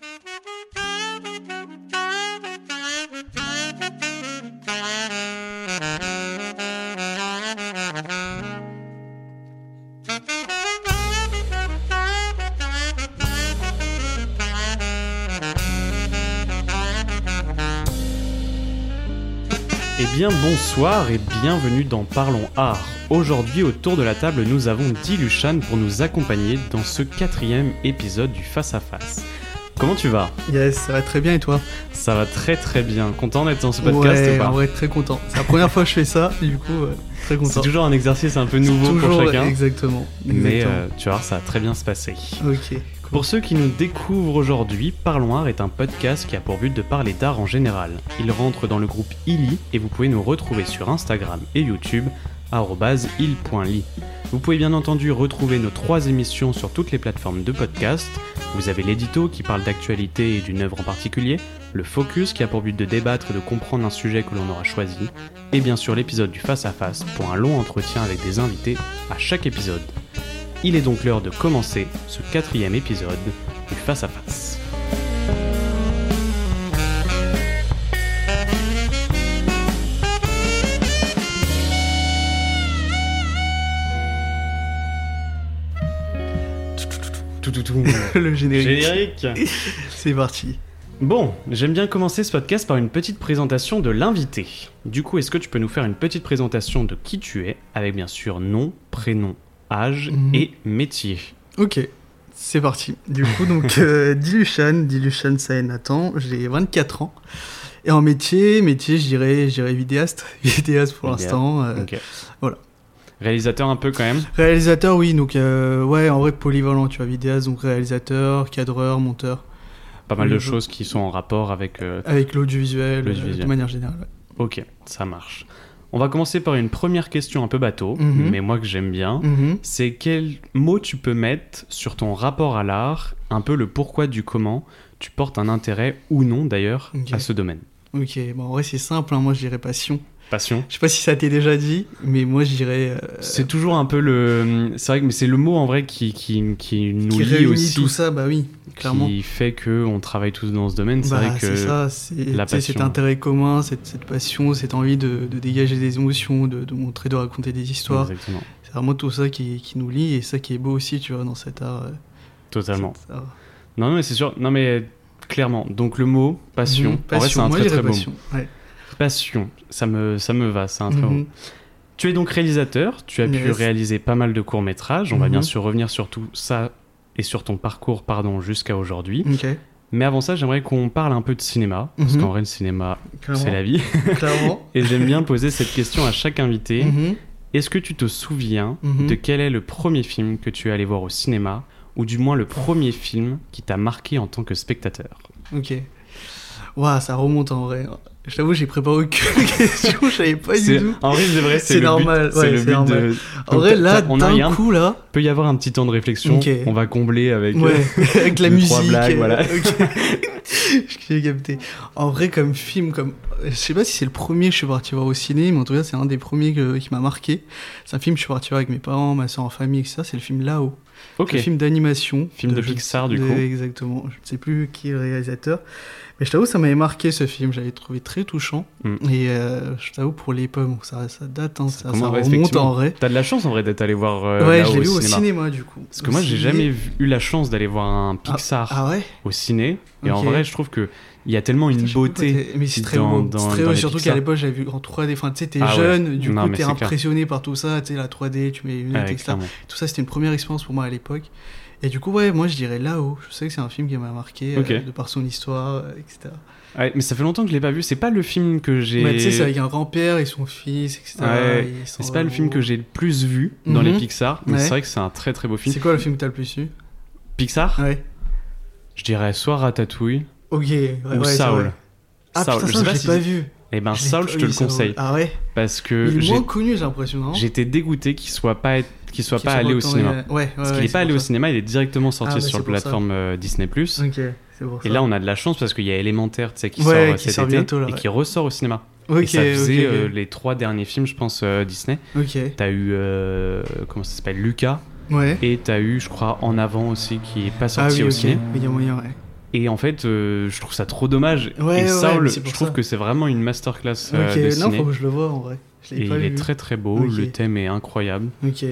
Eh bien bonsoir et bienvenue dans Parlons Art. Aujourd'hui autour de la table nous avons Diluchan pour nous accompagner dans ce quatrième épisode du Face à Face. Comment tu vas? Yes, ça va très bien et toi? Ça va très très bien. Content d'être dans ce podcast Ouais, ou pas? en vrai, très content. C'est la première fois que je fais ça, et du coup, euh, très content. C'est toujours un exercice un peu nouveau Toujours, pour chacun. Exactement. Mais euh, tu vois, ça va très bien se passer. Ok. Pour ceux qui nous découvrent aujourd'hui, Parlons Art est un podcast qui a pour but de parler d'art en général. Il rentre dans le groupe ILI et vous pouvez nous retrouver sur Instagram et YouTube il.ly. Vous pouvez bien entendu retrouver nos trois émissions sur toutes les plateformes de podcast. Vous avez l'édito qui parle d'actualité et d'une œuvre en particulier, le focus qui a pour but de débattre et de comprendre un sujet que l'on aura choisi, et bien sûr l'épisode du face à face pour un long entretien avec des invités à chaque épisode. Il est donc l'heure de commencer ce quatrième épisode du Face à Face. Tout. Le générique. Générique C'est parti. Bon, j'aime bien commencer ce podcast par une petite présentation de l'invité. Du coup, est-ce que tu peux nous faire une petite présentation de qui tu es, avec bien sûr nom, prénom, âge Mhm. et métier? Ok. C'est parti. Du coup, donc, euh, Diluchan, Diluchan Nathan, j'ai 24 ans. Et en métier, métier, je dirais, je dirais vidéaste. Vidéaste pour l'instant. euh, Ok. voilà. Réalisateur un peu quand même Réalisateur, oui, donc, euh, ouais, en vrai, polyvalent, tu vois, vidéaste, donc réalisateur, cadreur, monteur, Pas mal de je- choses qui sont en rapport avec... euh, avec l'audiovisuel, euh, de manière générale. ouais. Ok, ça marche. On va commencer par une première question un peu bateau, Mhm. mais moi que j'aime bien. Mhm. C'est quel mot tu peux mettre sur ton rapport à l'art, un peu le pourquoi du comment tu portes un intérêt ou non d'ailleurs à ce domaine? Ok, bon, en vrai, c'est simple, hein, moi, je dirais passion. Passion. Je sais pas si ça t'est déjà dit, mais moi, je dirais... euh, C'est toujours un peu le. C'est vrai que mais c'est le mot en vrai qui, qui, qui nous qui lie réunit aussi, tout ça, bah oui, clairement. qui fait que on travaille tous dans ce domaine. C'est Bah, vrai que c'est ça, c'est cet intérêt commun, cette, cette passion, cette envie de, de dégager des émotions, de, de montrer, de raconter des histoires. Exactement. C'est vraiment tout ça qui, qui nous lie et ça qui est beau aussi, tu vois, dans cet art. euh, Totalement. cet art. Non, non, mais c'est sûr. Non, mais clairement. Donc le mot passion. Mhm, En vrai, c'est un moi, très très beau. passion. Ouais. Passion. Ça me, ça me va. C'est un très beau. Mhm. Tu es donc réalisateur, tu as pu réaliser pas mal de courts-métrages, on va Mhm. bien sûr revenir sur tout ça et sur ton parcours pardon jusqu'à aujourd'hui. Mais avant ça, j'aimerais qu'on parle un peu de cinéma, parce Mhm. qu'en vrai le cinéma, c'est la vie. Et j'aime bien poser cette question à chaque invité. Mhm. Est-ce que tu te souviens Mhm. de quel est le premier film que tu es allé voir au cinéma, ou du moins le premier film qui t'a marqué en tant que spectateur? Ok. Waouh, ça remonte en vrai. Je t'avoue, j'ai préparé aucune question, je savais pas du tout. En vrai, c'est vrai, normal, ouais, le c'est but normal. de... En vrai, là, d'un coup, là, peut y avoir un petit temps de réflexion, Ok. on va combler avec... euh, avec la musique. trois blagues, euh, voilà. J'ai capté. En vrai, comme film, comme. Je sais pas si c'est le premier que je suis parti voir au ciné, mais en tout cas, c'est un des premiers que- qui m'a marqué. C'est un film que je suis parti voir avec mes parents, ma soeur en famille, etc. C'est le film Là-haut. Ok. Un film d'animation. Film de Pixar, du de- coup. Exactement. Je ne sais plus qui est le réalisateur. Mais je t'avoue, ça m'avait marqué ce film. J'avais trouvé très touchant. Mm. Et euh, je t'avoue, pour l'époque, bon, ça, ça date, hein, ça, remonte en vrai. T'as de la chance en vrai d'être allé voir euh, ouais, je l'ai vu au cinéma. cinéma, du coup. Parce que Au moi, j'ai jamais eu la chance d'aller voir un Pixar Ah ouais? au ciné. Et en Ok. Vrai, je trouve que il y a tellement une beauté. Mais c'est très dans- beau. dans- C'est très dans beau, les surtout qu'à l'époque, j'avais vu en 3D. Enfin, tu sais, t'es Ah ouais. jeune, du Non, coup, t'es clair. impressionné par tout ça. Tu sais, la 3D, tu mets les lunettes, Ouais, etc. Tout ça, c'était une première expérience pour moi à l'époque. Et du coup, ouais, moi, je dirais là-haut. Je sais que c'est un film qui m'a marqué, euh, de par son histoire, euh, etc. Ouais, mais ça fait longtemps que je l'ai pas vu. C'est pas le film que j'ai. Tu sais, c'est avec un grand-père et son fils, etc. Ouais, C'est pas le film que j'ai le plus vu dans les Mhm. Pixar, mais Ouais. c'est vrai que c'est un très très beau film. C'est quoi le film que t'as le plus vu Pixar, Ouais. je dirais soit Ratatouille Ok, ouais, ou ouais, Saul. Ah Saul, putain, je ça, sais pas l'ai si- pas vu. Eh ben Saul, je te le conseille Ah ouais parce que Il est j'ai- moins connu, j'ai l'impression, j'étais dégoûté qu'il soit pas qu'il soit Qu'il pas soit allé au cinéma. Ouais, ouais, Parce qu'il est c'est pas allé pour au ça. cinéma, il est directement sorti Ah, sur la pour ça. plateforme euh, Disney+. Ok, c'est pour ça. Et là, on a de la chance parce qu'il y a Élémentaire, tu sais, qui Ouais, sort euh, qui cet sort été bientôt, là, et qui ressort au cinéma. Ok, et ça faisait ok, ok. euh, les trois derniers films, je pense, euh, Disney. Ok, T'as eu, euh, comment ça s'appelle, Lucas, ouais. et t'as eu, je crois, En Avant aussi, qui est pas Ah sorti oui, au ok, ciné. il y a moyen, ouais. Et en fait, euh, je trouve ça trop dommage. Ouais, et ouais, c'est je trouve ça. que c'est vraiment une masterclass euh, de non, ciné. faut que je le vois en vrai. Je Et pas il vu. est très très beau, le thème est incroyable. Ok.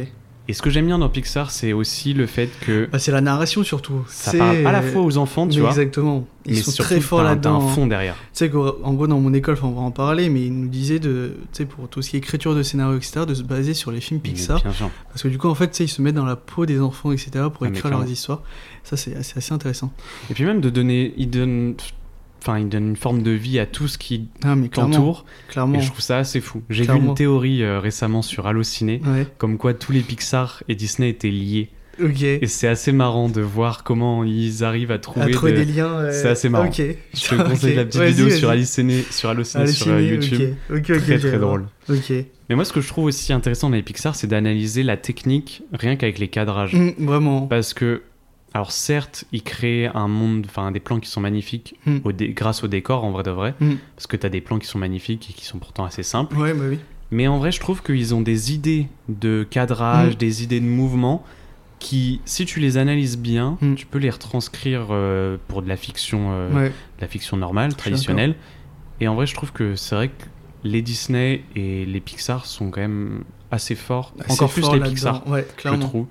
Et ce que j'aime bien dans Pixar, c'est aussi le fait que Bah, c'est la narration surtout. ça parle à la fois aux enfants, tu Mais vois, Exactement. Ils mais sont surtout très forts là-dedans. un hein. fond derrière. Tu sais qu'en gros, dans mon école, on va en parler, mais ils nous disaient de, tu sais, pour tout ce qui est écriture de scénario, etc., de se baser sur les films Pixar. Parce que du coup, en fait, tu sais, ils se mettent dans la peau des enfants, etc., pour Ah, écrire leurs histoires. Ça, c'est assez, assez intéressant. Et puis même de donner, il donne, enfin, il donne une forme de vie à tout ce qui Ah, t'entoure. Clairement. Et je trouve ça assez fou. J'ai vu une théorie euh, récemment sur Allociné, Ouais. comme quoi tous les Pixar et Disney étaient liés. Ok. Et c'est assez marrant de voir comment ils arrivent à trouver. à trouver de- des liens. C'est assez marrant. Je te conseille Ok. la petite vidéo sur Allociné, sur Allociné sur euh, YouTube. Très très drôle. Ok. Mais moi, ce que je trouve aussi intéressant dans les Pixar, c'est d'analyser la technique rien qu'avec les cadrages. Mm, vraiment. Parce que, alors certes, ils créent un monde, enfin des plans qui sont magnifiques Mm. au dé- grâce au décor en vrai de vrai. Mm. Parce que t'as des plans qui sont magnifiques et qui sont pourtant assez simples. Ouais, bah oui. Mais en vrai, je trouve qu'ils ont des idées de cadrage, Mm. des idées de mouvement qui, si tu les analyses bien, tu peux les retranscrire euh, pour de la fiction, euh, Ouais. de la fiction normale, traditionnelle. Et en vrai, je trouve que c'est vrai que les Disney et les Pixar sont quand même assez forts. Assez Encore plus les. Pixar, Ouais, je trouve,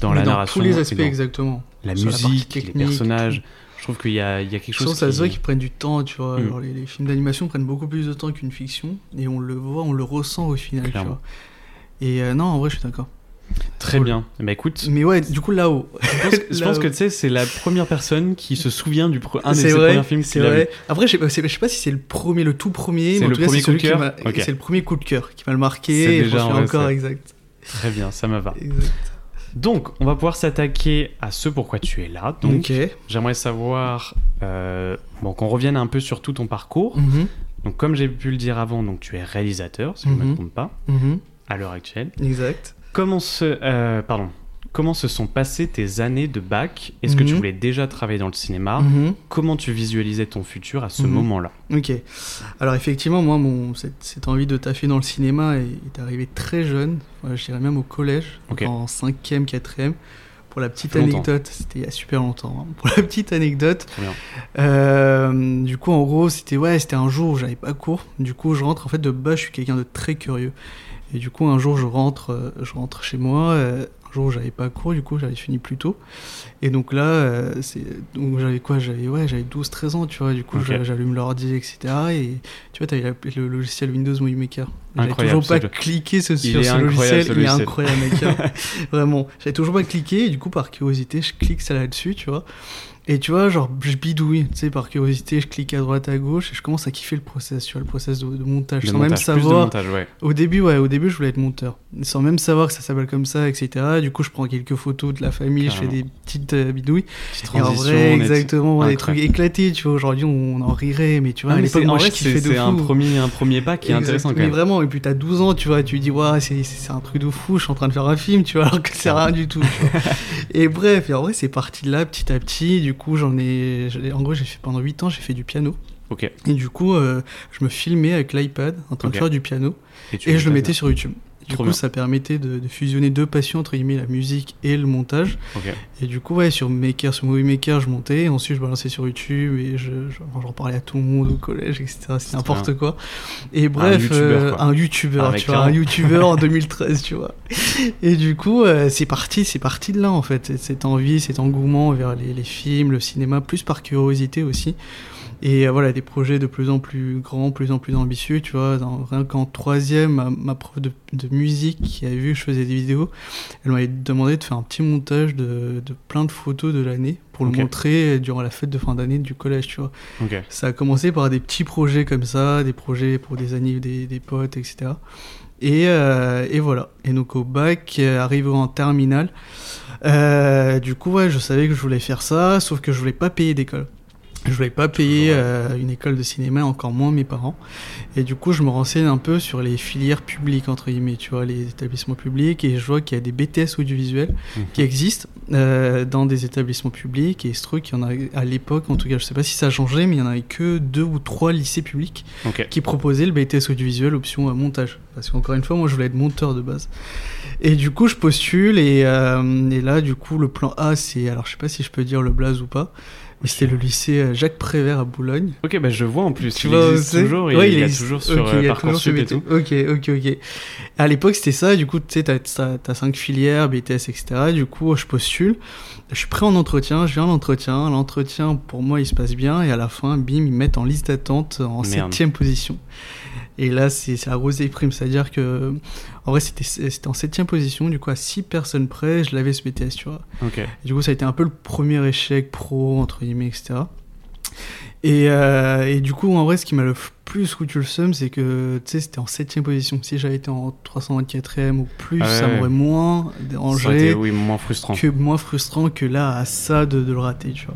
dans Mais la dans narration, tous les aspects, exactement. la Sur la partie musique, les personnages. Je trouve qu'il y y a quelque Je chose trouve ça qui... se voit qu'ils prennent du temps, tu vois. Mm. Les, les films d'animation prennent beaucoup plus de temps qu'une fiction, et on le voit, on le ressent au final, tu vois. Et euh, non, en vrai, je suis d'accord. Très Cool. bien. Bah écoute, Mais ouais, du coup, là-haut. je pense, je que tu sais, c'est la première personne qui se souvient du un de c'est ses vrai, premiers films c'est vu. vrai. Après, je sais, je sais pas si c'est le premier, le tout premier, C'est mais en le premier coup de cœur. C'est le premier coup de cœur qui m'a le marqué. C'est déjà je un souviens encore, exact. Très bien, ça me va. exact. Donc, on va pouvoir s'attaquer à ce pourquoi tu es là. Donc, j'aimerais savoir, euh, bon, qu'on revienne un peu sur tout ton parcours. Mhm, Donc, comme j'ai pu le dire avant, donc tu es réalisateur, si je ne me Mhm. trompe pas, mhm, à l'heure actuelle. Exact. Comment se, euh, pardon, comment se sont passées tes années de bac? Est-ce que tu Mhm. voulais déjà travailler dans le cinéma? Mhm. Comment tu visualisais ton futur à ce Mhm. moment-là? Ok. Alors effectivement, moi, mon, cette, cette envie de taffer dans le cinéma est, est arrivée très jeune. Je dirais même au collège, en 5e, 4e. Pour la petite anecdote, c'était il y a super longtemps. hein. Pour la petite anecdote, euh, du coup, en gros, c'était ouais, c'était un jour où j'avais pas cours. Du coup, je rentre. En fait, de base, je suis quelqu'un de très curieux. Et du coup, un jour, je rentre, euh, je rentre chez moi. euh, jour où j'avais pas cours, du coup, j'avais fini plus tôt. Et donc là, euh, c'est donc j'avais quoi J'avais ouais, j'avais 12 13 ans, tu vois. Du coup, Ok. j'a- j'allume l'ordi etc. et tu vois, tu avais le logiciel Windows Movie Maker. J'avais toujours pas cliqué ce- sur ce logiciel, il est incroyable mec. Vraiment, j'avais toujours pas cliqué et du coup par curiosité, je clique ça là-dessus, tu vois. Et tu vois, genre, je bidouille, tu sais, par curiosité, je clique à droite, à gauche, et je commence à kiffer le process, tu vois, le process de, de montage, sans montage, même plus de savoir. montage, ouais. Au début, ouais, au début, je voulais être monteur, sans même savoir que ça s'appelle comme ça, etc. Du coup, je prends quelques photos de la famille, je fais des petites euh, bidouilles. Petite Et en vrai, exactement, ouais, des trucs éclatés, tu vois. Aujourd'hui, on en rirait, mais tu vois, Ah, à mais l'époque, c'est- moi, je kiffais un premier, un premier pas qui est Exact. intéressant quand Mais même. vraiment, et puis t'as 12 ans, tu vois, tu dis, waouh, c'est c'est un truc de fou, je suis en train de faire un film, tu vois, alors que c'est rien du tout. et bref, et en vrai, c'est parti de là petit à petit. Du coup, j'en ai. En gros, j'ai fait pendant 8 ans, j'ai fait du piano. Ok. Et du coup, euh, je me filmais avec l'iPad en train Ok. de faire du piano et je le mettais sur YouTube. Du Trop coup, bien. ça permettait de, de fusionner deux passions, entre guillemets, la musique et le montage. Et du coup, ouais, sur Maker, sur Movie Maker, je montais. Et ensuite, je balançais sur YouTube et je, je- j'en parlais à tout le monde au collège, etc. C'est n'importe quoi. Et bref, euh, un youtubeur, mais tu vois, un youtubeur en 2013, tu vois. Et du coup, euh, c'est parti, c'est parti de là, en fait. Cette- Cette envie, cet engouement vers les, les films, le cinéma, plus par curiosité aussi. Et euh, voilà, des projets de plus en plus grands, plus en plus ambitieux, tu vois. Dans, rien qu'en troisième, ma, ma prof de, de musique qui avait vu que je faisais des vidéos, elle m'avait demandé de faire un petit montage de, de plein de photos de l'année pour le montrer durant la fête de fin d'année du collège, tu vois. Ça a commencé par des petits projets comme ça, des projets pour des amis, des, des potes, etc. Et, euh, et voilà. Et donc au bac, euh, arrivé en terminale, euh, du coup, ouais, je savais que je voulais faire ça, sauf que je voulais pas payer d'école. Je voulais pas payer euh, une école de cinéma, encore moins mes parents. Et du coup, je me renseigne un peu sur les filières publiques, entre guillemets, tu vois, les établissements publics, et je vois qu'il y a des BTS audiovisuels Mhm. qui existent euh, dans des établissements publics. Et il se trouve qu'il y en a, à l'époque, en tout cas, je sais pas si ça a changé, mais il y en avait que deux ou trois lycées publics qui proposaient le BTS audiovisuel option euh, montage. Parce qu'encore une fois, moi, je voulais être monteur de base. Et du coup, je postule, et, euh, et là, du coup, le plan A, c'est, alors je sais pas si je peux dire le blaze ou pas, Mais c'était le lycée euh, Jacques Prévert à Boulogne. Ok, bah je vois en plus. Tu il vois existe c'est toujours, Ouais, il, il est toujours sur Ok, euh, Parcoursup et tout. Ok, ok, ok. À l'époque, c'était ça. Du coup, tu sais, t'as, t'as, t'as cinq filières, BTS, etc. Du coup, je postule. Je suis prêt en entretien. Je viens en entretien. L'entretien, pour moi, il se passe bien. Et à la fin, bim, ils me mettent en liste d'attente en Merde. septième position. Et là, c'est, rosée prime. C'est-à-dire que, en vrai, c'était, c'était en septième position. Du coup, à six personnes près, je l'avais ce BTS, tu vois. Ok. Et du coup, ça a été un peu le premier échec pro, entre etc. Et, euh, et du coup, en vrai, ce qui m'a le plus foutu le seum, c'est que, tu sais, c'était en septième position. Si j'avais été en 324e ou plus, Ah ouais, ça m'aurait moins dérangé, oui, moins frustrant. que moins frustrant que là, à ça, de, de le rater, tu vois.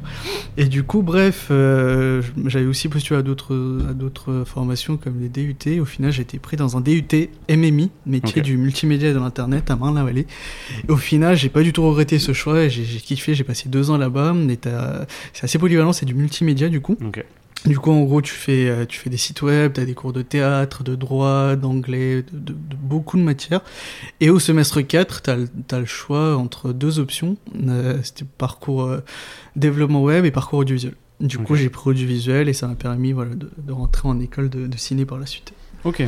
Et du coup, bref, euh, j'avais aussi postulé à d'autres à d'autres formations comme les DUT. Au final, j'ai été pris dans un DUT MMI, métier du multimédia et de l'internet à Marne-la-Vallée. Au final, j'ai pas du tout regretté ce choix. J'ai kiffé. J'ai passé deux ans là-bas. C'est assez polyvalent. C'est du multimédia du coup. Ok. Du coup, en gros, tu fais, euh, tu fais des sites web, tu as des cours de théâtre, de droit, d'anglais, de, de- de beaucoup de matières. Et au semestre 4, tu as, le choix entre deux options. Euh, C'était parcours euh, développement web et parcours audiovisuel. Du coup, j'ai pris audiovisuel et ça m'a permis voilà, de, de rentrer en école de, de ciné par la suite. Ok.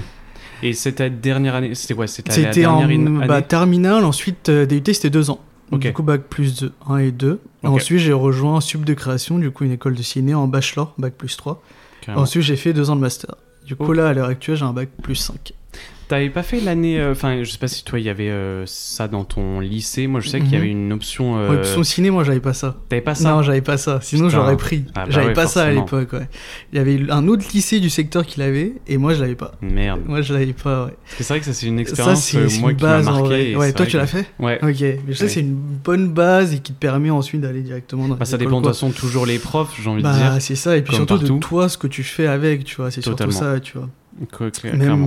Et c'était ta dernière année C'était quoi? C'était en année? bah, terminale, ensuite euh, DUT c'était deux ans. Ok. Du coup, bac plus 2, 1 et 2. Ok. Ensuite, j'ai rejoint Sub de création, du coup, une école de ciné en bachelor, bac plus 3. carrément. Ensuite, j'ai fait deux ans de master. Du coup, Ok. là, à l'heure actuelle, j'ai un bac plus 5. T'avais pas fait l'année. euh, Enfin, je sais pas si toi, il y avait euh, ça dans ton lycée. Moi, je sais qu'il y Mhm. avait une option. euh, Ouais, option ciné, moi, j'avais pas ça. T'avais pas ça Non, j'avais pas ça. Sinon, j'aurais pris. Ah bah j'avais ouais, pas ça à l'époque, ouais. Il y avait un autre lycée du secteur qui l'avait, et moi, je l'avais pas. Merde. Moi, je l'avais pas, ouais. C'est vrai que ça, c'est une Ça, expérience c'est euh, c'est moi une qui m'a base, marqué. Ouais, c'est toi, tu l'as fait Ouais. Ok. Mais je sais c'est une bonne base et qui te permet ensuite d'aller directement dans Bah, ça dépend de toute façon toujours les profs, j'ai envie de dire. Bah, c'est ça. Et puis surtout de toi, ce que tu fais avec, tu vois. C'est surtout ça, tu vois.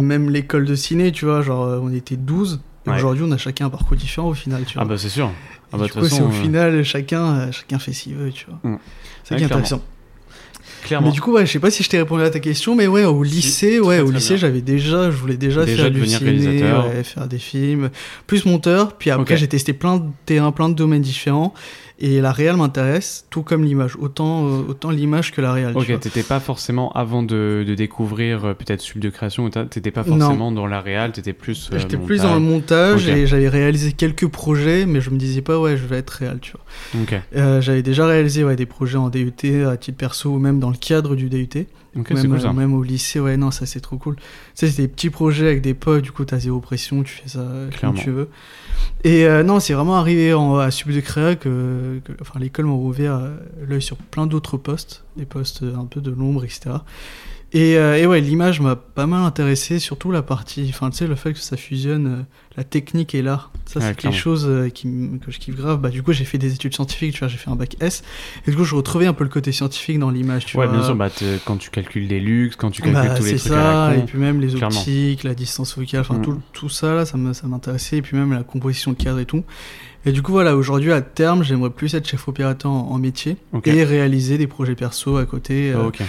Même, l'école de ciné, tu vois, genre, euh, on était 12. et Ouais. Aujourd'hui, on a chacun un parcours différent au final, tu vois. Ah bah c'est sûr. Ah bah, du coup, c'est au euh, final, chacun, euh, chacun fait ce qu'il veut, tu vois. Mm. C'est Ouais, intéressant. clairement. Mais du coup, ouais, je sais pas si je t'ai répondu à ta question, mais ouais, au lycée, ouais, au très lycée, j'avais déjà, je voulais déjà, Déjà faire du ciné, ouais, faire des films, plus monteur. Puis après, Ok. j'ai testé plein de terrains, plein de domaines différents. Et la réal m'intéresse, tout comme l'image. Autant, euh, autant l'image que la réal. tu Ok, t'étais pas forcément, avant de, de découvrir euh, peut-être Sub de création, t'étais pas Non. forcément dans la réal, t'étais plus. euh, J'étais plus dans le montage et j'avais réalisé quelques projets, mais je me disais pas, ouais, je vais être réal, tu vois. Ok, Euh, j'avais déjà réalisé ouais, des projets en DUT à titre perso ou même dans le cadre du DUT. Ok, c'est même, cool ça. même au lycée, ouais, non, ça c'est trop cool. Tu sais, c'est des petits projets avec des potes, du coup, t'as zéro pression, tu fais ça euh, comme Clairement. tu veux. Et euh, non, c'est vraiment arrivé en, à Sub de Créa que, que- enfin, l'école m'a ouvert euh, l'œil sur plein d'autres postes, des postes un peu de l'ombre, etc. Et, euh, et ouais, l'image m'a pas mal intéressé, surtout la partie, enfin, tu sais, le fait que ça fusionne euh, la technique et l'art. Ça, Ouais, c'est clairement. quelque chose euh, qui, que je kiffe grave. Bah, du coup, j'ai fait des études scientifiques, tu vois, j'ai fait un bac S. Et du coup, je retrouvais un peu le côté scientifique dans l'image, tu ouais, vois. bien sûr, bah, quand tu calcules les luxe, quand tu calcules Bah, tous les c'est trucs à ça, la et puis même les clairement. optiques, la distance focale, enfin Mm. tout, tout ça là, ça m'intéressait, et puis même la composition de cadre et tout. Et du coup voilà, aujourd'hui à terme, j'aimerais plus être chef opérateur en, en métier et réaliser des projets perso à côté. euh, Ah, ok.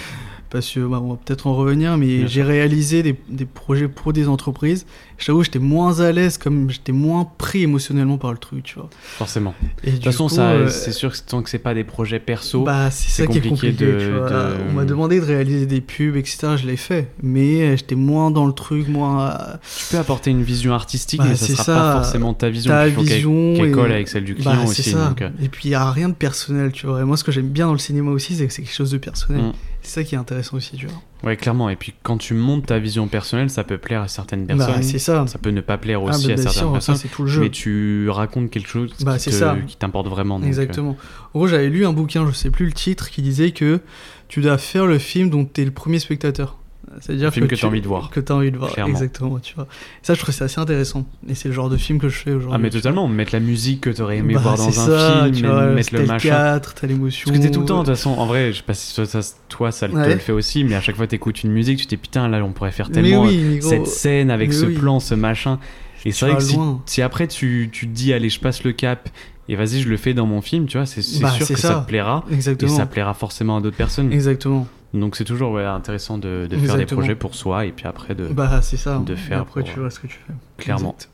Parce que bah, on va peut-être en revenir, mais j'ai réalisé des, des projets pour des entreprises. Je t'avoue, j'étais moins à l'aise, comme j'étais moins pris émotionnellement par le truc, tu vois. Forcément. Et De toute façon, euh, c'est sûr que tant que c'est pas des projets perso, bah, c'est ça qui est compliqué compliqué. de- tu vois. de- On m'a demandé de réaliser des pubs, etc. Je l'ai fait, mais euh, j'étais moins dans le truc, moins. euh, tu peux apporter une vision artistique, Bah, mais ça c'est sera ça, pas forcément ta vision. ta vision qu'elle et- colle avec celle du client aussi. c'est ça. donc, Et puis il y a rien de personnel, tu vois. Et moi, ce que j'aime bien dans le cinéma aussi, c'est que c'est quelque chose de personnel. Mm. C'est ça qui est intéressant aussi, tu vois. Ouais, clairement. Et puis quand tu montes ta vision personnelle, ça peut plaire à certaines Bah, personnes. c'est ça. ça peut ne pas plaire Ah, aussi bah, à certaines sûr, personnes. c'est tout le jeu. Mais tu racontes quelque chose Bah, qui, c'est te- ça. qui t'importe vraiment. donc, Exactement. En gros, j'avais lu un bouquin, je sais plus le titre, qui disait que tu dois faire le film dont tu es le premier spectateur. C'est-à-dire Un film que tu- t'as envie de voir. Que t'as envie de voir, Clairement. exactement, tu vois. Ça, je trouve ça assez intéressant. Et c'est le genre de film que je fais aujourd'hui. Ah, mais tu totalement. Mettre la musique que t'aurais vois. aimé Bah, voir dans un c'est ça, film, tu vois, mettre t'as le machin. cadre, t'as l'émotion. Parce que t'es tout le temps, de toute façon, en vrai, je sais pas si toi ça, toi, ça te le fait aussi, mais à chaque fois t'écoutes une musique, tu te dis putain, là on pourrait faire tellement oui, mais gros, cette scène avec ce oui. plan, ce machin. Et Tu c'est vrai que si, après tu, tu te dis, allez, je passe le cap et vas-y, je le fais dans mon film, tu vois, c'est c'est Bah, sûr c'est que ça. ça. te plaira. Et ça plaira forcément à d'autres personnes. Exactement. Donc c'est toujours ouais, intéressant de, de faire des projets pour soi et puis après de. Bah, ça. de faire Après, pour- tu vois ce que tu fais. Clairement. Exact.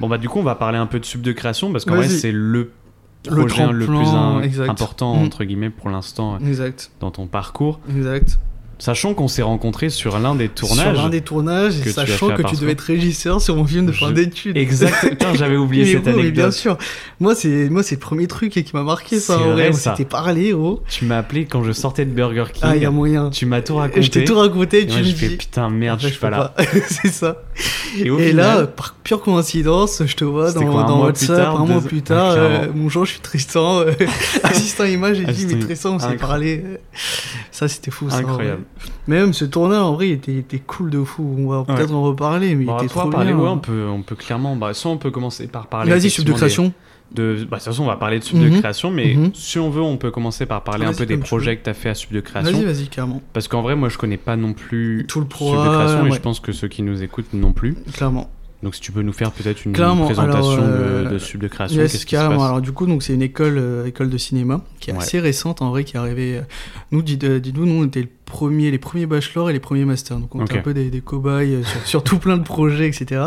Bon bah du coup on va parler un peu de sub de création parce qu'en vrai c'est le projet le, plus un- important, entre guillemets, pour l'instant, euh, dans ton parcours. exact. Sachant qu'on s'est rencontrés sur l'un des tournages. Sur l'un des tournages, et sachant que tu devais être régisseur sur mon film de fin Je- d'études. Exact. Putain, j'avais oublié cette gros, mais anecdote. bien sûr. Moi, c'est moi, c'est le premier truc qui m'a marqué. Ça, en vrai, on s'était parlé, gros. Tu m'as appelé quand je sortais de Burger King. Ah, il y a moyen. Tu m'as tout raconté. je t'ai tout raconté, et Et tu moi, me dis. putain, merde, je suis pas là. c'est ça. Et, au Et final, là, par pure coïncidence, je te vois dans, quoi, dans WhatsApp, tard, un mois plus tard. euh, bonjour, je suis Tristan, euh, assistant image. J'ai dit, mais Tristan, on s'est parlé. euh, Ça, c'était fou. incroyable. Mais même ce tournage, en vrai, il était, il était cool de fou. On va peut-être en reparler, mais Bon, il était trop parler, bien. ouais, on peut, on peut clairement. Bah, soit on peut commencer par parler. Vas-y, sub de création. des- De, bah, de toute façon, on va parler de sub de Mhm. création, mais Mhm. si on veut, on peut commencer par parler un peu des projets que tu as fait à sub de création. Vas-y, vas-y, carrément. Parce qu'en vrai, moi, je connais pas non plus Tout le sub de programme, création, et je pense que ceux qui nous écoutent non plus. Clairement. Donc, si tu peux nous faire peut-être une Clairement, présentation alors, euh, de, de sub de création, Yes, qu'est-ce qui se passe? Alors du coup, donc c'est une école, euh, école de cinéma qui est Ouais. assez récente en vrai, qui est arrivée. euh, nous, dites- dites-nous, nous on était les premiers bachelors et les premiers masters. Donc on était Ok. un peu des, des cobayes euh, sur, sur tout plein de projets, etc.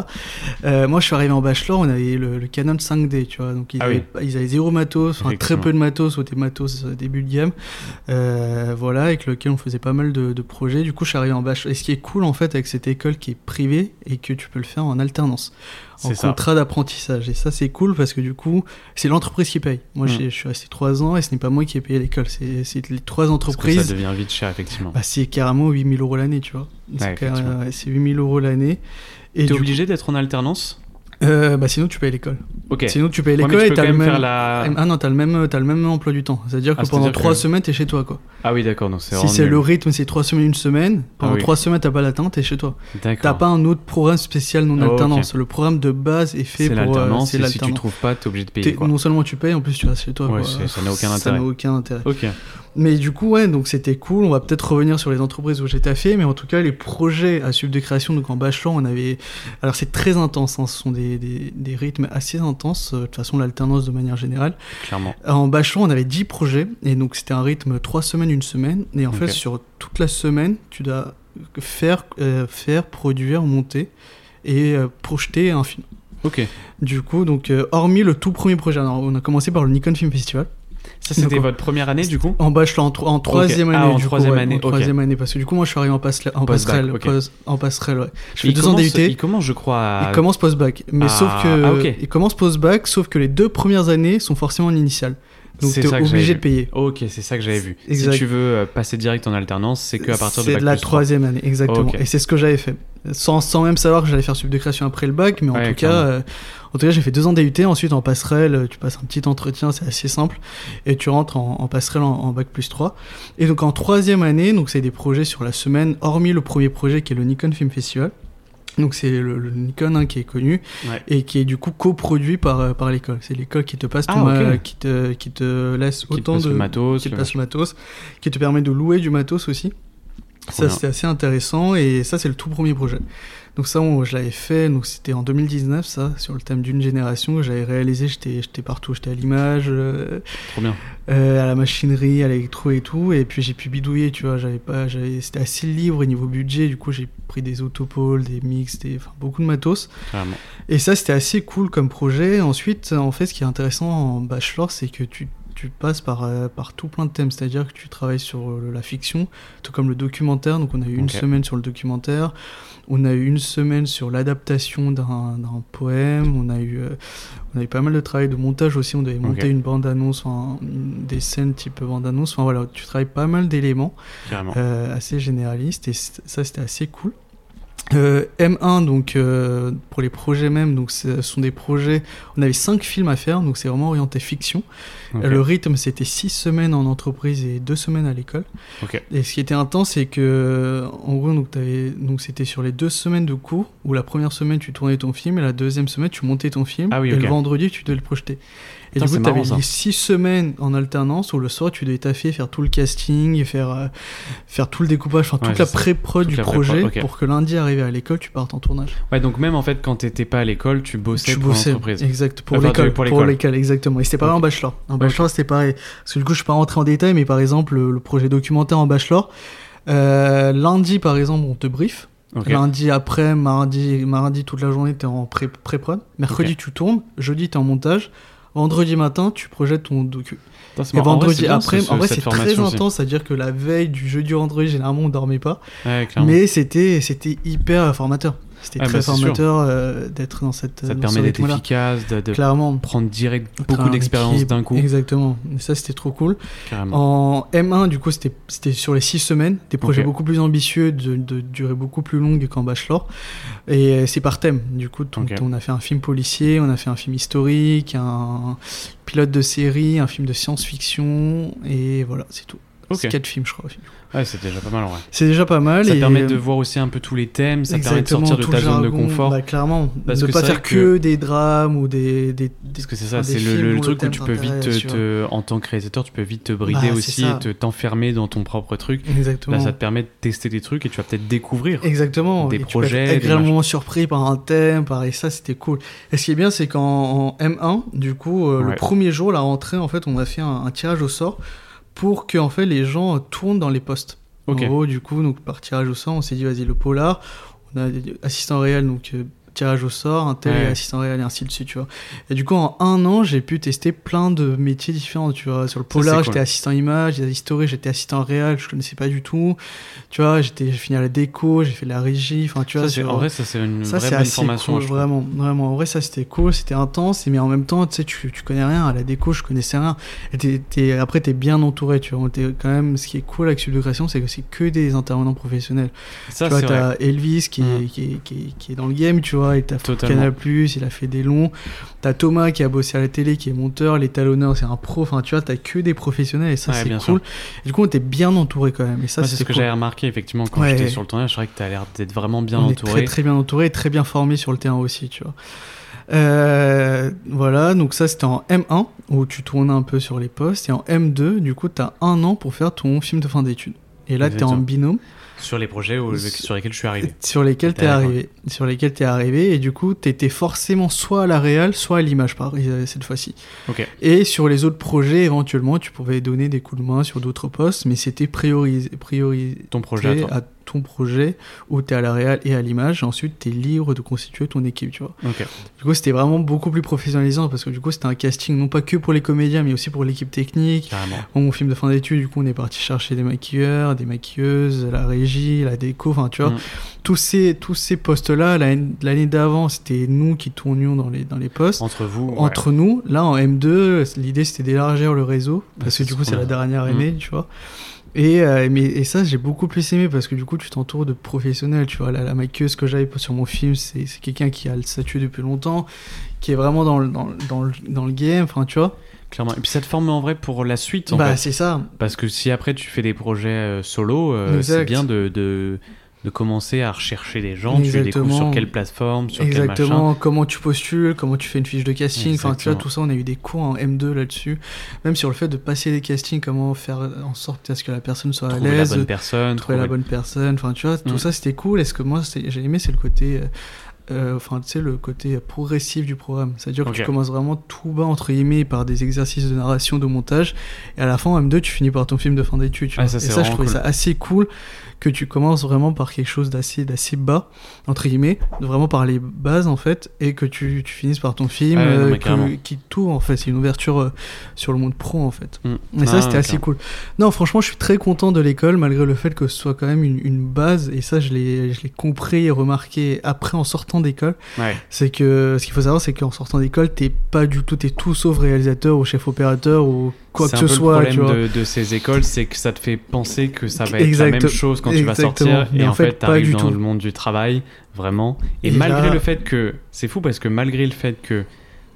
Euh, moi, je suis arrivé en bachelor, on avait le, le Canon 5D, tu vois. Donc ils, Ah avaient, ils avaient zéro matos, enfin, très peu de matos, ou des matos euh, début de gamme. Euh, voilà, avec lequel on faisait pas mal de, de projets. Du coup, je suis arrivé en bachelor. Et ce qui est cool en fait avec cette école qui est privée et que tu peux le faire en alternance en contrat d'apprentissage. Et ça, c'est cool parce que du coup, c'est l'entreprise qui paye. Moi, Mm. j'ai- je suis resté trois ans et ce n'est pas moi qui ai payé l'école. C'est les trois Parce que entreprises. ça devient vite cher, effectivement. Bah, c'est carrément 8000 euros l'année, tu vois. C'est Ouais, c'est 8000 euros l'année. Et T'es obligé d'être en alternance? Euh, bah, sinon, tu payes l'école. Ok. Sinon, tu payes Ouais, l'école tu et t'as le même la. Ah non, t'as le même, t'as le même emploi du temps. C'est-à-dire que Ah, pendant c'est-à-dire trois que- semaines, t'es chez toi, quoi. Ah oui, d'accord, donc c'est Si c'est le rythme, c'est trois semaines, une semaine. Pendant Ah oui. trois semaines, t'as pas l'atteinte, t'es chez toi. T'as D'accord. pas un autre programme spécial non Ah, ok. alternance. Le programme de base est fait pour. euh, l'alternance, c'est et si tu l'alternance. trouves pas, t'es obligé de payer, quoi. Non seulement tu payes, en plus tu restes chez toi. Ouais, quoi. ça n'a aucun Ça intérêt. n'a aucun intérêt. Ok. Mais du coup, ouais, donc c'était cool. On va peut-être revenir sur les entreprises où j'ai taffé, mais en tout cas, les projets à Sub de création, donc en bachelor, on avait. Alors c'est très intense, hein, ce sont des, des, des rythmes assez intenses, euh, de toute façon, l'alternance de manière générale. Clairement. En bachelor, on avait 10 projets, et donc c'était un rythme 3 semaines, une semaine. Et en fait, sur toute la semaine, tu dois faire, euh, faire produire, monter et euh, projeter un film. Ok. Du coup, donc, euh, hormis le tout premier projet, alors, on a commencé par le Nikon Film Festival. Ça, c'était Donc, votre première année, du coup En bachelor, en, en troisième Ah, année. en du coup, troisième ouais, année, En troisième année, parce que du coup, moi, je suis arrivé en, passerelle- en passerelle. en passerelle, ouais. Je fais deux ans DUT. il commence, je crois, à... Il commence post-bac. Mais Ah, sauf que. ah. Il commence post-bac, sauf que les deux premières années sont forcément en initiale. Donc, C'est t'es obligé de payer. Ok, c'est ça que j'avais vu. Exact. Si tu veux euh, passer direct en alternance, c'est que à partir de bac de la troisième année, exactement. Et c'est ce que j'avais fait. Sans, sans même savoir que j'allais faire sub de création après le bac, mais en Ouais, tout cas, euh, en tout cas, j'ai fait deux ans DUT. Ensuite, en passerelle, euh, tu passes un petit entretien, c'est assez simple, et tu rentres en, en passerelle en, en bac plus 3. Et donc en troisième année, donc c'est des projets sur la semaine, hormis le premier projet qui est le Nikon Film Festival. Donc c'est le, le Nikon hein, qui est connu Ouais. et qui est du coup coproduit par, euh, par l'école. C'est l'école qui te passe Ah, ok. qui te qui te laisse Qui te autant passe de le matos, qui te passe le matos, qui te permet de louer du matos aussi. Ça c'était assez intéressant et ça c'est le tout premier projet. Donc ça on- je l'avais fait, donc c'était en 2019 ça, sur le thème d'une génération j'avais réalisé, j'étais partout, j'étais à l'image, euh, euh, à la machinerie, à l'électro et tout, et puis j'ai pu bidouiller, tu vois, j'avais pas, j'avais, c'était assez libre au niveau budget, du coup j'ai pris des autopoles, des mix, des, enfin, beaucoup de matos. Carrément. Et ça, c'était assez cool comme projet. Ensuite, en fait, ce qui est intéressant en bachelor, c'est que tu, tu passes par, euh, par tout plein de thèmes. C'est-à-dire que tu travailles sur euh, la fiction, tout comme le documentaire. Donc, on a eu une semaine sur le documentaire. On a eu une semaine sur l'adaptation d'un poème. On a, eu, euh, on a eu pas mal de travail de montage aussi. On devait monter une bande-annonce, enfin, des scènes type bande-annonce. Enfin, voilà, tu travailles pas mal d'éléments euh, assez généraliste et ça c'était assez cool. Euh, M1 donc euh, pour les projets même donc ce sont des projets on avait cinq films à faire donc c'est vraiment orienté fiction. Euh, le rythme c'était six semaines en entreprise et deux semaines à l'école. Et ce qui était intense c'est que en gros donc t'avais- donc c'était sur les deux semaines de cours où la première semaine tu tournais ton film et la deuxième semaine tu montais ton film Ah oui, et le vendredi tu devais le projeter et Putain, du coup, c'est tu avais marrant, six semaines en alternance où le soir, tu devais taffer, faire tout le casting, faire, euh, faire tout le découpage, enfin Ouais, toute la pré-prod Toute du la pré-prod, projet pour que lundi, arrivé à l'école, tu partes en tournage. Ouais, donc même en fait, quand t'étais pas à l'école, tu bossais tu pour bossais, l'entreprise. exact, pour Enfin, l'école, pour pour l'école. exactement. Et c'était pas Ok. en bachelor. En bachelor, c'était pareil. Parce que du coup, je suis pas rentré en détail, mais par exemple, le, le projet documentaire en bachelor, euh, lundi, par exemple, on te brief. Lundi après, mardi, mardi toute la journée, t'es en pré- pré-prod. Mercredi, tu tournes. Jeudi, t'es en montage. Vendredi matin, tu projettes ton docu. Et vrai, vendredi après, ce- en vrai, c'est très intense, c'est-à-dire que la veille du jeudi vendredi, généralement, on dormait pas. Ouais. Mais c'était c'était hyper formateur. C'était Ah, très bah, formateur euh, d'être dans cette. Ça te permet d'être efficace, de, de Clairement. prendre direct beaucoup d'expérience d'un coup. Exactement. Et ça, c'était trop cool. Carrément. En M1, du coup, c'était c'était sur les 6 semaines. Des projets beaucoup plus ambitieux, de, de durée beaucoup plus longue qu'en bachelor. Et euh, c'est par thème. Du coup, on a fait un film policier, on a fait un film historique, un pilote de série, un film de science-fiction. Et voilà, c'est tout. Ok. C'est 4 films, je crois. Ouais, c'est déjà pas mal vrai. C'est déjà pas mal. Ça et, permet euh, de voir aussi un peu tous les thèmes, ça permet de sortir de ta zone de confort. Bah, clairement, Parce ne que pas faire que... que- des drames ou des. des, des- Parce que c'est ça, c'est le, truc où tu peux vite te, tu te- en tant que réalisateur, tu peux vite te brider Bah, aussi et te t'enfermer dans ton propre truc. Exactement. Là, ça te permet de tester des trucs et tu vas peut-être découvrir. Exactement. des Et tu projets, être des agréablement surpris par un thème, par et ça, c'était cool. Et ce qui est bien, c'est qu'en en M1, du coup, euh, Ouais. le premier jour, la rentrée, en fait, on a fait un tirage au sort pour que en fait les gens tournent dans les postes. En gros, du coup, donc par tirage au sort, on s'est dit vas-y le polar, on a assistant réel donc euh, tirage au sort, un tel Ouais. assistant réel et ainsi de suite, tu vois. Et du coup, en un an, j'ai pu tester plein de métiers différents, tu vois. Sur le polar, j'étais cool. assistant image, j'étais historique, j'étais assistant réel, je connaissais pas du tout. Tu vois, j'étais j'ai fini à la déco, j'ai fait de la régie, enfin tu Ça, vois. c'est- sur- en vrai, ça c'est une ça vraie bonne formation. cool, vraiment, vraiment. En vrai, ça c'était cool, c'était intense, mais en même temps, tu sais, tu, connais rien à la déco, je connaissais rien. Et t'es- t'es- après, t'es bien entouré, tu vois. T'es quand même, ce qui est cool avec Sub de Création, c'est que c'est que des intervenants professionnels. Ça, tu vois, t'as Elvis qui est, Mm. qui, est, qui, est, qui est dans le game, tu vois, et t'as Totalement. Canal il a fait des longs. T'as Thomas qui a bossé à la télé, qui est monteur, les talonneurs, c'est un pro. Enfin, tu vois, t'as que des professionnels, et ça, Ouais, c'est bien cool. Et du coup, on était bien entouré quand même, et ça, Ouais, c'est ce que j'avais remarqué effectivement quand Ouais. j'étais sur le tournage. C'est vrai que tu as l'air d'être vraiment bien on est entouré. très très bien entouré et très bien formé sur le terrain aussi, tu vois. Euh, voilà, donc ça c'était en M1 où tu tournais un peu sur les postes et en M2, du coup, tu as un an pour faire ton film de fin d'études. Et là, tu es en binôme Sur les projets où- sur lesquels je suis arrivé. sur lesquels tu es D'accord. arrivé. Sur lesquels tu es arrivé et du coup, tu étais forcément soit à la réal, soit à l'image par euh, cette fois-ci. Et sur les autres projets, éventuellement, tu pouvais donner des coups de main sur d'autres postes, mais c'était priorisé, priorisé Ton projet à t'es toi. à ton projet où tu es à la réal et à l'image. Ensuite, tu es libre de constituer ton équipe, tu vois. Ok. Du coup, c'était vraiment beaucoup plus professionnalisant parce que du coup, c'était un casting non pas que pour les comédiens, mais aussi pour l'équipe technique. Bon, mon film de fin d'études, du coup, on est parti chercher des maquilleurs, des maquilleuses, la régie, la déco, enfin, tu vois. Mm. Tous ces, tous ces postes-là, l'année d'avant, c'était nous qui tournions dans les, dans les postes. Entre vous. ouais. Entre nous, là en M2, l'idée c'était d'élargir le réseau, parce que du coup c'est la dernière Mm. année, tu vois. Et, euh, mais, et ça, j'ai beaucoup plus aimé parce que du coup, tu t'entoures de professionnels. Tu vois, la, la maquilleuse que j'avais sur mon film, c'est quelqu'un qui a le statut depuis longtemps, qui est vraiment dans le, dans, dans le, dans le game, enfin, tu vois. Clairement. Et puis ça te forme en vrai pour la suite. En bah, c'est ça. Parce que si après tu fais des projets euh, solo, euh, c'est bien de, de, de commencer à rechercher des gens. Tu découvres Exactement. sur quelle plateforme, sur quel machin. Exactement, comment tu postules, comment tu fais une fiche de casting, enfin tu vois, Exactement. tout ça, on a eu des cours en M2 là-dessus, même sur le fait de passer des castings, comment faire en sorte à ce que la personne soit à Trouver la l'aise, bonne personne. trouver la bonne personne, enfin tu vois, tout Mm. ça c'était cool, et ce que moi j'ai aimé c'est le côté, euh, enfin tu sais, le côté progressif du programme, c'est-à-dire que tu commences vraiment tout bas entre guillemets par des exercices de narration, de montage, et à la fin en M2 tu finis par ton film de fin d'études, ça, et c'est ça je trouvais cool. ça assez cool que tu commences vraiment par quelque chose d'assez d'assez bas entre guillemets vraiment par les bases en fait et que tu, tu finisses par ton film Ah non, euh, que- qui t'ouvre en fait. C'est une ouverture euh, sur le monde pro en fait. Mm. et ça Ah, c'était assez cool. Non franchement je suis très content de l'école malgré le fait que ce soit quand même une, une base et ça je l'ai compris et remarqué après en sortant d'école Ouais. c'est que ce qu'il faut savoir c'est qu'en sortant d'école t'es pas du tout t'es tout sauf réalisateur ou chef opérateur ou quoi que un ce peu soit le tu problème de, de ces écoles, c'est que ça te fait penser que ça va être Exact- la même chose quand tu vas sortir. Mais Et en fait, t'arrives dans tout. le monde du travail, vraiment. Et, Et malgré là- le fait que. C'est fou parce que malgré le fait que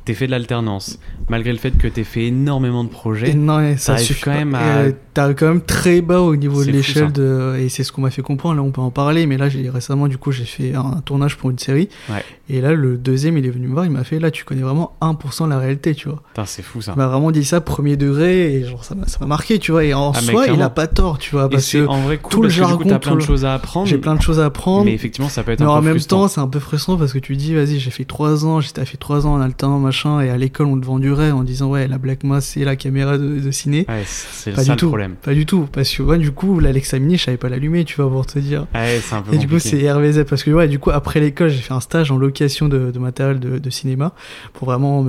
t'aies fait de l'alternance, malgré le fait que t'aies fait énormément de projets, Et non, et ça suffit quand même à- euh, T'arrives quand même très bas au niveau de l'échelle de et c'est ce qu'on m'a fait comprendre. Là, on peut en parler, mais là, j'ai récemment, du coup, j'ai fait un tournage pour une série. Ouais. Et là, le deuxième, il est venu me voir, il m'a fait, là, tu connais vraiment 1% de la réalité, tu vois. c'est fou ça. Il m'a vraiment dit ça premier degré et genre ça m'a marqué, tu vois. Et en Ah, soi, il a pas tort, tu vois, parce que en vrai cool tout le jargon, t'as plein de choses à apprendre. j'ai plein de choses à apprendre. Mais effectivement, ça peut être Mais un en peu même frustrant. temps, c'est un peu frustrant parce que tu dis, vas-y, j'ai fait trois ans, j'étais fait trois ans en alternant, machin, et à l'école, on te vendurait en disant, ouais, la Black Mass, c'est la caméra de, de ciné. Ouais, c'est ça du le tout. problème. Pas du tout, parce que, ouais, du coup, l'Alexa Mini, je savais pas l'allumer, tu vois, pour te dire. Ouais, c'est un peu Et du coup, c'est RVZ parce que ouais, du coup, après l'école, j'ai fait un stage en location de, de matériel de, de cinéma pour vraiment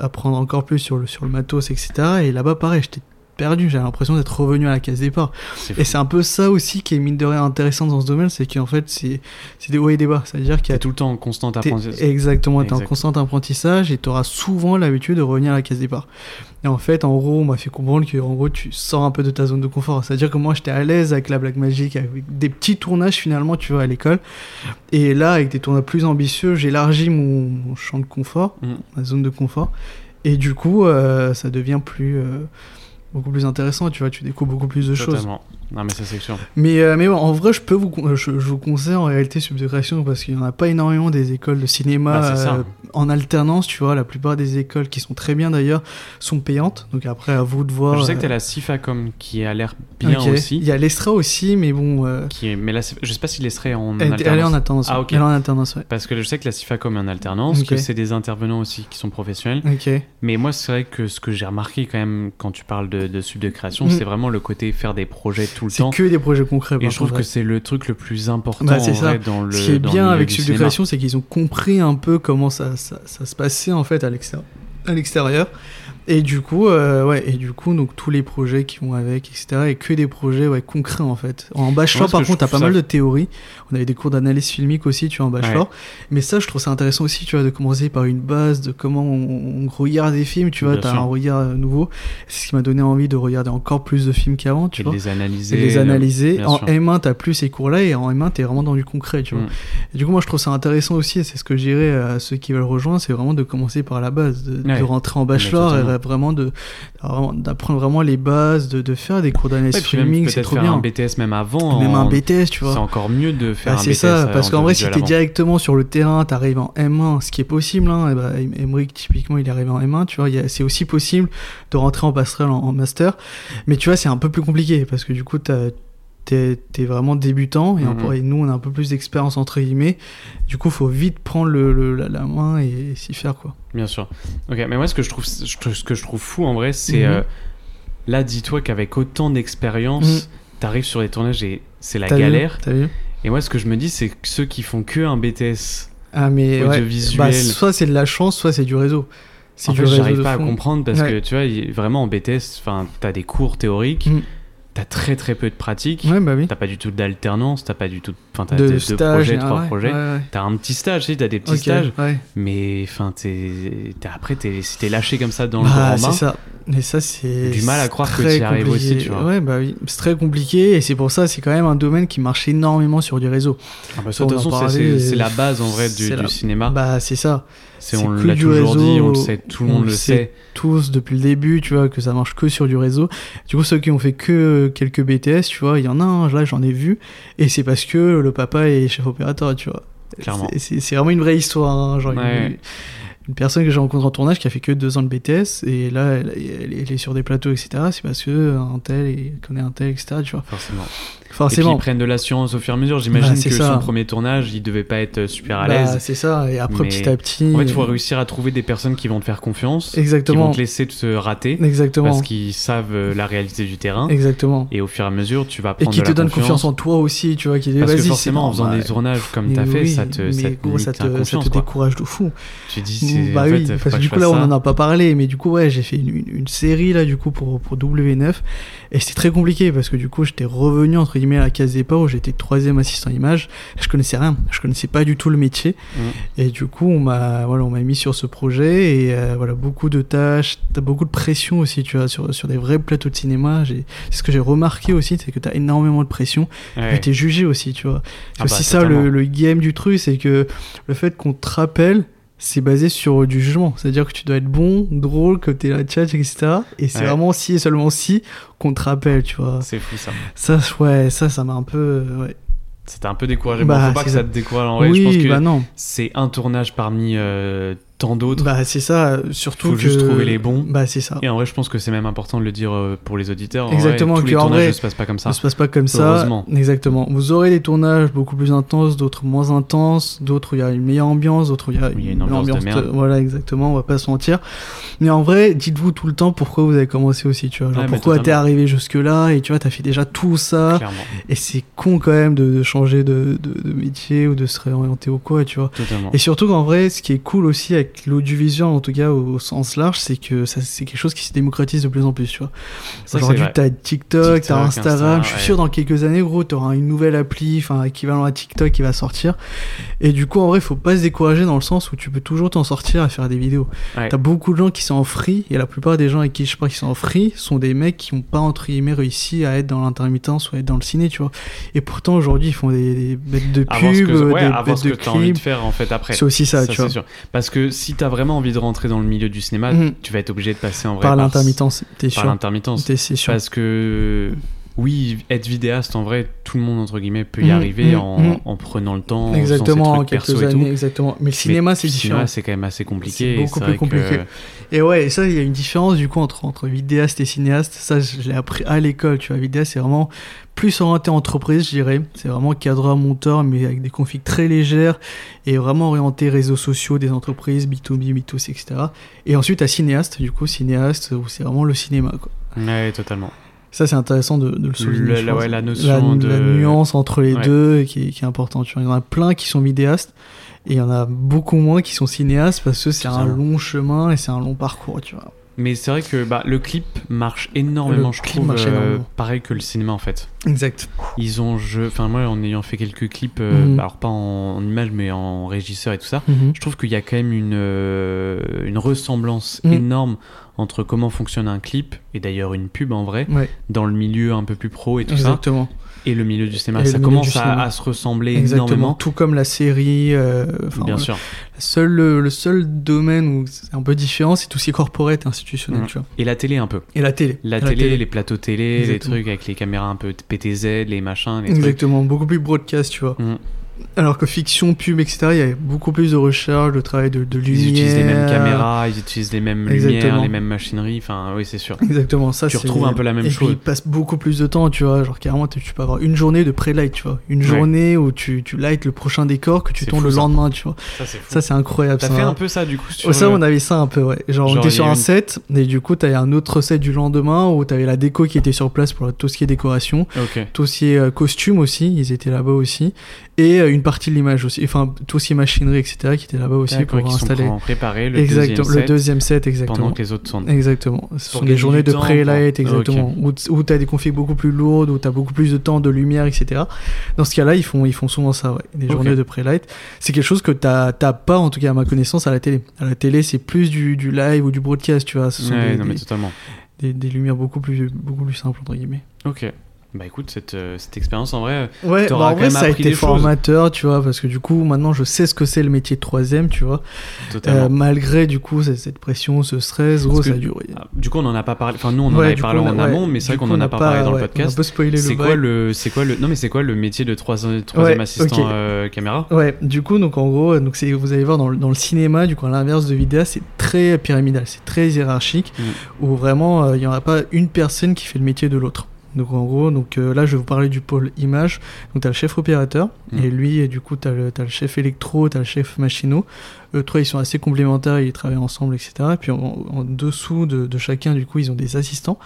apprendre encore plus sur le, sur le matos, etc. Et là-bas, pareil, j'étais perdu, j'avais l'impression d'être revenu à la case départ. Et c'est un peu ça aussi qui est mine de rien intéressant dans ce domaine, c'est qu'en fait, c'est des hauts et des bas. C'est-à-dire qu'il y a tout le temps en constant apprentissage. Exactement, tu es en constant apprentissage et tu auras souvent l'habitude de revenir à la case départ. Et en fait, en gros, on m'a fait comprendre que en gros, tu sors un peu de ta zone de confort. C'est-à-dire que moi, j'étais à l'aise avec la Black Magic, avec des petits tournages finalement, tu vois, à l'école. Et là, avec des tournages plus ambitieux, j'élargis mon, mon champ de confort, Mm. ma zone de confort. Et du coup, euh, ça devient plus. euh, beaucoup plus intéressant, tu vois, tu découvres beaucoup plus de choses. Non, mais ça, c'est sûr. Mais, euh, mais bon, en vrai, je peux vous, je, je vous conseille en réalité Subdécréation parce qu'il n'y en a pas énormément des écoles de cinéma Bah, euh, en alternance, tu vois. La plupart des écoles qui sont très bien d'ailleurs sont payantes. Donc après, à vous de voir. je sais que euh, la Cifacom qui a l'air bien aussi. Il y a l'Estra aussi, mais bon. euh, Qui est... Mais là, je sais pas si l'Estrait est en elle, elle est en alternance. alternance. Ah, ok. Elle est en alternance, ouais. Parce que je sais que la Cifacom est en alternance, Ok. que c'est des intervenants aussi qui sont professionnels. Ok. Mais moi, c'est vrai que ce que j'ai remarqué quand même quand tu parles de, de sub de création, Mm. c'est vraiment le côté faire des projets tout le C'est que des projets concrets. Et je trouve que c'est le truc le plus important Bah, en vrai dans le. Ce qui est bien avec du Subdécréation, c'est qu'ils ont compris un peu comment ça, ça, ça se passait en fait à l'extérieur. Et du coup, euh, ouais, et du coup, donc tous les projets qui vont avec, etc., et que des projets ouais, concrets en fait. En bachelor, par contre, t'as pas ça- mal de théories. On avait des cours d'analyse filmique aussi, tu vois, en bachelor. Mais ça, je trouve ça intéressant aussi, tu vois, de commencer par une base de comment on, on regarde des films, tu vois, t'as un regard euh, nouveau. C'est ce qui m'a donné envie de regarder encore plus de films qu'avant, tu Et vois. les analyser. Et les analyser. bien En sûr. M1, t'as plus ces cours-là, et en M1, t'es vraiment dans du concret, tu vois. Mm. Et du coup, moi, je trouve ça intéressant aussi, et c'est ce que je dirais à ceux qui veulent rejoindre, c'est vraiment de commencer par la base, de, de rentrer en bachelor vraiment de d'apprendre vraiment les bases, de, de faire des cours d'analyse Ouais, filming, c'est trop faire bien. un BTS même avant. Même en- un BTS, tu C'est vois. encore mieux de faire Bah, un c'est ça, parce qu'en vrai, si t'es directement sur le terrain, t'arrives en M1, ce qui est possible, hein, et bah, Em- Emmerich, typiquement, il est arrivé en M1, tu vois, c'est aussi possible de rentrer en passerelle en, en master, mais tu vois, c'est un peu plus compliqué, parce que du coup, t'as- t'es t'es vraiment débutant, et, Mhm. et nous, on a un peu plus d'expérience, entre guillemets, du coup, faut vite prendre le, le- la, la main et, s'y faire, quoi. Bien sûr. Ok, mais moi, ce que je trouve, ce que je trouve fou en vrai, c'est. Mhm. euh, là, dis-toi qu'avec autant d'expérience, t'arrives sur les tournages et c'est la vu galère. Vu Et moi, ce que je me dis, c'est que ceux qui font que un BTS, Ah, mais ouais, Audiovisuel. bah, soit c'est de la chance, soit c'est du réseau. En fait, j'arrive pas à comprendre parce Ouais. que tu vois, vraiment en BTS, enfin, t'as des cours théoriques, Mhm. T'as très très peu de pratique, Ouais, bah oui. t'as pas du tout d'alternance, t'as pas du tout, enfin, t'as De deux, stage, projets, et- trois ouais, projets. ouais. T'as un petit stage, tu sais, t'as des petits stages, mais enfin, t'es, t'es- après, t'es, t'es lâché comme ça dans le Bah, grand bain, c'est ça. Et ça, c'est. Du mal à croire que très t'y arrives aussi, tu vois. Ouais, bah oui. C'est très compliqué et c'est pour ça, c'est quand même un domaine qui marche énormément sur du réseau. Ah bah, ça, de toute façon, c'est, la base en vrai du, du cinéma. Bah, c'est ça. C'est, on l'a toujours dit, réseau, on le sait, tout le on monde le sait. Tous depuis le début, tu vois, que ça marche que sur du réseau. Du coup, ceux qui ont fait que quelques BTS, tu vois, il y en a un, là, j'en ai vu. Et c'est parce que le papa est chef opérateur, tu vois. Clairement. C'est- vraiment une vraie histoire. hein. Genre, Ouais. une, une personne que j'ai rencontrée en tournage qui a fait que deux ans de BTS et là, elle, elle- elle est sur des plateaux, etc. C'est parce que un tel et connaît un tel, etc. Tu vois. Forcément. Et puis Forcément. ils prennent de l'assurance au fur et à mesure. J'imagine Bah, que ça. son premier tournage, il devait pas être super à Bah, l'aise. c'est ça. Et après, Mais petit à petit. En fait, il faut réussir à trouver des personnes qui vont te faire confiance, qui Exactement. vont te laisser te rater, Exactement. parce qu'ils savent euh, la réalité du terrain. Exactement. Et au fur et à mesure, tu vas Et prendre qui de te donne confiance en toi aussi, tu vois. Qui dit, Parce que vas-y, forcément, en faisant des tournages comme Mais t'as fait, oui, ça te, mais ça te, gros, ça nique te, la ça confiance. te quoi. décourage de fou. Tu dis, c'est, bah en oui, fait, parce que du coup là on en a pas parlé, mais du coup ouais j'ai fait une, série là du coup pour, pour W9 et c'était très compliqué parce que du coup j'étais revenu entre guillemets à la case départ où j'étais troisième assistant image, je connaissais rien, je connaissais pas du tout le métier. Mm. et du coup on m'a voilà on m'a mis sur ce projet. Et euh, voilà beaucoup de tâches, t'as beaucoup de pression aussi tu vois sur, sur des vrais plateaux de cinéma, j'ai c'est ce que j'ai remarqué aussi c'est que t'as énormément de pression. Ouais. et t'es jugé aussi tu vois. C'est Ah bah, aussi ça totalement. le, le game du truc, c'est que le fait qu'on te rappelle, c'est basé sur du jugement. C'est-à-dire que tu dois être bon, drôle, que t'es la tchatch, etc. Et c'est Ouais. vraiment si et seulement si qu'on te rappelle, tu vois. C'est fou ça. Ça, ouais, ça, ça m'a un peu. euh, Ouais. C'était un peu découragé. Bah, bon, faut pas que ça. ça te décourage en vrai. oui, je pense que bah non. c'est un tournage parmi euh, tant d'autres. Bah, c'est ça, surtout Faut que. juste trouver les bons. Bah, c'est ça. Et en vrai, je pense que c'est même important de le dire euh, pour les auditeurs. En Exactement, vrai, tous les que en tournages vrai, ne se passent pas comme ça. Ça se passe pas comme ça. Heureusement. Exactement. Vous aurez des tournages beaucoup plus intenses, d'autres moins intenses, d'autres où il y a une meilleure ambiance, d'autres où il y a il y a une ambiance de merde. Voilà, exactement. On va pas se mentir. Mais en vrai, dites-vous tout le temps pourquoi vous avez commencé aussi, tu vois. Genre mais pourquoi t'es arrivé jusque là et tu vois, t'as fait déjà tout ça. Clairement, Et c'est con quand même de, de changer de, de, de métier ou de se réorienter ou quoi, tu vois. totalement. Et surtout qu'en vrai, ce qui est cool aussi avec l'audiovisuel, en tout cas au, au sens large, c'est que ça, c'est quelque chose qui se démocratise de plus en plus, tu vois. Aujourd'hui, t'as TikTok, t'as Instagram. Insta, je suis ouais. sûr, dans quelques années, gros, t'auras une nouvelle appli, enfin, équivalent à TikTok qui va sortir. Et du coup, en vrai, faut pas se décourager dans le sens où tu peux toujours t'en sortir à faire des vidéos. Ouais. T'as beaucoup de gens qui sont en free, et la plupart des gens avec qui je parle qui sont en free sont des mecs qui ont pas, entre guillemets, réussi à être dans l'intermittence ou à être dans le ciné, tu vois. Et pourtant, aujourd'hui, ils font des, des bêtes de Avoir ce pub, que, ouais, des bêtes ce de envie de clips. faire en fait après. C'est aussi ça, tu vois. sûr. Parce que si t'as vraiment envie de rentrer dans le milieu du cinéma, Mhm. tu vas être obligé de passer en vrai Par l'intermittence, t'es Par sûr. l'intermittence. T'es- C'est sûr. Parce que oui, être vidéaste en vrai, tout le monde entre guillemets peut y Mhm, arriver mhm, en, mhm. en prenant le temps, en faisant ses Exactement, en quelques perso et tout. années, exactement. Mais le cinéma, Mais c'est le différent. cinéma, c'est quand même assez compliqué. C'est beaucoup c'est plus compliqué. que- Et ouais, et ça, il y a une différence du coup entre, entre vidéaste et cinéaste. Ça, je l'ai appris à l'école, tu vois. Vidéaste, c'est vraiment plus orienté entreprise, je dirais. C'est vraiment cadreur, monteur, mais avec des configs très légères et vraiment orienté réseaux sociaux des entreprises, B2B, B2C, etc. Et ensuite, à cinéaste, du coup, cinéaste, où c'est vraiment le cinéma, quoi. Ouais, totalement. Ça, c'est intéressant de, de le souligner. La- pense. ouais, la notion la, de- la nuance entre les Ouais. deux qui est, qui est importante. Tu vois. Il y en a plein qui sont vidéastes et il y en a beaucoup moins qui sont cinéastes parce que c'est un long chemin et c'est un long parcours, tu vois. Mais c'est vrai que bah, le clip marche énormément, Le je clip trouve. marche euh, énormément. pareil que le cinéma en fait. Exact. Ils ont, je... enfin moi en ayant fait quelques clips, euh, Mhm. bah, alors pas en, en images mais en régisseur et tout ça, Mhm. je trouve qu'il y a quand même une, euh, une ressemblance Mhm. énorme entre comment fonctionne un clip et d'ailleurs une pub en vrai Ouais, dans le milieu un peu plus pro et tout exactement. ça et le milieu du cinéma. Et ça commence à, se ressembler Exactement. énormément. Tout comme la série. euh, Bien ouais. sûr. La seule- le, le seul domaine où c'est un peu différent, c'est tout ce qui est corporate et institutionnel, Mhm. tu vois. Et la télé un peu. Et la télé. La, télé, les plateaux télé, les trucs avec les caméras un peu PTZ, les machins, les trucs. Exactement, beaucoup plus broadcast, tu vois. Mhm. Alors que fiction, pub, etc., il y a beaucoup plus de recherche, de travail de, de lumière. Ils utilisent les mêmes caméras, ils utilisent les mêmes Exactement. lumières, les mêmes machineries. Enfin, oui, c'est sûr. Exactement, ça Tu retrouves un peu la même et chose. puis ils passent beaucoup plus de temps, tu vois. Genre carrément, tu tu peux avoir une journée de pré-light, tu vois. Une Ouais. journée où tu, tu light le prochain décor que tu tournes le ça. lendemain, tu vois. Ça, c'est incroyable. T'as ça. fait un peu ça du coup sur Oh, ça, le- on avait ça un peu, ouais. Genre, on était sur un une- set, et du coup, t'avais un autre set du lendemain où t'avais la déco qui était sur place pour tout ce qui est décoration, tout ce qui est euh, costume aussi, ils étaient là-bas aussi, et une partie de l'image aussi, enfin, tout ce qui est machinerie, etc., qui était là-bas aussi pour sont installer. pré- préparés le Exactement, deuxième le set deuxième set, exactement. pendant que les autres tournent. Exactement. Ce sont des journées de pré-light, exactement. Où, t- où t'as des configs beaucoup plus lourdes, où t'as beaucoup plus de temps, de lumière, etc. Dans ce cas-là, ils font, ils font souvent ça, ouais. Des journées de pré-light. C'est quelque chose que t'as t'as pas, en tout cas à ma connaissance, à la télé. À la télé, c'est plus du, du live ou du broadcast, tu vois. Ce sont Ouais, des, non mais des- totalement. des- des lumières beaucoup plus, beaucoup plus simples, entre guillemets. Ok. Bah écoute, cette, euh, cette expérience en vrai, Ouais, T'auras bah, en vrai, ça a été choses. formateur, tu vois, parce que du coup, maintenant, je sais ce que c'est le métier de troisième, tu vois. Euh, malgré, du coup, cette, pression, ce stress, gros, que- ça a duré. Ah, Du coup, on en a pas parlé. Enfin, nous, on en Ouais, avait parlé coup, en on amont, ouais, mais c'est vrai qu'on en on a pas parlé dans le ouais, On podcast. un peu spoilé le quoi le, c'est quoi le, non mais c'est quoi le métier de troisième, troisième Ouais, assistant euh, caméra? Ouais, du coup, donc en gros, donc c'est, vous allez voir dans le, dans le cinéma, du coup, à l'inverse de vidéo, c'est très pyramidal, c'est très hiérarchique, Mm. où vraiment, euh, il n'y aura pas une personne qui fait le métier de l'autre. Donc en gros, donc euh, là, je vais vous parler du pôle image. Donc tu as le chef opérateur, Mm. et lui, et du coup, tu as, le t'as le chef électro, tu as le chef machino. Eux trois, ils sont assez complémentaires, ils travaillent ensemble, etc. Et puis en, en dessous de, de chacun, du coup, ils ont des assistants.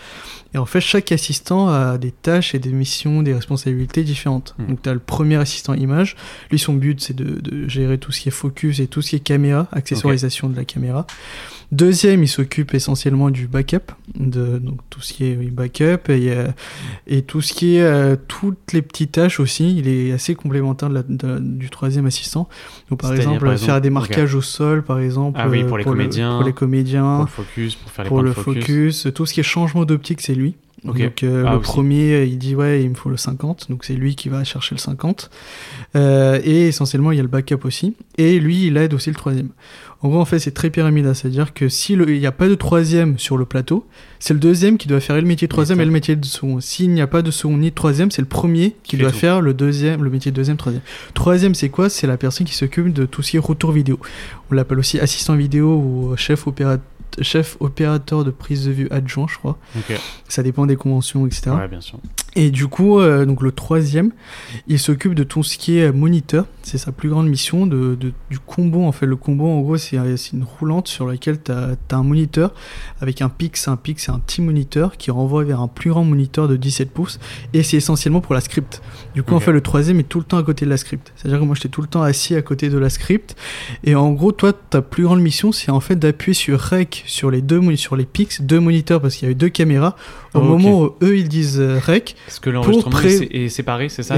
Et en fait, chaque assistant a des tâches et des missions, des responsabilités différentes. Mm. Donc tu as le premier assistant image. Lui, son but, c'est de, de gérer tout ce qui est focus et tout ce qui est caméra, accessoirisation de la caméra. Deuxième, il s'occupe essentiellement du backup, de donc tout ce qui est oui, backup et, euh, et tout ce qui est euh, toutes les petites tâches aussi. Il est assez complémentaire de la- de- du troisième assistant. Donc par exemple, par exemple, faire des marquages au sol, par exemple. Ah oui, euh, pour les le- comédiens. pour les comédiens, pour le focus, pour faire les pour le focus. focus, tout ce qui est changement d'optique, c'est lui. Donc euh, Ah, le aussi. premier, il dit ouais, il me faut le 50, donc c'est lui qui va chercher le 50. Euh, et essentiellement, il y a le backup aussi. Et lui, il aide aussi le troisième. En gros, en fait, c'est très pyramidal, c'est-à-dire que si le- il n'y a pas de troisième sur le plateau, c'est le deuxième qui doit faire et le métier de troisième et le métier de second. S'il n'y a pas de second ni de troisième, c'est le premier qui doit tout. faire le deuxième, le métier de deuxième, troisième. Troisième, c'est quoi? C'est la personne qui s'occupe de tout ce qui est retour vidéo. On l'appelle aussi assistant vidéo ou chef opérateur chef opérateur de prise de vue adjoint, je crois. Ok. Ça dépend des conventions, etc. Ouais, bien sûr. Et du coup, euh, donc le troisième, il s'occupe de tout ce qui est moniteur. C'est sa plus grande mission de, de- du combo. En fait, le combo, en gros, c'est euh, une roulante sur laquelle tu as, un moniteur avec un PIX. Un PIX, c'est un petit moniteur qui renvoie vers un plus grand moniteur de 17 pouces. Et c'est essentiellement pour la script. Du coup, en fait, le troisième est tout le temps à côté de la script. C'est-à-dire que moi, j'étais tout le temps assis à côté de la script. Et en gros, toi, ta plus grande mission, c'est en fait d'appuyer sur REC sur les deux sur les PIX, deux moniteurs, parce qu'il y avait deux caméras. Au moment où eux, ils disent euh, REC, Parce que l'enregistrement pré- est est séparé, c'est ça?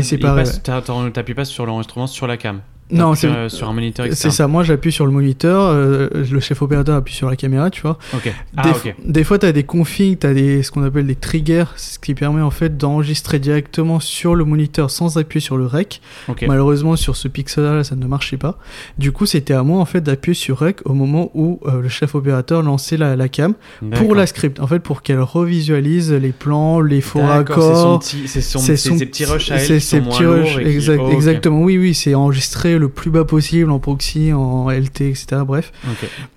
T'appuies pas sur l'enregistrement sur la cam? Non, c'est euh, sur un moniteur c'est ça. Moi, j'appuie sur le moniteur, euh, le chef opérateur appuie sur la caméra, tu vois. Ok. Ah, des, des fois, tu as des configs, tu as des, ce qu'on appelle des triggers, ce qui permet en fait d'enregistrer directement sur le moniteur sans appuyer sur le rec. Ok. Malheureusement, sur ce pixel-là, ça ne marchait pas. Du coup, c'était à moi en fait d'appuyer sur rec au moment où euh, le chef opérateur lançait la, la cam pour la script. En fait, pour qu'elle revisualise les plans, les faux D'accord, c'est son raccords. petit- C'est ses petits petit- rushs à elle c'est ses petits rushs, exact-. Exactement, oui, oui, c'est enregistré le plus bas possible en proxy, en LT, etc. Bref.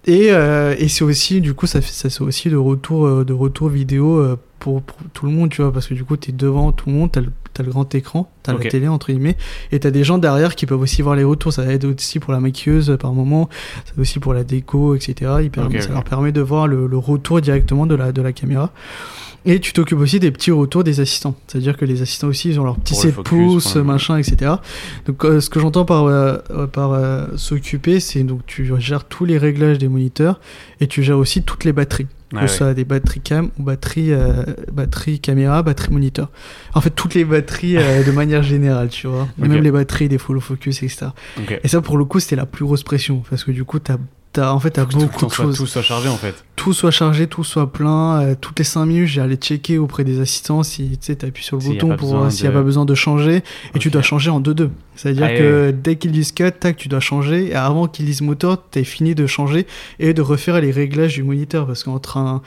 Et, euh, et c'est aussi, du coup, ça, ça c'est aussi de retour, euh, de retour vidéo euh, pour, pour tout le monde, tu vois, parce que du coup, tu es devant tout le monde, tu as, le grand écran, tu as la télé, entre guillemets, et tu as des gens derrière qui peuvent aussi voir les retours. Ça aide aussi pour la maquilleuse par moment, ça aide aussi pour la déco, etc. Il permet- ça leur permet de voir le, le retour directement de la, de la caméra. Et tu t'occupes aussi des petits retours des assistants. C'est-à-dire que les assistants aussi, ils ont leur petit Pour le 7 focus, pouces, machin, etc. Donc, euh, ce que j'entends par, euh, euh, par euh, s'occuper, c'est donc tu gères tous les réglages des moniteurs et tu gères aussi toutes les batteries. Que Ouais, ce soit des batteries cam ou batteries, batteries caméra, batteries moniteur. En fait, toutes les batteries de manière générale, tu vois. Ok. Même les batteries des follow focus, etc. Et ça, pour le coup, c'était la plus grosse pression. Parce que du coup, t'as, t'as, en fait, t'as beaucoup de choses Tout soit chargé en fait. tout soit chargé, tout soit plein. euh, toutes les 5 minutes, j'allais checker auprès des assistants si tu sais, appuies sur le bouton pour s'il n'y a pas besoin de changer. Et tu dois changer en 2-2. C'est-à-dire Ah, que ouais. dès qu'ils disent cut, tac, tu dois changer. Et avant qu'ils disent moteur, tu fini de changer et de refaire les réglages du moniteur. Parce qu'entre un,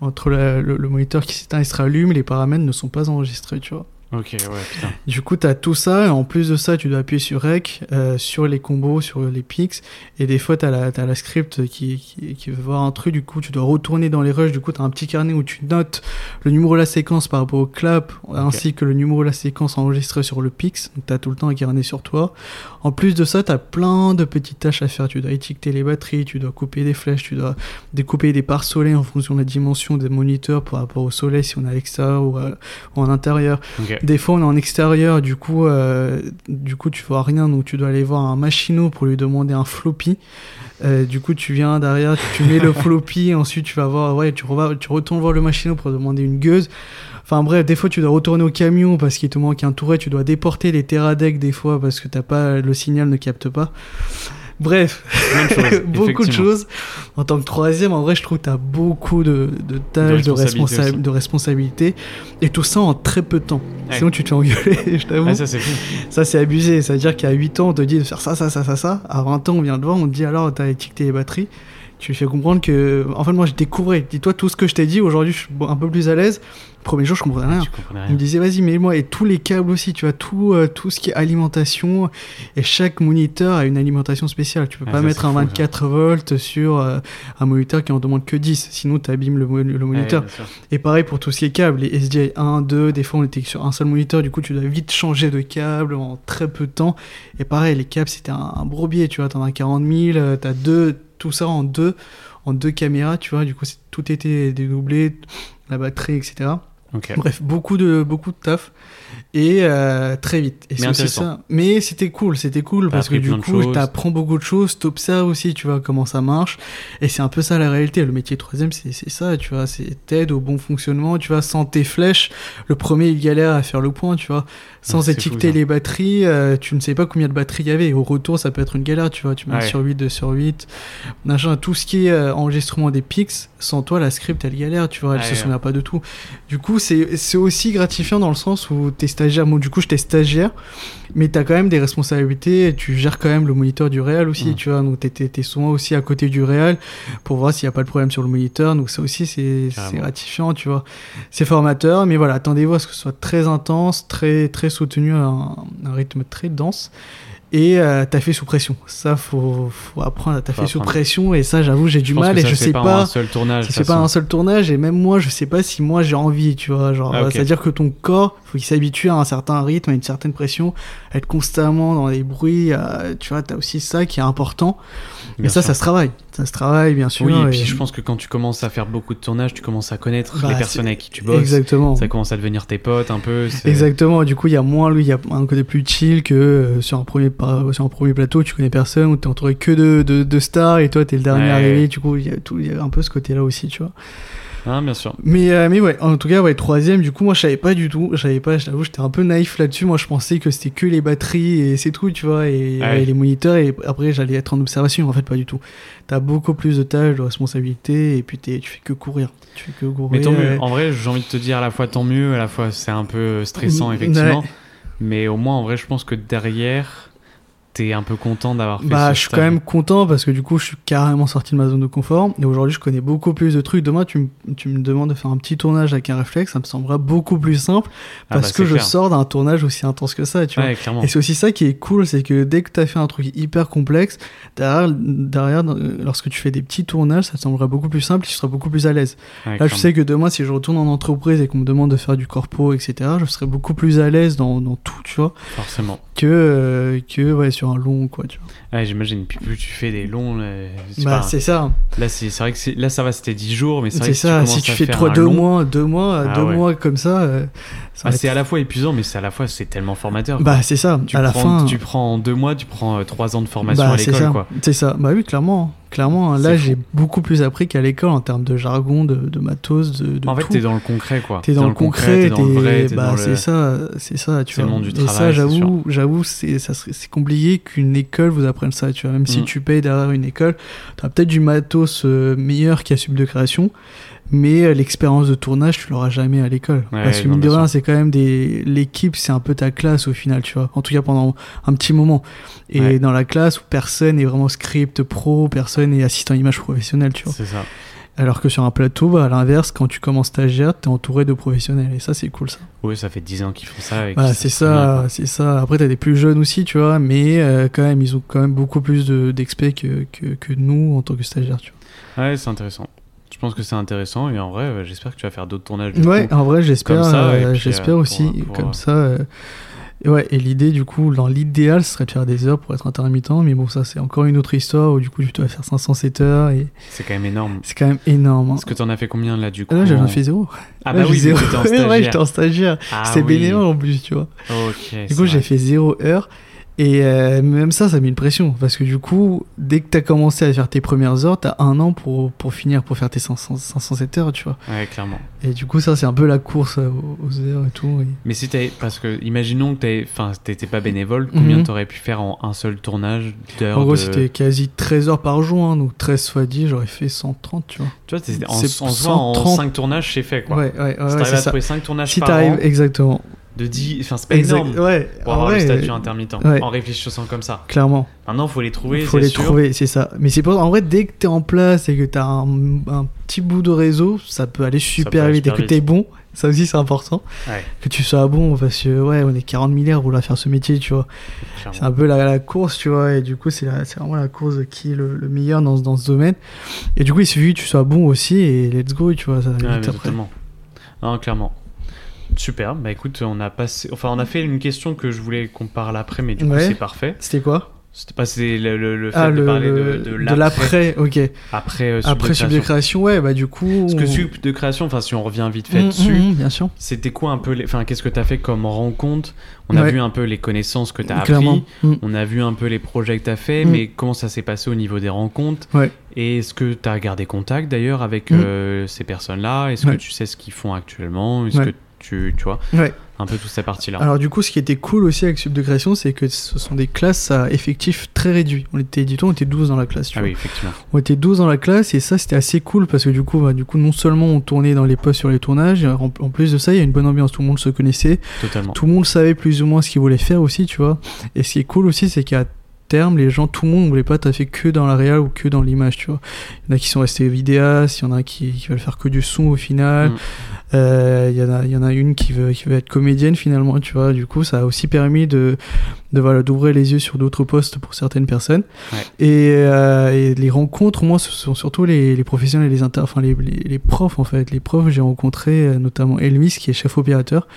entre la- le, le moniteur qui s'éteint et se rallume, les paramètres ne sont pas enregistrés, tu vois. Ok, ouais, putain. Du coup, tu as tout ça, et en plus de ça, tu dois appuyer sur REC, euh, sur les combos, sur les pics, et des fois, tu as, la t'as la script qui, qui, qui veut voir un truc, du coup, tu dois retourner dans les rushs, du coup, tu as un petit carnet où tu notes le numéro de la séquence par rapport au clap, ainsi que le numéro de la séquence enregistré sur le pix, donc tu as tout le temps un carnet sur toi. En plus de ça, tu as plein de petites tâches à faire, tu dois étiqueter les batteries, tu dois couper des flèches, tu dois découper des parts soleil en fonction de la dimension des moniteurs par rapport au soleil, si on est à l'extérieur ou, à- ou en intérieur. Ok. Des fois, on est en extérieur, du coup, euh, du coup, tu vois rien, donc tu dois aller voir un machinot pour lui demander un floppy. Euh, du coup, tu viens derrière, tu mets le floppy, ensuite tu vas voir, ouais, tu, revas- tu retournes voir le machinot pour demander une gueuse. Enfin bref, des fois tu dois retourner au camion parce qu'il te manque un touret, tu dois déporter les Teradek des fois parce que t'as pas le signal ne capte pas. Bref, de beaucoup de choses. En tant que troisième, en vrai, je trouve que tu as beaucoup de, de tâches, de, responsabilités responsa- aussi. de responsabilités, et tout ça en très peu de temps. Ouais. Sinon, tu te fais engueuler, je t'avoue. Ah, ça, c'est abusé. C'est-à-dire qu'à 8 ans, on te dit de faire ça, ça, ça, ça, ça. À 20 ans, on vient te voir, on te dit alors, t'as étiqueté les batteries. Tu lui fais comprendre que. En fait, moi, je découvrais. Dis-toi tout ce que je t'ai dit. Aujourd'hui, je suis un peu plus à l'aise. Premier jour, je comprenais rien. Comprenais Il me rien. disait vas-y mets-moi et tous les câbles aussi tu vois tout euh, tout ce qui est alimentation et chaque moniteur a une alimentation spéciale. Tu peux Ah, pas ça, mettre un fou, ça. 24 volts sur euh, un moniteur qui en demande que 10 sinon tu abîmes le, le moniteur. et pareil pour tout ce qui est câbles les SDI 1 2 des fois on était sur un seul moniteur du coup tu dois vite changer de câble en très peu de temps. Et pareil les câbles c'était un, un bourbier tu vois t'en as 40 000 euh, t'as deux tout ça en deux en deux caméras tu vois. Du coup tout était dédoublé la batterie etc Bref, beaucoup de, beaucoup de taf et euh, très vite. Et Mais ça. Mais c'était cool, c'était cool T'as parce que du coup, t'apprends beaucoup de choses, t'observes aussi, tu vois, comment ça marche. Et c'est un peu ça la réalité. Le métier troisième, c'est c'est ça, tu vois, c'est t'aides au bon fonctionnement, tu vois, sans tes flèches. Le premier, il galère à faire le point, tu vois. Sans étiqueter fou, les batteries, euh, tu ne sais pas combien de batteries il y avait. Au retour, ça peut être une galère, tu vois. Tu mets Ouais. sur 8, 2 sur 8. Machin, tout ce qui est euh, enregistrement des pics, sans toi, la script, elle galère, tu vois, elle Ouais, se souvient pas de tout. Du coup, c'est c'est aussi gratifiant dans le sens où t'es stagiaire. Bon, du coup, j'étais stagiaire, mais t'as quand même des responsabilités. et tu gères quand même le moniteur du réel aussi, Mm. tu vois. Donc, t'es- t'es souvent aussi à côté du réel pour voir s'il n'y a pas de problème sur le moniteur. Donc, ça aussi, c'est gratifiant, tu vois. C'est formateur, mais voilà, attendez-vous à ce que ce soit très intense, très, très soutenu, à un, un rythme très dense. Et euh, t'as fait sous pression. Ça, faut, faut apprendre à taffer Faut sous pression. Et ça, j'avoue, j'ai du mal et ça je fait sais pas, pas. un seul tournage. Ça se fait pas un seul tournage et même moi je sais pas si moi j'ai envie tu vois genre Ah, ok. c'est à dire que ton corps faut qu'il s'habitue à un certain rythme à une certaine pression à être constamment dans les bruits à- tu vois t'as aussi ça qui est important mais Bien ça sûr. ça se travaille ça se travaille bien sûr Oui, et et- puis je pense que quand tu commences à faire beaucoup de tournages, tu commences à connaître Bah, les personnes avec qui tu bosses. exactement Ça commence à devenir tes potes un peu. Exactement, du coup il y a moins lui, il y a un côté plus chill que euh, sur un premier sur un premier plateau, tu connais personne ou t'es entouré que de, de, de stars et toi t'es le dernier Ouais. arrivé, du coup il y a tout il y a un peu ce côté là aussi, tu vois. Hein, bien sûr. Mais, euh, mais ouais, en tout cas, ouais, troisième, du coup, moi, je savais pas du tout. Je savais pas, je t'avoue, j'étais un peu naïf là-dessus. Moi, je pensais que c'était que les batteries et c'est tout, tu vois, et, Ouais. et les moniteurs, et après, j'allais être en observation. En fait, pas du tout. T'as beaucoup plus de tâches, de responsabilités, et puis tu fais que courir. Tu fais que courir. Mais tant mieux. En vrai, j'ai envie de te dire à la fois tant mieux, à la fois c'est un peu stressant, Ouais. effectivement. Mais au moins, en vrai, je pense que derrière, t'es un peu content d'avoir fait Bah, ce je suis quand même content parce que du coup, je suis carrément sorti de ma zone de confort. Et aujourd'hui, je connais beaucoup plus de trucs. Demain, tu, me- tu me demandes de faire un petit tournage avec un réflexe, ça me semblera beaucoup plus simple Ah parce bah, que c'est je clair. sors d'un tournage aussi intense que ça, tu vois. Ouais. Et c'est aussi ça qui est cool, c'est que dès que tu as fait un truc hyper complexe, derrière, derrière, euh, lorsque tu fais des petits tournages, ça te semblera beaucoup plus simple, tu seras beaucoup plus à l'aise. Ouais, Là, je sais que demain, si je retourne en entreprise et qu'on me demande de faire du corpo, etc., je serai beaucoup plus à l'aise dans, dans tout, tu vois, Forcément. que, euh, que ouais, sur un long, quoi, tu vois. Ouais, j'imagine. Puis plus tu fais des longs. c'est Bah, c'est ça. Là, c'est c'est vrai que c'est- là, ça va, c'était 10 jours, mais c'est vrai C'est que ça. si Si tu, tu commences fais à faire trois, un deux long, mois, deux mois, Ah deux ouais. mois comme ça, euh, ça bah, c'est être- à la fois épuisant, mais c'est à la fois c'est tellement formateur. Bah, c'est ça. tu à la prends, fin. tu prends en deux mois, tu prends 3 ans de formation Bah, à c'est l'école, ça. quoi. C'est ça. Bah oui, clairement. Clairement, C'est là, j'ai beaucoup plus appris qu'à l'école en termes de jargon, de, de matos, de, de En fait, t'es dans le concret, quoi. T'es dans, le concret, t'es dans le vrai, bah, dans c'est le. ça, c'est ça, tu C'est le vois. monde du Et ça, travail, j'avoue, j'avoue, c'est compliqué qu'une école vous apprenne ça, tu vois. Même si Mm. tu payes derrière une école, t'as peut-être du matos euh, meilleur a sub de création, mais euh, l'expérience de tournage, tu l'auras jamais à l'école. Ouais, Parce que mine de rien, c'est quand même des, l'équipe, c'est un peu ta classe au final, tu vois. En tout cas pendant un petit moment. Et Ouais. dans la classe où personne n'est vraiment script pro, personne n'est assistant image professionnel, tu vois. C'est ça. Alors que sur un plateau, bah, à l'inverse, quand tu commences stagiaire, t'es entouré de professionnels. Et ça, c'est cool, ça. Oui, ça fait 10 ans qu'ils font ça. Bah, c'est ça, c'est ça. Après, t'as des plus jeunes aussi, tu vois, mais euh, quand même, ils ont quand même beaucoup plus de- d'expect que, que, que nous en tant que stagiaires, tu Ouais, c'est intéressant. Je pense que c'est intéressant et en vrai, euh, j'espère que tu vas faire d'autres tournages. du. Ouais, coup. en vrai, j'espère, euh, aussi, pour- comme ça. euh, et ouais, et l'idée, du coup, dans l'idéal, ce serait de faire des heures pour être intermittent, mais bon, ça, c'est encore une autre histoire où, du coup, tu dois faire 507 heures et C'est quand même énorme. c'est quand même énorme. hein. Est-ce que t'en as fait combien là du coup Là, j'en en- ai fait zéro. Ah Là, bah oui, zéro. en stagiaire. ouais, j'étais en stagiaire. Ah C'était oui. bénévole en plus, tu vois. Ok. Du coup, j'ai fait zéro heure. Et euh, même ça, ça mis une pression. Parce que du coup, dès que t'as commencé à faire tes premières heures, t'as un an pour, pour finir, pour faire tes 500, 507 heures, tu vois. Ouais, clairement. Et du coup, ça, c'est un peu la course euh, aux, heures et tout. et- Mais si t'avais. Parce que, imaginons que t'étais pas bénévole, combien Mhm. t'aurais pu faire en un seul tournage d'heures En gros, de- c'était quasi 13 heures par jour. hein, donc 13 fois 10, j'aurais fait 130, tu vois. Tu vois, en, en c'est soi, en 130. 5 tournages, c'est fait quoi. Ouais, ouais, ouais, si ouais, t'arrives à ça. trouver 5 tournages Si par t'arrives, an, exactement. De 10. Enfin, c'est pas Exact- énorme Ouais, pour avoir vrai, le statut intermittent. ouais. En réfléchissant comme ça. Clairement. Maintenant, faut les trouver. Il faut les sûr. trouver, c'est ça. Mais c'est pour en vrai, dès que t'es en place et que t'as un, un petit bout de réseau, ça peut aller super vite. super et que t'es bon, ça aussi c'est important. Ouais, Que tu sois bon, parce que ouais, on est 40 milliards pour la faire ce métier, tu vois. C'est un peu la, la course, tu vois. Et du coup, c'est vraiment la course de qui est le, le meilleur dans, ce- dans ce domaine. Et du coup, il suffit que tu sois bon aussi et let's go, tu vois. Ça va Ouais, vite mais après. totalement. Non, clairement. Super. Bah écoute, on a passé. Enfin, on a fait une question que je voulais qu'on parle après, mais du coup, c'est parfait. C'était quoi? C'était pas le, le, le fait Ah, de le, parler le- de, l'après, ok. Après, euh, Après sub de création. ouais, bah du coup. Parce que sub de création, enfin, si on revient vite fait Mm, dessus, mm, mm, bien sûr. c'était quoi un peu. les- Enfin, qu'est-ce que t'as fait comme rencontre? On a vu un peu les connaissances que t'as appris. Mm. On a vu un peu les projets que t'as fait, Mm. mais comment ça s'est passé au niveau des rencontres? Ouais. Et est-ce que t'as gardé contact d'ailleurs avec Mm. euh, ces personnes-là? Est-ce que tu sais ce qu'ils font actuellement? Est-ce que tu, tu vois Ouais. un peu toute cette partie-là. Alors du coup, ce qui était cool aussi avec Sub de création, c'est que ce sont des classes à effectifs très réduits. On était, dit on était 12 dans la classe. Tu ah vois. oui, effectivement. On était 12 dans la classe et ça c'était assez cool parce que du coup, bah, du coup non seulement on tournait dans les postes sur les tournages, en, en plus de ça il y a une bonne ambiance, tout le monde se connaissait, Totalement. tout le monde savait plus ou moins ce qu'il voulait faire aussi, tu vois. Et ce qui est cool aussi c'est qu'à terme, les gens, tout le monde ne voulait pas taffer que dans la réal ou que dans l'image, tu vois. Il y en a qui sont restés vidéastes, il y en a qui, qui veulent faire que du son au final. Mm. Euh, Il y, en a- il y en a une qui veut, qui veut être comédienne finalement, tu vois. Du coup, ça a aussi permis de, de voilà, d'ouvrir les yeux sur d'autres postes pour certaines personnes. Ouais. Et, euh, et les rencontres, moi, ce sont surtout les, les professionnels et les inter, enfin les, les, les profs en fait. Les profs, j'ai rencontré euh, notamment Elvis qui est chef opérateur,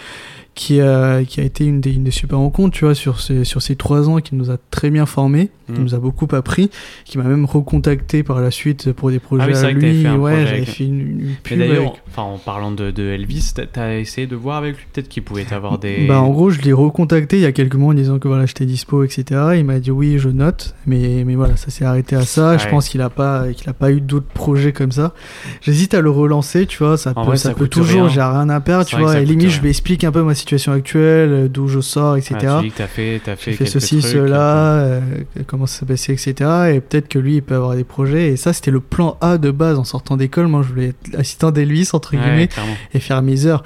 qui a, qui a été une des, une des super rencontres, tu vois, sur ces, sur ces trois ans, qui nous a très bien formés, qui Mm. nous a beaucoup appris, qui m'a même recontacté par la suite pour des projets Ah oui, c'est à vrai que t'avais lui. fait un ouais, j'avais avec- fait une, pub d'ailleurs, avec- enfin, en parlant de, de Elvis, t'as- essayé de voir avec lui peut-être qu'il pouvait avoir des. Bah en gros je l'ai recontacté il y a quelques mois en disant que voilà j'étais dispo etc. Il m'a dit oui je note mais, mais voilà ça s'est arrêté à ça. Je pense qu'il a pas qu'il a pas eu d'autres projets comme ça. J'hésite à le relancer tu vois ça En peut, vrai, ça ça peut toujours j'ai rien à perdre tu vois et limite rien. je lui explique un peu ma situation actuelle euh, d'où je sors etc. Ah, tu dis que t'as fait, t'as fait, ceci, trucs, cela, euh, comment ça s'est passé, etc. Et peut-être que lui, il peut avoir des projets. Et ça, c'était le plan A de base en sortant d'école. Moi, je voulais être assistant d'Elvis, entre Ouais, guillemets, clairement. et faire mes heures.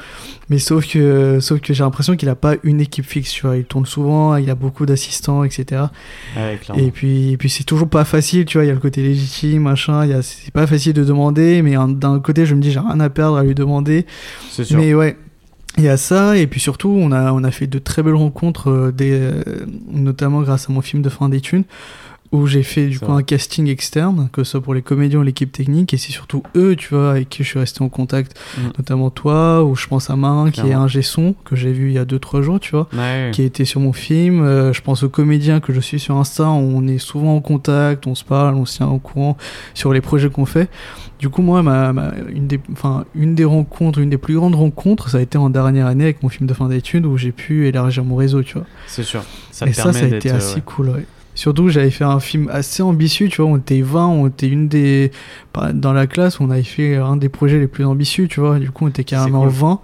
Mais sauf que, sauf que j'ai l'impression qu'il a pas une équipe fixe, tu vois. Il tourne souvent, il a beaucoup d'assistants, etc. Ouais. Et puis, et puis c'est toujours pas facile, tu vois. Il y a le côté légitime, machin. Il y a, c'est pas facile de demander, mais un- d'un côté, je me dis, j'ai rien à perdre à lui demander. C'est sûr. Mais ouais. Il y ça, et puis surtout, on a, on a fait de très belles rencontres, euh, des, euh, notamment grâce à mon film de fin d'études, où j'ai fait du coup un casting externe, que ce soit pour les comédiens ou l'équipe technique, et c'est surtout eux, tu vois, avec qui je suis resté en contact, Mm. notamment toi, ou je pense à Marin, qui est un G-son, que j'ai vu il y a 2-3 jours, tu vois, Ouais, qui été sur mon film. Euh, je pense aux comédiens que je suis sur Insta, on est souvent en contact, on se parle, on se tient au courant sur les projets qu'on fait. Du coup, moi, ma, ma- une, des, une des rencontres, une des plus grandes rencontres, ça a été en dernière année avec mon film de fin d'études où j'ai pu élargir mon réseau, tu vois. c'est sûr. Ça Et ça, ça a été euh, assez ouais. cool, ouais. Surtout j'avais fait un film assez ambitieux, tu vois, on était 20, on était une des... Dans la classe, on avait fait un des projets les plus ambitieux, tu vois, du coup on était carrément cool. 20.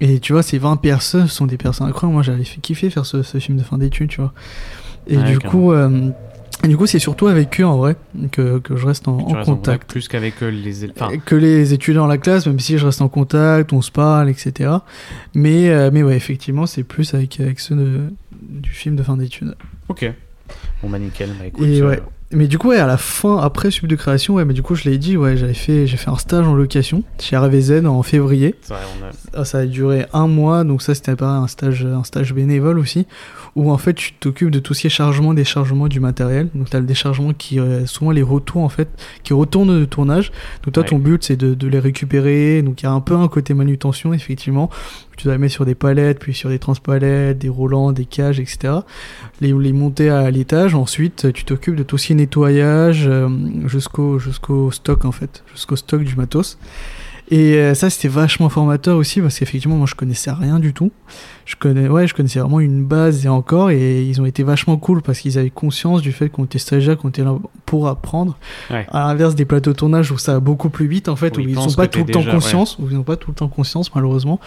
Et tu vois, ces 20 personnes sont des personnes incroyables, moi j'avais fait kiffer faire ce, ce film de fin d'études, tu vois. Et Ouais, du coup... euh, et du coup, c'est surtout avec eux en vrai que, que je reste en, en contact. plus qu'avec euh, les. Enfin, que les étudiants dans la classe, même si je reste en contact, on se parle, etc. Mais, euh, mais ouais, effectivement, c'est plus avec, avec ceux de- du film de fin d'études. ok. Bon, bah nickel. Bah écoute. Et euh, ouais. Mais du coup, ouais, à la fin, après sub de création, ouais, mais du coup, je l'ai dit, ouais, j'avais fait, j'ai fait un stage en location chez RVZ en février. c'est vrai, on a- Ah, Ça a duré un mois, donc ça, c'était pas un stage, un stage bénévole aussi, où en fait, tu t'occupes de tout ce qui est chargement, déchargement du matériel. Donc, tu as le déchargement qui, euh, souvent les retours, en fait, qui retournent de tournage. Donc, toi, Ouais. ton but, c'est de, de les récupérer. Donc, il y a un peu un côté manutention, effectivement. Tu dois les mettre sur des palettes, puis sur des transpalettes, des roulants, des cages, etc. Les, les monter à l'étage. Ensuite, tu t'occupes de tout ce qui est nettoyage euh, jusqu'au jusqu'au stock, en fait, jusqu'au stock du matos. Et euh, ça, c'était vachement formateur aussi parce qu'effectivement, moi, je connaissais rien du tout. Je connais, ouais, je connaissais vraiment une base et encore, et ils ont été vachement cool parce qu'ils avaient conscience du fait qu'on était stagiaire, qu'on était là pour apprendre. Ouais. À l'inverse des plateaux de tournage où ça va beaucoup plus vite, en fait, Où où, ils sont pas tout le temps conscience, où ils n'ont pas tout le temps conscience, malheureusement.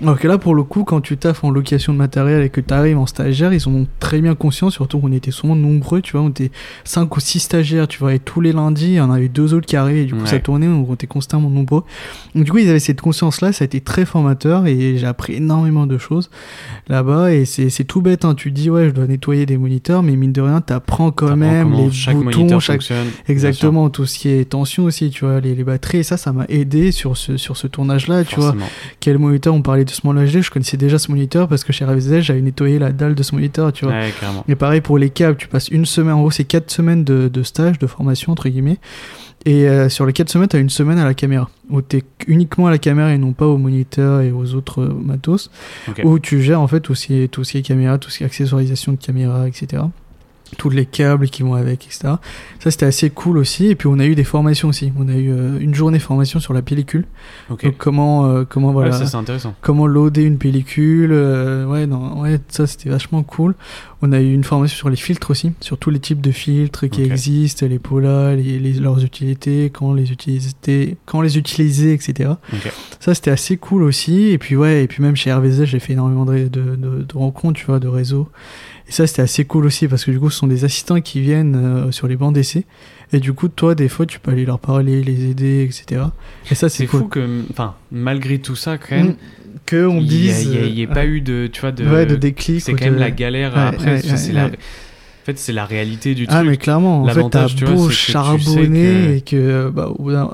Alors que là, pour le coup, quand tu taffes en location de matériel et que tu arrives en stagiaire, ils ont très bien conscience, surtout qu'on était souvent nombreux, tu vois, on était 5 ou 6 stagiaires, tu vois, et tous les lundis, il y en avait deux autres qui arrivaient, et du coup, Ouais. ça tournait, donc on était constamment nombreux. Donc, du coup, ils avaient cette conscience-là, ça a été très formateur, et j'ai appris énormément de choses là-bas, et c'est tout bête, hein. tu dis, ouais, je dois nettoyer des moniteurs, mais mine de rien, t'apprends quand même les chaque boutons, chaque. Exactement, tout ce qui est tension aussi, tu vois, les, les batteries, et ça, ça m'a aidé sur ce, sur ce tournage-là, tu vois. Quel moniteur, on parlait de Small HD, je connaissais déjà ce moniteur parce que chez RVZ, j'avais nettoyé la dalle de ce moniteur, tu vois. Ouais. Et pareil pour les câbles, tu passes une semaine, en gros, c'est 4 semaines de, de stage, de formation, entre guillemets. Et euh, sur les 4 semaines, tu as une semaine à la caméra, où tu es uniquement à la caméra et non pas au moniteur et aux autres euh, matos, où tu gères en fait tout ce qui est, tout ce qui est caméra, tout ce qui est accessoirisation de caméra, etc. tous les câbles qui vont avec, etc. Ça, c'était assez cool aussi. Et puis, on a eu des formations aussi. On a eu euh, une journée formation sur la pellicule. Ok. Donc, comment, euh, comment, Ouais, voilà, ça c'est intéressant. comment loader une pellicule. euh, ouais, non, ouais, ça, c'était vachement cool. On a eu une formation sur les filtres aussi, sur tous les types de filtres qui existent, les polas, les, les- leurs utilités, quand les utiliser, quand les utiliser, etc. Ça, c'était assez cool aussi. Et puis, ouais, et puis même chez RVZ, j'ai fait énormément de, de, de- de rencontres, tu vois, de réseaux. Et ça, c'était assez cool aussi parce que du coup, ce sont des assistants qui viennent euh, sur les bancs d'essai. Et du coup, toi, des fois, tu peux aller leur parler, les aider, etc. Et ça, c'est cool. fou que, enfin, malgré tout ça, quand même, Mm. Que on dise. il y a- il y ait pas eu de, tu vois, de, ouais, de déclic. c'est quand même la galère Ouais, après. ouais, c'est la. En fait, c'est la réalité du Ah, truc. mais clairement, en fait, t'as tu vois, beau c'est que tu sais charbonner que- et que. Bah,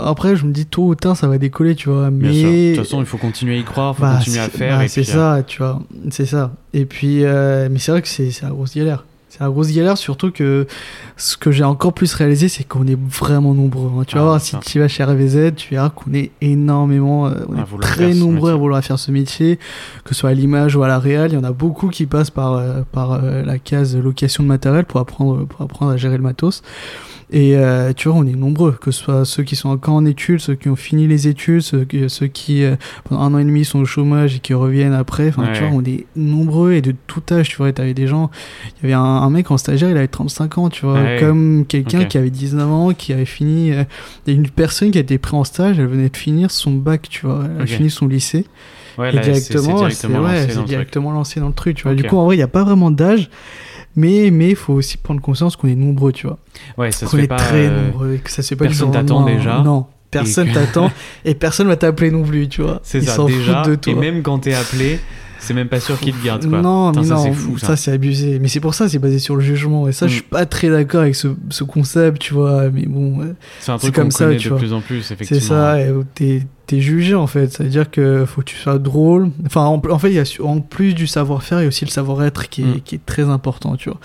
après, je me dis tôt ou tard, ça va décoller, tu vois. Mais. De toute façon, il faut continuer à y croire, il faut Bah, continuer à faire. bah, et c'est puis, euh, ça, tu vois. C'est ça. Et puis, euh, mais c'est vrai que c'est la grosse galère. C'est la grosse galère, surtout que ce que j'ai encore plus réalisé, c'est qu'on est vraiment nombreux. hein. Tu Ah, vas voir, ça. si tu vas chez RVZ, tu verras qu'on est énormément, euh, on est très nombreux à vouloir faire ce métier, que ce soit à l'image ou à la réal. Il y en a beaucoup qui passent par, euh, par euh, la case location de matériel pour apprendre, pour apprendre à gérer le matos. Et euh, tu vois, on est nombreux, que ce soit ceux qui sont encore en études, ceux qui ont fini les études, ceux qui, ceux qui euh, pendant un an et demi sont au chômage et qui reviennent après. Enfin, tu vois, on est nombreux et de tout âge. Tu vois, t'avais des gens. Il y avait un, un mec en stagiaire, il avait 35 ans, tu vois, Ouais. comme quelqu'un qui avait 19 ans, qui avait fini. euh, Il une personne qui a été prise en stage, elle venait de finir son bac, tu vois, elle a Ok. fini son lycée. ouais, et là, directement, c'est directement ouais, lancé dans le truc. directement lancé dans le truc, tu vois. Du coup, en vrai, il n'y a pas vraiment d'âge. Mais mais faut aussi prendre conscience qu'on est nombreux, tu vois Ouais, ça se qu'on est pas. très euh, nombreux et que ça se fait pas personne t'attend déjà. hein. Non, personne que- t'attend et personne va t'appeler non plus, tu vois. C'est ça, déjà. foutent de toi. Et même quand t'es appelé, c'est même pas sûr qu'ils te gardent, quoi. Non, Putain, mais ça, non, c'est fou, ça. c'est abusé. Mais c'est pour ça, c'est basé sur le jugement. Et ça, je Mm. suis pas très d'accord avec ce, ce concept, tu vois. Mais bon, C'est un c'est truc comme ça, tu de vois. plus en plus, effectivement. c'est ça. Et t'es t'es jugé en fait. Ça veut dire que faut que tu sois drôle. Enfin, en, en fait, il y a en plus du savoir-faire, il y a aussi le savoir-être qui, est- Mm. qui est très important, tu vois.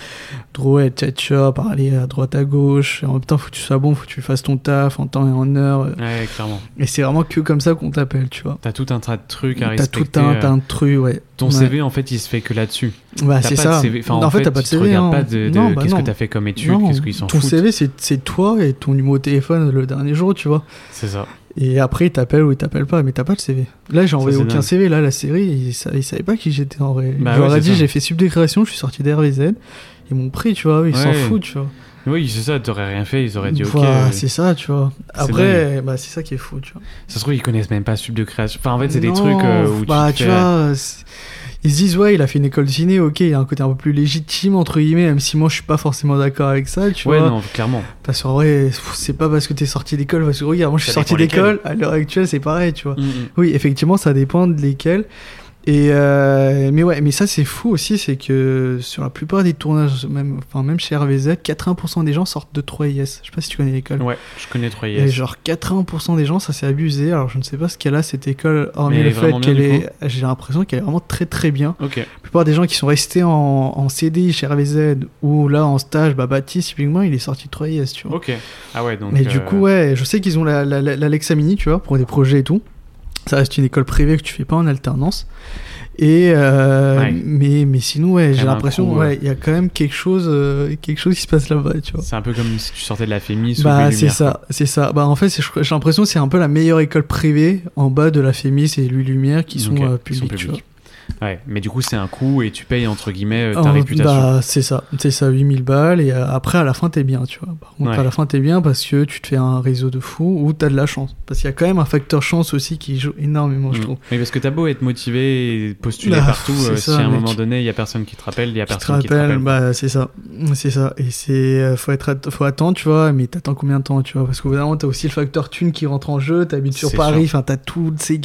Drôle, tchatcha, parler à droite à gauche. En même temps, faut que tu sois bon, faut que tu fasses ton taf en temps et en heure. Ouais, clairement. Et c'est vraiment que comme ça qu'on t'appelle, tu vois. T'as tout un tas de trucs à T'as respecter. tout un, euh, t'as un truc, ouais. Ton Ouais. CV, en fait, il se fait que là-dessus. Bah, c'est ça. de. Enfin, en fait, t'as pas de tu CV. regardes hein. pas de, de bah qu'est-ce non. que t'as fait comme étude, qu'est-ce qu'ils s'en ton foutent. CV, c'est toi et ton numéro de téléphone le dernier jour, tu vois. C'est ça. Et après, ils t'appellent ou ils t'appellent pas, mais t'as pas le CV. Là, j'ai envoyé aucun dingue. CV. Là, la série, ils, sa- ils savaient pas qui j'étais en vrai. Bah je leur ai dit, j'ai fait subdécréation, je suis sorti d'RVZ. Ils m'ont pris, tu vois. Ils s'en Ouais. foutent, tu vois. Oui, c'est ça, t'aurais rien fait, ils auraient dit ok. Voilà, euh, c'est ça, tu vois. Après, bah, c'est ça qui est fou, tu vois. Ça se trouve, ils connaissent même pas sub de création. Enfin, en fait, c'est des trucs euh, où bah, tu, fais- vois, ils se disent, ouais, il a fait une école de ciné, ok, il a un côté un peu plus légitime, entre guillemets, même si moi je suis pas forcément d'accord avec ça, tu Ouais, vois. non, clairement. Parce qu'en vrai, pff, c'est pas parce que t'es sorti d'école, parce que regarde, moi je suis sorti d'école, à l'heure actuelle c'est pareil, tu vois. Mm, mm. Oui, effectivement, ça dépend de lesquels. Et euh, mais ouais, mais ça c'est fou aussi, c'est que sur la plupart des tournages, même, enfin même chez RVZ, 80% des gens sortent de 3IS. Je sais pas si tu connais l'école. Ouais, je connais 3 Et genre 80% des gens, ça s'est abusé. Alors je ne sais pas ce qu'elle a cette école, hormis Mais le fait qu'elle est, j'ai l'impression qu'elle est vraiment très très bien. Ok. La plupart des gens qui sont restés en, en CDI chez RVZ ou là en stage, bah Baptiste typiquement, il est sorti de 3IS, tu vois. Ok. Ah ouais, donc. Mais du euh, coup, ouais, je sais qu'ils ont la, la, la- l'Alexa Mini, tu vois, pour des projets et tout. Ça reste une école privée que tu fais pas en alternance. Et euh, Ouais. mais, mais sinon, ouais, j'ai l'impression, coup, ouais, il y a quand même quelque chose, euh, quelque chose qui se passe là-bas, tu vois. C'est un peu comme si tu sortais de la Fémis ou Bah, c'est ça, c'est ça. Bah, en fait, j'ai l'impression que c'est un peu la meilleure école privée en bas de la Fémis et Louis Lumière qui sont, Ok, euh, qui sont publiques, vois. publiques. Ouais, mais du coup, c'est un coût et tu payes entre guillemets ta Oh, réputation. Bah, c'est ça, c'est ça, 8000 balles, et euh, après, à la fin, t'es bien, tu vois. Par contre, Ouais. à la fin, t'es bien parce que tu te fais un réseau de fous ou t'as de la chance. Parce qu'il y a quand même un facteur chance aussi qui joue énormément, je Mm. trouve. Mais parce que t'as beau être motivé et postuler Bah, partout, euh, ça, si à un mec. moment donné, il y a personne qui te rappelle, il y a te personne qui te rappelle. bah, c'est ça, c'est ça. Et c'est, euh, faut être, att- faut attendre, tu vois, mais t'attends combien de temps, tu vois? Parce qu'au bout d'un moment, t'as aussi le facteur thune qui rentre en jeu, t'habites sur Paris, enfin, t'as toutes ces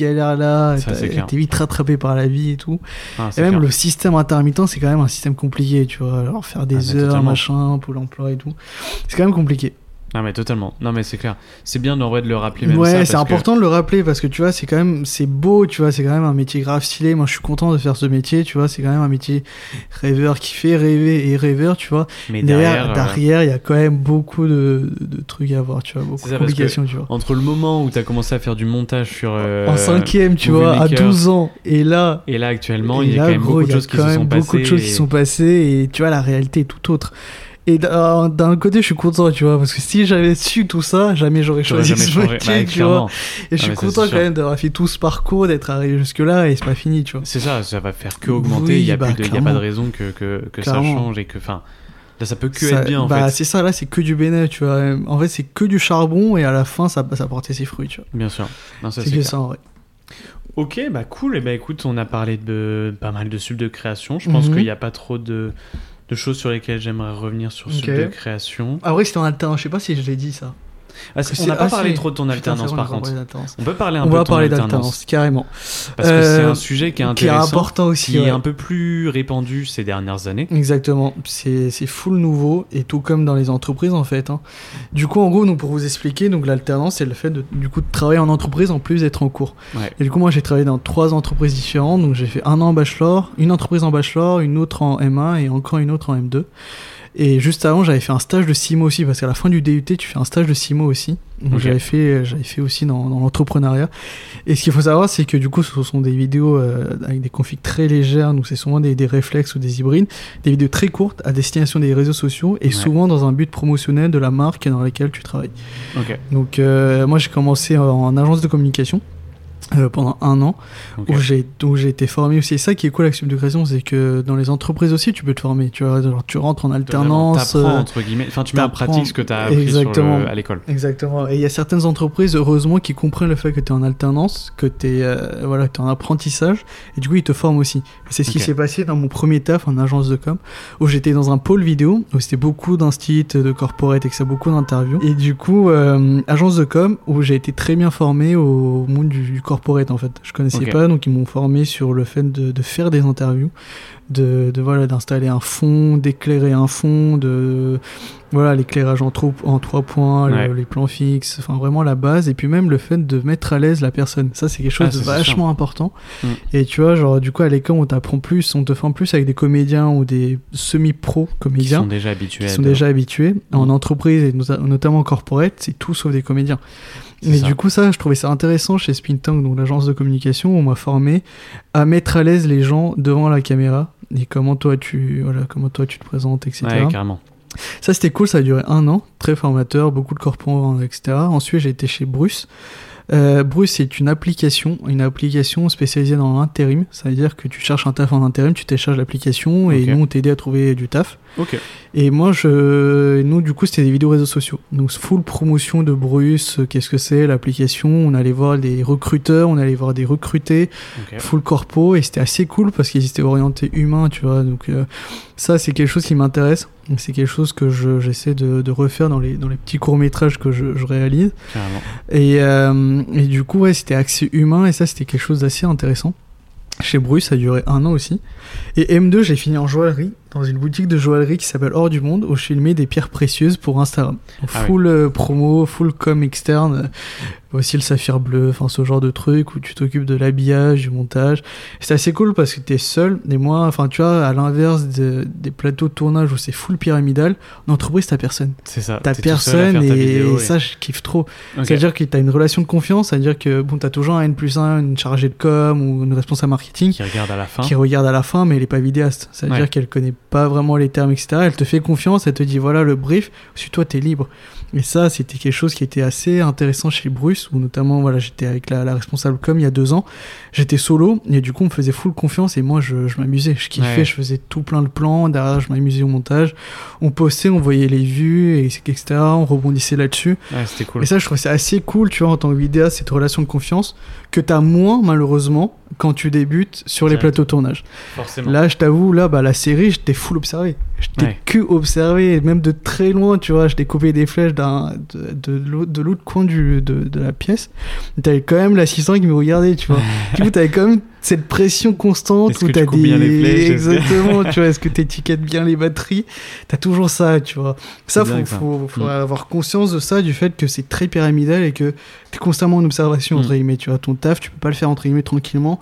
t'as- clair. t'es vite rattrapé par la vie et tout. Ah, Et même clair. le système intermittent, c'est quand même un système compliqué, tu vois. Alors faire des Ah, heures, totalement. machin, pour l'emploi et tout. C'est quand même compliqué. Non, mais totalement. Non, mais c'est clair. C'est bien en vrai de le rappeler même. Ouais, c'est que- important de le rappeler parce que tu vois, c'est quand même, c'est beau, tu vois, c'est quand même un métier grave stylé. Moi, je suis content de faire ce métier, tu vois, c'est quand même un métier rêveur qui fait rêver et rêveur, tu vois. Mais Derrière, derrière, euh, il y a quand même beaucoup de, de trucs à voir, tu vois, beaucoup de complications, tu vois. entre le moment où t'as commencé à faire du montage sur. euh, en cinquième, tu vois, à Maker. 12 ans, et là, Et là, actuellement, il y a quand même beaucoup il de y a choses qui quand se même sont beaucoup passées. de choses qui sont passées, et tu vois, la réalité est tout autre. Et d'un côté, je suis content, tu vois, parce que si j'avais su tout ça, jamais j'aurais choisi jamais ce changé. métier, Bah, tu vois. Et je Ah, suis content quand même d'avoir fait tout ce parcours, d'être arrivé jusque-là, et c'est pas fini, tu vois. C'est ça, ça va faire que augmenter. Oui, il y a bah, plus de, il y a pas de raison que, que, que ça change et que, enfin, là, ça peut que Ça- être bien en bah, fait. c'est ça, là, c'est que du bénéfice, tu vois. En fait, c'est que du charbon, et à la fin, ça, ça porter ses fruits, tu vois. Bien sûr. C'est que clair. ça, en vrai. Ok, bah cool. Et bah écoute, on a parlé de pas mal de sub de création. Je pense Mhm. qu'il n'y a pas trop de, de choses sur lesquelles j'aimerais revenir sur sub Ok. de création. Ah ouais, c'était en alternance, je sais pas si je l'ai dit ça. Ah, on n'a pas ah, parlé trop de ton alternance par contre. On peut parler un On peu va de ton parler alternance. d'alternance, carrément. Parce que c'est Euh, un sujet qui est Qui est intéressant, important aussi. qui est un peu plus répandu ces dernières années. Exactement, c'est c'est full nouveau et tout comme dans les entreprises en fait. hein. Du coup, en gros, donc, pour vous expliquer, donc l'alternance, c'est le fait de, du coup de travailler en entreprise en plus d'être en cours. Ouais. Et du coup, moi, j'ai travaillé dans trois entreprises différentes. Donc, j'ai fait un an en bachelor, une entreprise en bachelor, une autre en M1 et encore une autre en M2. Et juste avant, j'avais fait un stage de 6 mois aussi, parce qu'à la fin du DUT, tu fais un stage de 6 mois aussi. Donc, j'avais fait, j'avais fait aussi dans, dans l'entrepreneuriat. Et ce qu'il faut savoir, c'est que du coup, ce sont des vidéos euh, avec des configs très légères, donc c'est souvent des, des réflexes ou des hybrides, des vidéos très courtes à destination des réseaux sociaux et Ouais. souvent dans un but promotionnel de la marque dans laquelle tu travailles. Donc, euh, moi, j'ai commencé en, en agence de communication. Euh, pendant un an où j'ai où j'ai été formé aussi. Et ça qui est cool avec Sub de Création, c'est que dans les entreprises aussi, tu peux te former. Tu vois, genre, tu rentres en alternance. T'apprends, euh, entre guillemets. Enfin, tu mets en pratique ce que appris Exactement. sur le- à l'école. Exactement. Et il y a certaines entreprises, heureusement, qui comprennent le fait que tu es en alternance, que tu es, voilà, que t'es en apprentissage, et du coup, ils te forment aussi. C'est ce qui s'est passé dans mon premier taf en agence de com, où j'étais dans un pôle vidéo, où c'était beaucoup d'instit, de corporate, et que ça beaucoup d'interviews. Et du coup, euh, agence de com, où j'ai été très bien formé au monde du, du corporate, en fait. Je connaissais pas, donc ils m'ont formé sur le fait de, de faire des interviews, de, de voilà, d'installer un fond, d'éclairer un fond, de voilà l'éclairage en, trop- en trois points, le- les plans fixes, enfin vraiment la base, et puis même le fait de mettre à l'aise la personne. Ça, c'est quelque chose Ah, de ça, c'est vachement important. Mm. Et tu vois, genre, du coup, à l'école, on t'apprend plus, on te forme plus avec des comédiens ou des semi-pro Qui comédiens sont déjà habitués. qui sont déjà habitués. En Mm. entreprise, et nota- notamment en corporate, c'est tout sauf des comédiens. Mais ça. du coup, ça, je trouvais ça intéressant chez Spintank, donc l'agence de communication, où on m'a formé à mettre à l'aise les gens devant la caméra et comment toi tu, voilà, comment toi tu te présentes, etc. Ouais, carrément. Ça, c'était cool, ça a duré un an, très formateur, beaucoup de corpos, etc. Ensuite, j'ai été chez Bruce. Euh, Bruce, c'est une application, une application spécialisée dans l'intérim. Ça veut dire que tu cherches un taf en intérim, tu télécharges l'application et nous, on t'aide à trouver du taf. Et moi, je, nous, du coup, c'était des vidéos réseaux sociaux. Donc, full promotion de Bruce. euh, Qu'est-ce que c'est l'application On allait voir des recruteurs, on allait voir des recrutés, full corpo, et c'était assez cool parce qu'ils étaient orientés humains, tu vois. Donc, euh, ça, c'est quelque chose qui m'intéresse. C'est quelque chose que je- j'essaie de, de refaire dans les, dans les petits courts-métrages que je, je réalise. Et, euh, et du coup, ouais, c'était axé humain, et ça, c'était quelque chose d'assez intéressant. Chez Bruce, ça a duré un an aussi. Et M2, j'ai fini en joaillerie, dans une boutique de joaillerie qui s'appelle Hors du Monde, où je filmais des pierres précieuses pour Instagram. Donc, Ah full euh, promo, full com externe, euh, aussi le saphir bleu, enfin ce genre de truc où tu t'occupes de l'habillage, du montage. C'est assez cool parce que t'es seul, et moi, enfin tu vois, à l'inverse de- des plateaux de tournage où c'est full pyramidal, en entreprise t'as personne. C'est ça. T'as personne, ta et, ça je kiffe trop. C'est-à-dire que tu as une relation de confiance, c'est-à-dire que bon, tu as toujours un N plus 1, une chargée de com ou une responsable marketing Qui regarde à la fin. qui regarde à la fin, mais elle est pas vidéaste. C'est-à-dire Ouais. qu'elle connaît pas vraiment les termes, etc. Elle te fait confiance, elle te dit voilà le brief, suis toi, tu es libre. Et ça, c'était quelque chose qui était assez intéressant chez Bruce, où notamment, voilà, j'étais avec la, la responsable com il y a deux ans. J'étais solo, et du coup, on me faisait full confiance, et moi, je, je m'amusais, je kiffais, Ouais. je faisais tout plein de plans, derrière, je m'amusais au montage. On postait, on voyait les vues, et, etc. On rebondissait là-dessus. Ouais, c'était cool. Et ça, je trouve ça assez cool, tu vois, en tant que vidéaste, cette relation de confiance que t'as moins, malheureusement, quand tu débutes sur les plateaux de tournage. Forcément. Là, je t'avoue, là, bah, la série, j'étais full observé. J'étais Ouais. que observé, même de très loin, tu vois, je découpais des flèches d'un, de, de l'autre de l'autre coin du, de, de la pièce. T'avais quand même l'assistant qui me regardait, tu vois. du coup, t'avais quand même cette pression constante où t'as des. les que- Exactement, tu vois, est-ce que t'étiquettes bien les batteries? T'as toujours ça, tu vois. Ça, faut, faut, faut Mm. avoir conscience de ça, du fait que c'est très pyramidal et que t'es constamment en observation, entre Mm. guillemets, tu vois. Ton taf, tu peux pas le faire, entre guillemets, tranquillement,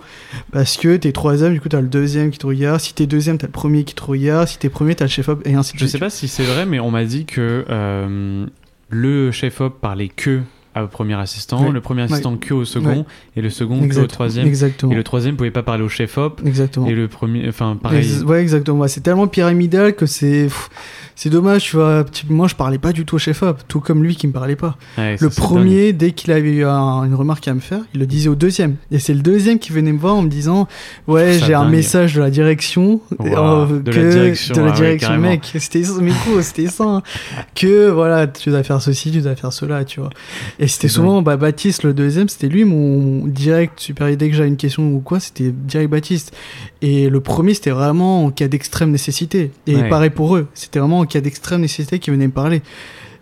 parce que t'es troisième, du coup, t'as le deuxième qui te regarde. Si t'es deuxième, t'as le premier qui te regarde. Si t'es premier, t'as le chef-op, et ainsi de Je suite. sais pas si c'est vrai, mais on m'a dit que euh, le chef-op parlait que au premier assistant, le premier assistant que au second, et le second que au troisième. Exactement. Et le troisième pouvait pas parler au chef-op, Exactement. et le premier, enfin pareil. Ex- Ouais, exactement. C'est tellement pyramidal que c'est. C'est dommage, tu vois. petit- Moi, je parlais pas du tout au chef-op, tout comme lui qui me parlait pas. Ouais, Le premier, dès qu'il avait eu un- une remarque à me faire, il le disait au deuxième. Et c'est le deuxième qui venait me voir en me disant Ouais, j'ai un message de la direction. Waouh, euh, de que- la direction, de la ah ouais, direction, mec. C'était mais gros, c'était ça. hein. Que voilà, tu dois faire ceci, tu dois faire cela, tu vois. Et c'était souvent bah, Baptiste, le deuxième, c'était lui, mon direct supérieur. Dès que j'avais une question ou quoi, c'était direct Baptiste. Et le premier, c'était vraiment en cas d'extrême nécessité. Et Ouais. pareil pour eux, c'était vraiment en cas d'extrême nécessité qu'ils venaient me parler.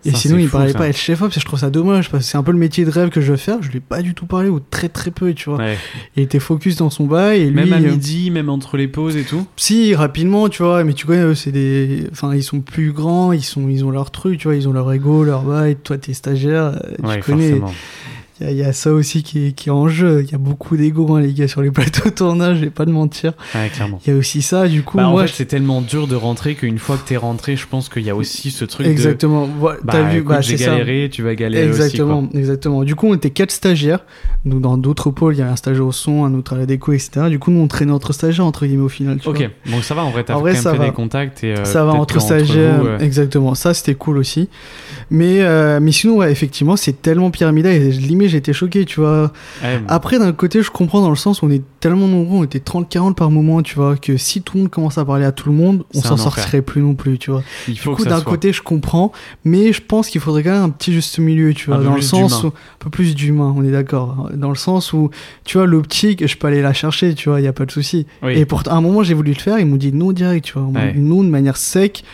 Et Ça, sinon, il fou, parlait ça. pas être chef-op, je trouve ça dommage, parce que c'est un peu le métier de rêve que je veux faire. Je lui ai pas du tout parlé, ou très très peu, tu vois. Ouais. Il était focus dans son bail, et lui. Même à euh, midi, même entre les pauses et tout. si, rapidement, tu vois, mais tu connais, eux, c'est des. Enfin, ils sont plus grands, ils, sont... ils ont leur truc, tu vois, ils ont leur ego, leur bail. Toi, t'es stagiaire, euh, Ouais, tu connais. forcément. Il y, a- y a ça aussi qui est, qui est en jeu. Il y a beaucoup d'ego, hein, les gars, sur les plateaux de tournage, je vais pas te mentir. Ouais, clairement. Il y a aussi ça, du coup, Bah, moi. en fait, c'est tellement dur de rentrer qu'une fois que t'es rentré, je pense qu'il y a aussi ce truc Exactement. De. Bah, T'as vu, écoute, bah, j'ai ça. galéré, tu vas galérer Exactement, aussi. exactement. Du coup, on était quatre stagiaires. Nous, dans d'autres pôles, il y avait un stagiaire au son, un autre à la déco, etc. Du coup, nous, on traînait notre stagiaire, entre guillemets, au final. tu Quoi. vois. Ok, donc ça va, en vrai, t'as quand vrai, même ça fait va. des contacts et. euh, ça va entre stagiaires, vous, euh, exactement. Ça, c'était cool aussi. Mais, euh, mais sinon, ouais, effectivement, c'est tellement pyramidal. Et limite, j'étais choqué, tu vois. ouais, Après, d'un côté, je comprends dans le sens où on est tellement nombreux, on était 30-40 par moment, tu vois, que si tout le monde commence à parler à tout le monde, on s'en sortirait plus non plus, tu vois. il Du coup, d'un côté, je comprends, mais je pense qu'il faudrait quand même un petit juste milieu, tu vois, dans le sens où un peu plus d'humain, on est d'accord, dans le sens où, tu vois, l'optique, je peux aller la chercher, tu vois, il y a pas de souci. Oui. Et pour à un moment, j'ai voulu le faire, ils m'ont dit non direct, tu vois, Ouais. non de manière sec.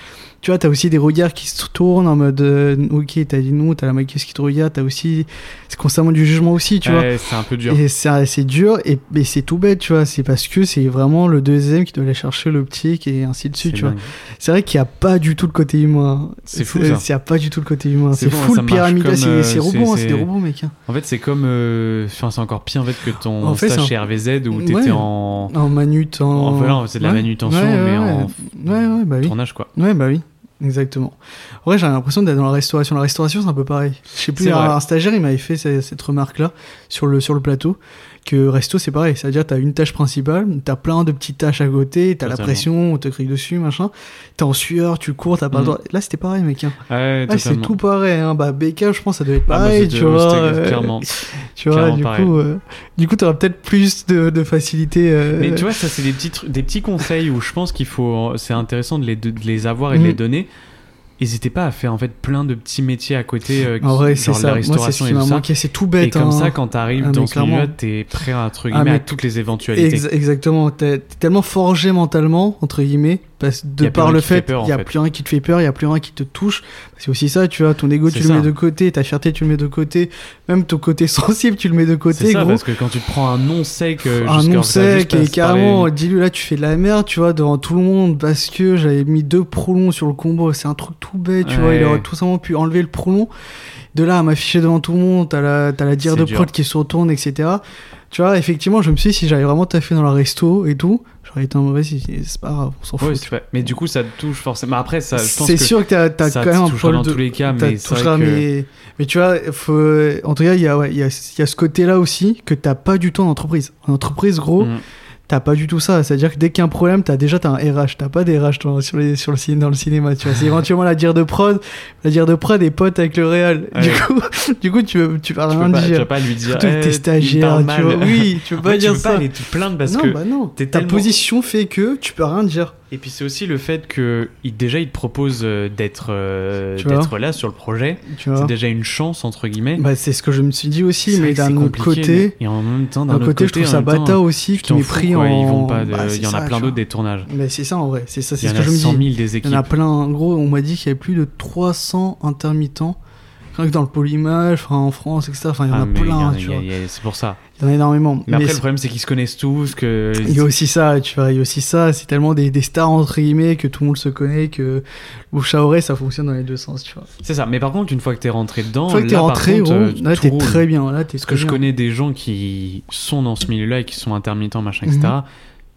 Tu vois, t'as aussi des regards qui se tournent en mode, euh, ok, t'as dit non, t'as la maquilleuse qui te regarde, t'as aussi, c'est constamment du jugement aussi, tu vois. C'est un peu dur. Et c'est c'est dur, et, et c'est tout bête, tu vois. C'est parce que c'est vraiment le deuxième qui doit aller chercher l'optique et ainsi de suite, tu vois. C'est vrai qu'il n'y a pas du tout le côté humain. C'est fou. Il n'y a pas du tout le côté humain. C'est C'est bon, comme, C'est euh, c'est robots, hein, c'est- des robots, mec. hein. En fait, c'est comme. euh, Enfin, c'est encore pire en fait que ton En fait, stage chez RVZ où t'étais Ouais. en. En manute, en. En voilà, c'est de la Ouais. manutention, mais en bah oui. tournage quoi. Ouais, bah oui. Exactement. En vrai, j'ai l'impression d'être dans la restauration. La restauration, c'est un peu pareil. Je sais plus, un stagiaire, il m'avait fait cette, cette remarque-là sur le, sur le plateau. Que resto, c'est pareil. C'est-à-dire, t'as une tâche principale, t'as plein de petites tâches à côté, t'as la pression, on te crie dessus, machin. T'es en sueur, tu cours, t'as pas le Mhm. droit. Là, c'était pareil, mec. hein. Ouais, c'est tout pareil. Hein. Bah, BK, je pense, ça devait être Ah, bah, pareil, c'était- tu vois. euh, clairement. Tu vois, clairement du pareil. coup, euh, du coup, t'auras peut-être plus de, de facilité. euh, Mais tu vois, ça c'est des petits, des petits conseils où je pense qu'il faut, c'est intéressant de les, de, de les avoir et de Mm. les donner. N'hésitez pas à faire en fait plein de petits métiers à côté, euh, en vrai, qui- genre ça. la Moi, ce restauration qui et tout. C'est tout Et bête. comme hein. ça, quand t'arrives Ah, dans ce milieu-là, t'es prêt entre Ah, mais à toutes les éventualités. Ex- exactement, t'es tellement forgé mentalement, entre guillemets, parce de par le fait il y a plus rien qui te fait peur, il y a plus rien qui te touche. C'est aussi ça, tu vois, ton ego C'est tu ça. le mets de côté, ta fierté tu le mets de côté, même ton côté sensible tu le mets de C'est côté, ça, gros. parce que quand tu te prends un nom sec, euh, un juste sec et carrément, dis-lui là tu fais de la merde, tu vois, devant tout le monde parce que j'avais mis deux prolongs sur le combo, c'est un truc tout bête, tu vois, il aurait tout simplement pu enlever le prolong. De là à m'afficher devant tout le monde, t'as la, t'as la dire C'est de dur. prod qui se retourne, etc. Tu vois, effectivement, je me suis dit, si j'avais vraiment taffé dans la resto et tout, j'aurais été un mauvais, c'est c'est pas grave, on s'en fout. Mais du coup, ça te touche forcément. Après, ça, je pense C'est que sûr que t'as as ça quand même un touchera dans de... tous les cas, mais c'est vrai touchera, que- mais... mais tu vois, faut... en tout cas, il y, a, ouais, a, y a ce côté-là aussi que t'as pas du tout en entreprise. En entreprise, gros, Mm. T'as pas du tout ça. C'est-à-dire que dès qu'il y a un problème, t'as déjà t'as un RH. T'as pas des RH toi, sur, les, sur le, dans le cinéma. Tu vois, c'est éventuellement la dire de prod. La dire de prod est pote avec le réal. Du coup, du coup, tu, tu vas tu rien peux pas, tu dire. vas pas lui dire. Eh, t'es il stagiaire, tu vois. Oui, tu peux En pas fait, dire tu peux ça. pas aller te plaindre parce non, que. bah non. Ta tellement- position fait que tu peux rien dire. Et puis c'est aussi le fait que il, déjà il te propose euh, d'être euh, d'être là sur le projet. C'est déjà une chance entre guillemets. Bah, c'est ce que je me suis dit aussi, mais d'un autre côté, mais- et en même temps d'un autre côté, je trouve ça temps, bâtard aussi tu qui t'en m'est fous, pris quoi, en. Ils vont pas. de- Bah, il y en a plein d'autres des tournages. Mais c'est ça en vrai, c'est ça, c'est ce que a je me 100 dis. 000 des Il équipes. y en a plein, en gros, on m'a dit qu'il y avait plus de 300 intermittents. Rien que dans le polymage, en France, etc. Enfin, il y en Ah, a plein, C'est pour ça. Il y en a énormément. Mais après le problème c'est qu'ils se connaissent tous que. il y a aussi ça, tu vois, il y a aussi ça, c'est tellement des, des stars entre guillemets que tout le monde se connaît, que bouche à oreille, ça fonctionne dans les deux sens, tu vois. C'est ça. Mais par contre une fois que t'es rentré dedans, Une fois que t'es rentré, contre, gros, euh, là t'es très bien, là t'es Parce très que je connais des gens qui sont dans ce milieu-là et qui sont intermittents, machin, etc.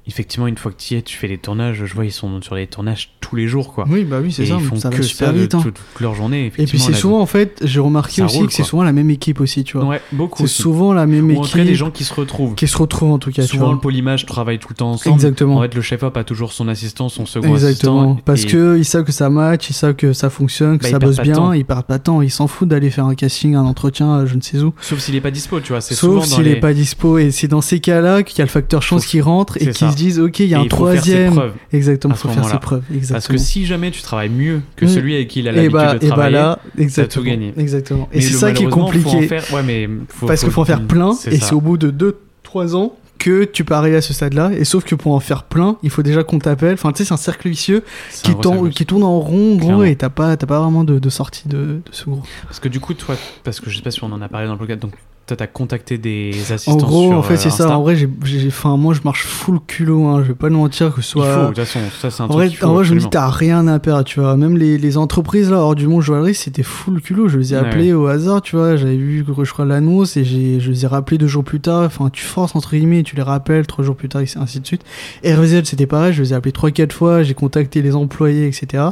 Effectivement, une fois que tu y es, tu fais les tournages. Je vois, ils sont sur les tournages tous les jours, quoi. Oui, bah oui, c'est ça. ils font ça va que super ça vite. hein. toute, toute leur journée. Et puis c'est souvent, en fait, j'ai remarqué Ça aussi roule, que c'est souvent la même équipe aussi, tu vois. Ouais, beaucoup. c'est souvent la même Ou en équipe cas, des gens qui se retrouvent. qui se retrouvent en tout cas, Souvent, le polymage travaille tout le temps ensemble. Exactement. En fait, le chef-op a toujours son assistant, son second Exactement. assistant. Parce et- que ils savent que ça match, ils savent que ça fonctionne, que Bah, ça bosse bien, ils perdent pas de temps, ils s'en foutent d'aller faire un casting, un entretien, euh, je ne sais où. Sauf s'il est pas dispo, tu vois. Sauf s'il est pas dispo. Et c'est dans ces cas-là qu'il y a le facteur chance qui rentre et qui. Se disent, ok, il y a Et un il faire troisième. preuves. Exactement, à faut faire ses preuves. Exactement. Parce que si jamais tu travailles mieux que Mm. celui avec qui il a et l'habitude bah, de et bah travailler, là, exactement. tout gagné. Exactement. Et c'est ça qui est compliqué. faire- Ouais, mais faut- Parce qu'il faut en faire plein, et c'est au bout de 2-3 ans que tu peux arriver à ce stade-là. Et sauf que pour en faire plein, il faut déjà qu'on t'appelle. Enfin, tu sais, c'est un cercle vicieux qui, tourne- qui tourne en rond, gros, Clairement. et t'as pas, pas vraiment de, de sortie de, de ce gros. Parce que du coup, toi, parce que je sais pas si on en a parlé dans le podcast, donc toi, t'as contacté des En assistants gros, sur en fait, euh, c'est ça. Insta. En vrai, j'ai, j'ai, enfin, moi, je marche full culot. Hein. Je vais pas le mentir que ce Il soit. faut, de toute façon, ça c'est un En truc vrai, qu'il faut en vrai, je me dis, t'as rien à perdre, tu vois. Même les, les entreprises, là, hors du monde joaillerie, c'était full culot. Je les ai Ouais. appelés au hasard, tu vois. J'avais vu, je crois, l'annonce et j'ai, je les ai rappelés deux jours plus tard. Enfin, tu forces, entre guillemets, tu les rappelles trois jours plus tard, et ainsi de suite. RZ, c'était pareil. Je les ai appelés trois, quatre fois. J'ai contacté les employés, etc.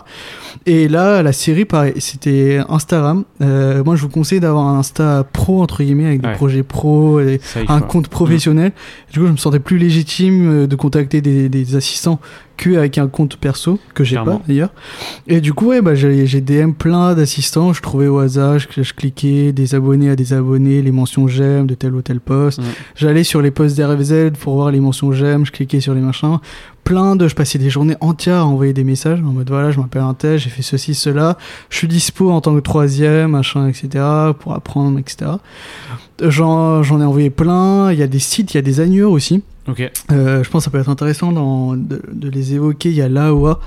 Et là, la série, pareil, c'était Instagram. Euh, moi, je vous conseille d'avoir un Insta pro, entre guillemets, avec des Ouais. projets pro, et un compte professionnel. Du coup, je me sentais plus légitime euh, de contacter des, des assistants qu'avec un compte perso, que j'ai pas d'ailleurs. Et du coup, ouais, bah, j'ai DM plein d'assistants, je trouvais au hasard, je, je cliquais des abonnés à des abonnés, les mentions j'aime de tel ou tel poste. J'allais sur les posts d'RVZ pour voir les mentions j'aime, je cliquais sur les machins. Plein de, je passais des journées entières à envoyer des messages en mode voilà, je m'appelle un tel, j'ai fait ceci, cela, je suis dispo en tant que troisième, machin, etc., pour apprendre, etc. J'en j'en ai envoyé plein, il y a des sites, il y a des annuaires aussi. Euh, je pense que ça peut être intéressant de, de les évoquer. Il y a l'AOA,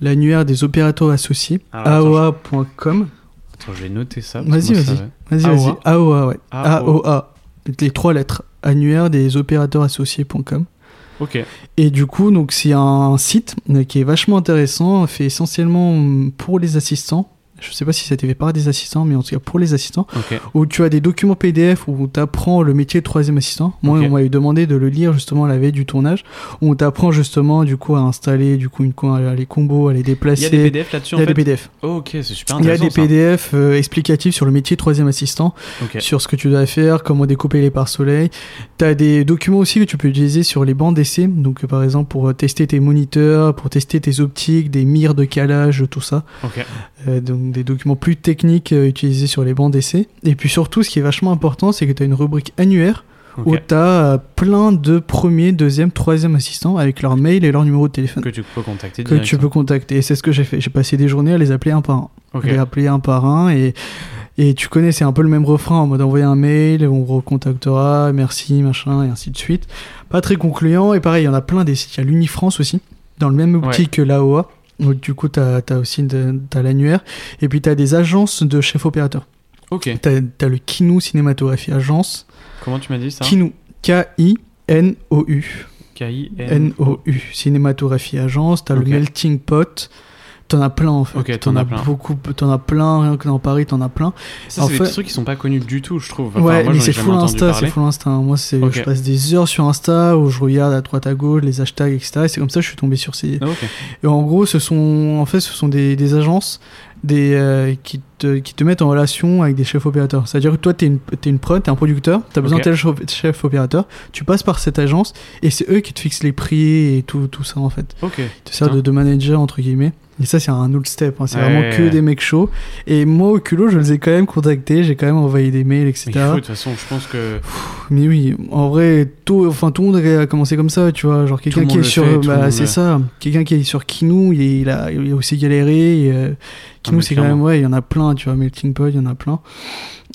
l'annuaire des opérateurs associés, attends, AOA.com. Attends, je vais noter ça. Vas-y, vas-y. va. Vas-y, vas-y. AOA. Ouais. AOA. Les trois lettres. Annuaire des opérateurs associés.com. Ok. Et du coup, donc c'est un site euh, qui est vachement intéressant, fait essentiellement hum, pour les assistants. Je sais pas si ça a été fait par des assistants, mais en tout cas pour les assistants, Ok. où tu as des documents PDF où tu apprends le métier de troisième assistant. Moi, Ok. on m'avait demandé de le lire justement la veille du tournage, où on t'apprend justement du coup à installer du coup une à les combos, à les Il déplacer. y a des PDF là-dessus Il y en a des. PDF. ok, c'est super Il y a intéressant. des PDF euh, explicatifs sur le métier de troisième assistant, sur ce que tu dois faire, comment découper les pare-soleil. Tu as des documents aussi que tu peux utiliser sur les bancs d'essai. Donc, euh, par exemple, pour euh, tester tes moniteurs, pour tester tes optiques, des mires de calage, tout ça. Euh, donc, des documents plus techniques euh, utilisés sur les bancs d'essai. Et puis surtout, ce qui est vachement important, c'est que tu as une rubrique annuaire où tu as plein de premiers, deuxième, troisième assistants avec leur mail et leur numéro de téléphone. Que tu peux contacter que tu peux contacter. Et c'est ce que j'ai fait. J'ai passé des journées à les appeler un par un. Les appeler un par un et, et tu connais c'est un peu le même refrain en mode envoyer un mail on recontactera merci machin et ainsi de suite. Pas très concluant. Et pareil il y en a plein des sites. Il y a l'Unifrance aussi dans le même optique que l'AOA donc du coup t'as as aussi l'annuaire. Et puis t'as des agences de chefs opérateurs Ok. t'as as le Kinou Cinématographie Agence. Comment tu m'as dit ça? Kinou. K-I-N-O-U K-I-N. N-O-U Cinématographie Agence. T'as Ok. le Melting Pot T'en as plein en fait. Ok, t'en as plein. beaucoup, t'en as plein, rien que dans Paris, t'en as plein. Ça, c'est fait- des trucs qui sont pas connus du tout, je trouve. Enfin, ouais, moi, mais c'est full Insta, c'est full Insta. Moi, c'est, je passe des heures sur Insta où je regarde à droite à gauche les hashtags, etc. Et c'est comme ça que je suis tombé sur ces. Ah. Et en gros, ce sont, en fait, ce sont des, des agences des, euh, qui, te, qui te mettent en relation avec des chefs opérateurs. C'est-à-dire que toi, t'es une, t'es une prod, t'es un producteur, t'as besoin Ok. de tel chef, opérateur, tu passes par cette agence et c'est eux qui te fixent les prix et tout, tout ça en fait. Ok. Ils te servent de manager entre guillemets. Et ça, c'est un autre step. hein. C'est Ouais. vraiment que des mecs chauds. Et moi, au culot, je les ai quand même contactés. J'ai quand même envoyé des mails, etc. Mais il faut, de toute façon, je pense que. Mais oui, en vrai, tout, enfin, tout le monde a commencé comme ça, tu vois. Genre, quelqu'un qui est sur. fait, bah, c'est ça. Quelqu'un qui est sur Kinou, il, il a, il a aussi galéré. Et, euh, Kinou, mais c'est quand même, ouais, il y en a plein, tu vois. Melting Pot, il y en a plein.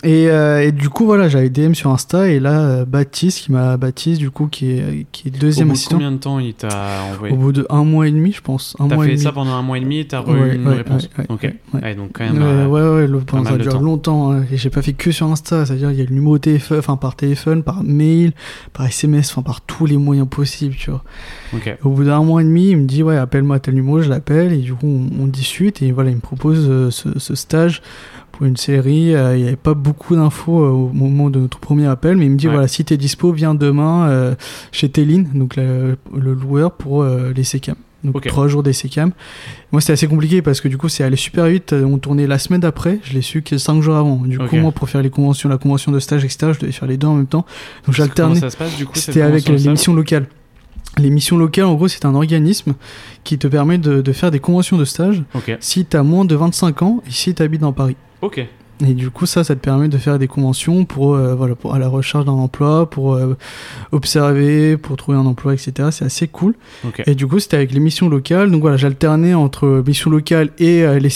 Et, euh, et du coup, voilà, j'avais DM sur Insta. Et là, euh, Baptiste, qui m'a. Baptiste, du coup, qui est, qui est Au deuxième bout de combien de temps il t'a envoyé Au bout de un mois et demi, je pense. Un T'as mois et fait demi. ça pendant un mois et demi et t'as Ouais, une ouais, réponse. ouais, ok. ouais, donc quand même. Ouais, euh, ouais, ouais, le, pendant- ça dure temps. longtemps. hein. Et j'ai pas fait que sur Insta, c'est-à-dire il y a le numéro téléphone, enfin par téléphone, par mail, par SMS, enfin par tous les moyens possibles, tu vois. Ok. Au bout d'un mois et demi, il me dit ouais, appelle-moi tel numéro, je l'appelle et du coup on, on discute et voilà, il me propose euh, ce, ce stage pour une série. Euh, Il y avait pas beaucoup d'infos euh, au moment de notre premier appel, mais il me dit Ouais. voilà, si t'es dispo, viens demain euh, chez Téline, donc le, le loueur pour les sécam. Donc trois jours des sécam. Moi c'était assez compliqué parce que du coup c'est allé super vite. On tournait la semaine d'après, je l'ai su que cinq jours avant. Du coup moi pour faire les conventions, la convention de stage, etc. Je devais faire les deux en même temps. Donc j'alternais. ça se passe du coup cette C'était avec missions locales. Les missions locales, en gros, c'est un organisme qui te permet de, de faire des conventions de stage stage Ok. si tu as moins de 25 ans et si tu habites dans Paris. Ok. Et du coup, ça, ça te permet de faire des conventions pour, euh, voilà, pour à la recherche d'un emploi, pour euh, observer, pour trouver un emploi, etc. C'est assez cool. Et du coup, c'était avec les missions locales. Donc voilà, j'alternais entre missions locales et euh, les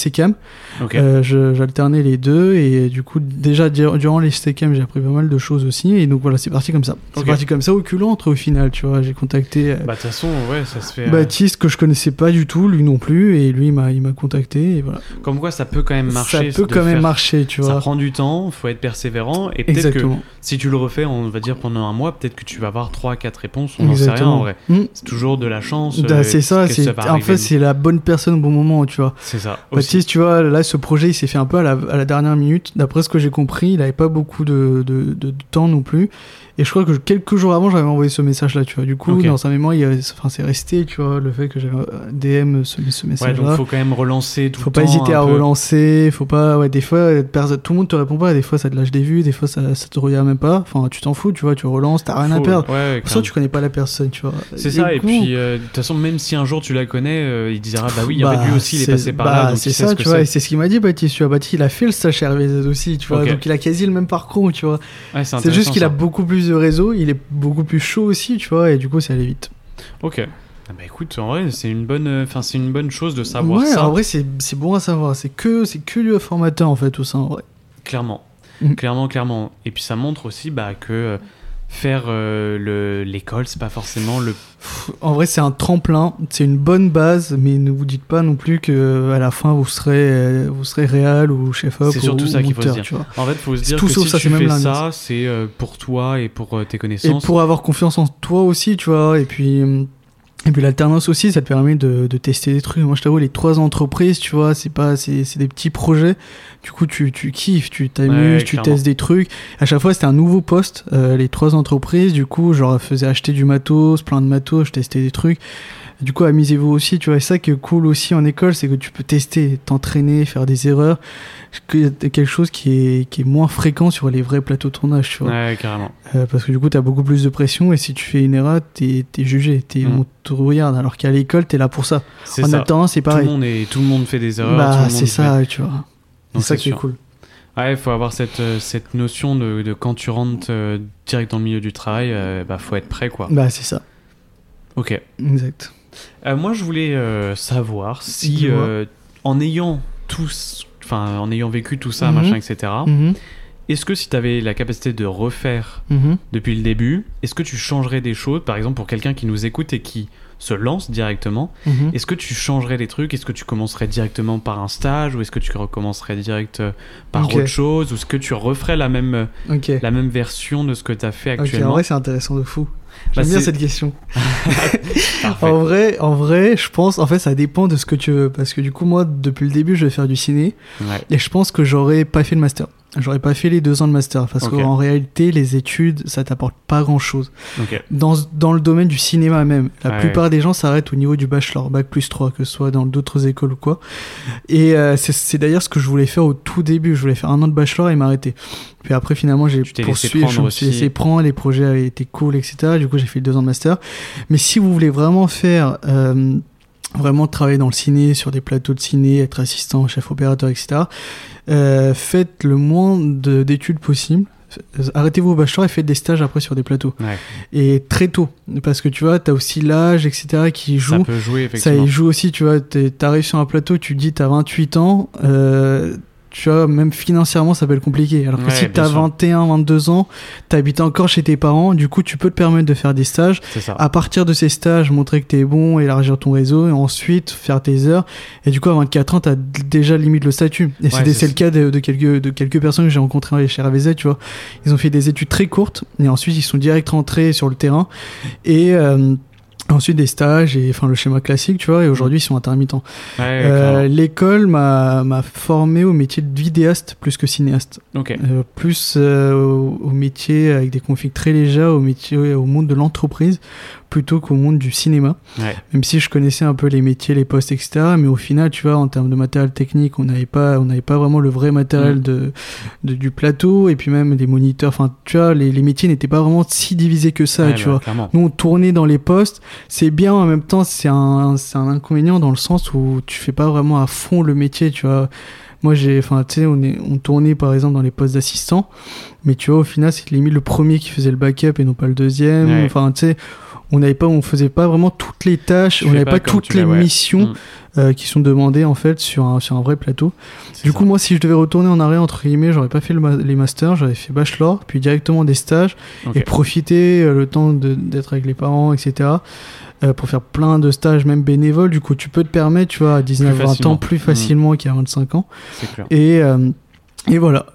je- j'alternais les deux. Et du coup, déjà, dur- durant les CECAM, j'ai appris pas mal de choses aussi. Et donc voilà, c'est parti comme ça. C'est parti comme ça au culot-entre au final, tu vois. J'ai contacté. Bah de toute façon, ouais, ça se fait. Baptiste que je connaissais pas du tout, lui non plus, et lui il m'a contacté et voilà. Comme quoi, ça peut quand même marcher. ça peut quand même marcher, tu Ça prend du temps, faut être persévérant et peut-être que si tu le refais, on va dire pendant un mois, peut-être que tu vas avoir 3 4 réponses, on n'en sait rien en vrai. Hmm. C'est toujours de la chance. Bah, euh, c'est ça, c'est en fait c'est la bonne personne au bon moment, tu vois. c'est ça. Aussi. Baptiste, tu vois, là ce projet il s'est fait un peu à la, à la dernière minute. D'après ce que j'ai compris, il avait pas beaucoup de, de, de- de temps non plus. Et je crois que quelques jours avant, j'avais envoyé ce message là, tu vois. Du coup, dans sa mémoire, il y a- enfin, c'est resté, tu vois, le fait que j'avais euh, DM ce, ce Ouais, donc faut quand même relancer tout Faut le pas temps, hésiter à peu. relancer, faut pas, ouais, des fois, tout le monde te répond pas, des fois ça te lâche des vues, des fois ça, ça te revient même pas, enfin tu t'en fous, tu vois, tu relances, t'as rien à Faut- perdre. Ouais, Pour ça, tu connais pas la personne, tu vois. C'est ça, et puis euh, de toute façon, même si un jour tu la connais, euh, il dira bah oui, en bah, fait, lui aussi il est passé par bah, là, c'est il ça, ce tu vois, et c'est. ce qu'il m'a dit, Baptiste, tu vois, Baptiste, il a fait le stage chez RVZ aussi, tu vois, donc il a quasi le même parcours, tu vois. C'est juste qu'il a beaucoup plus de réseau, il est beaucoup plus chaud aussi, tu vois, et du coup, ça allait vite. Ok. Ah bah écoute, en vrai, c'est une bonne, euh, enfin c'est une bonne chose de savoir ouais, ça. en vrai, c'est c'est bon à savoir, c'est que, c'est que le formateur, en fait, tout ça, en vrai. Clairement. Mhm. Clairement, clairement. Et puis ça montre aussi bah, que euh, faire euh, le- l'école, c'est pas forcément le. En vrai, c'est un tremplin, c'est une bonne base, mais ne vous dites pas non plus que à la fin vous serez, euh, vous serez réel ou chef op C'est ou- surtout ou ça qu'il faut se dire. tu vois. En fait, faut se dire tout que sauf si ça, tu même fais ça, c'est euh, pour toi et pour euh, tes Et connaissances. pour avoir confiance en toi aussi, tu vois, et puis. Et puis l'alternance aussi, ça te permet de, de tester des trucs. Moi, je t'avoue, les trois entreprises, tu vois, c'est pas, c'est, c'est des petits projets. Du coup, tu, tu kiffes, tu t'amuses, Ouais, tu testes des trucs. À chaque fois, c'était un nouveau poste. euh, les trois entreprises, du coup, leur faisais acheter du matos, plein de matos, je testais des trucs. Du coup, amusez-vous aussi, tu vois. Et ça qui est cool aussi en école, c'est que tu peux tester, t'entraîner, faire des erreurs. Que- Quelque chose qui est, qui est moins fréquent sur les vrais plateaux de tournage, tu vois. Ouais, carrément. Euh, parce que du coup, t'as beaucoup plus de pression et si tu fais une erreur, t'es es jugé, t'es, Mm. on te regarde. Alors qu'à l'école, t'es là pour ça. En ça. alternance, c'est Tout le, pareil. monde est, tout le monde fait des erreurs. tout Bah, c'est fait- ça, tu vois. C'est ça qui est cool. Ouais, il faut avoir cette, euh, cette notion de, de quand tu rentres euh, direct dans le milieu du travail, euh, bah faut être prêt quoi. Bah, c'est ça. Ok. Exact. Euh, moi, je voulais savoir si, en ayant tous, enfin, en ayant vécu tout ça, Mhm. machin, etc. Mhm, Est-ce que si tu avais la capacité de refaire mhm. depuis le début, est-ce que tu changerais des choses, par exemple pour quelqu'un qui nous écoute et qui se lance directement, est-ce que tu changerais des trucs? Est-ce que tu commencerais directement par un stage ou est-ce que tu recommencerais direct euh, par autre chose? Ou est-ce que tu referais la même, euh, la même version de ce que tu as fait actuellement en vrai, c'est intéressant de fou. Bah, J'aime bien c'est- cette question. En vrai, en vrai, je pense, en fait, ça dépend de ce que tu veux. Parce que du coup, moi, depuis le début, je vais faire du ciné. Ouais. Et je pense que j'aurais pas fait le master. J'aurais pas fait les deux ans de master. Parce qu'en réalité, les études, ça t'apporte pas grand chose. Dans, dans le domaine du cinéma même. La plupart des gens s'arrêtent au niveau du bachelor, bac plus 3, que ce soit dans d'autres écoles ou quoi. Et euh, c'est- d'ailleurs ce que je voulais faire au tout début. Je voulais faire un an de bachelor et m'arrêter. Puis après, finalement, j'ai poursuivi, je me suis laissé prendre, les projets avaient été cool, etc. Du coup, j'ai fait deux ans de master. Mais si vous voulez vraiment faire. euh, Vraiment travailler dans le ciné, sur des plateaux de ciné, être assistant, chef opérateur, etc. euh, faites le moins de- d'études possible. Arrêtez-vous au bachelor et faites des stages après sur des plateaux Ouais. et très tôt parce que tu vois t'as aussi l'âge etc qui Ça joue peut jouer ça effectivement. y joue aussi tu vois t'arrives sur un plateau tu te dis t'as 28 ans euh, tu vois même financièrement ça peut être compliqué. Alors que Ouais, si t'as sûr. 21 22 ans t'habites encore chez tes parents du coup tu peux te permettre de faire des stages. À partir de ces stages montrer que t'es bon élargir ton réseau et ensuite faire tes heures. Et du coup à 24 ans t'as déjà limite le statut. Et Ouais, c'est le cas de, de quelques de quelques personnes que j'ai rencontrées chez RVZ tu vois. Ils ont fait des études très courtes et ensuite ils sont direct rentrés sur le terrain. Et euh, Ensuite des stages et enfin le schéma classique, tu vois, et aujourd'hui ils sont intermittents. Ouais, Euh. L'école m'a m'a formé au métier de vidéaste plus que cinéaste. Ok. Euh, plus euh, au, au métier avec des configs très légers, au métier au monde de l'entreprise plutôt qu'au monde du cinéma. Ouais. Même si je connaissais un peu les métiers, les postes, etc. Mais au final, tu vois, en termes de matériel technique, on n'avait pas, on n'avait pas vraiment le vrai matériel Mm. de, de- du plateau et puis même des moniteurs. Enfin, tu vois, les, les métiers n'étaient pas vraiment si divisés que ça, Ouais, tu bah, vois. Clairement. Nous, on tournait dans les postes. C'est bien, en même temps, c'est un, un inconvénient dans le sens où tu fais pas vraiment à fond le métier, tu vois. Moi, j'ai, enfin, tu sais, on, est, on tournait par exemple dans les postes d'assistant, mais tu vois, au final, c'est limite le premier qui faisait le backup et non pas le deuxième. Ouais. Enfin, tu sais, on n'avait pas, on faisait pas vraiment toutes les tâches, Tu on n'avait pas toutes les ouais. missions Mm. euh, qui sont demandées en fait sur un, sur un vrai plateau. Du ça. coup, moi, si je devais retourner en arrière, entre guillemets, j'aurais pas fait le ma- les masters, j'aurais fait bachelor, puis directement des stages, et profiter euh, le temps d'être avec les parents, etc. euh, pour faire plein de stages, même bénévoles. Du coup, tu peux te permettre, tu vois, à 19-20 facilement. ans, plus Mm. facilement qu'à 25 ans. Clair. Et, et voilà.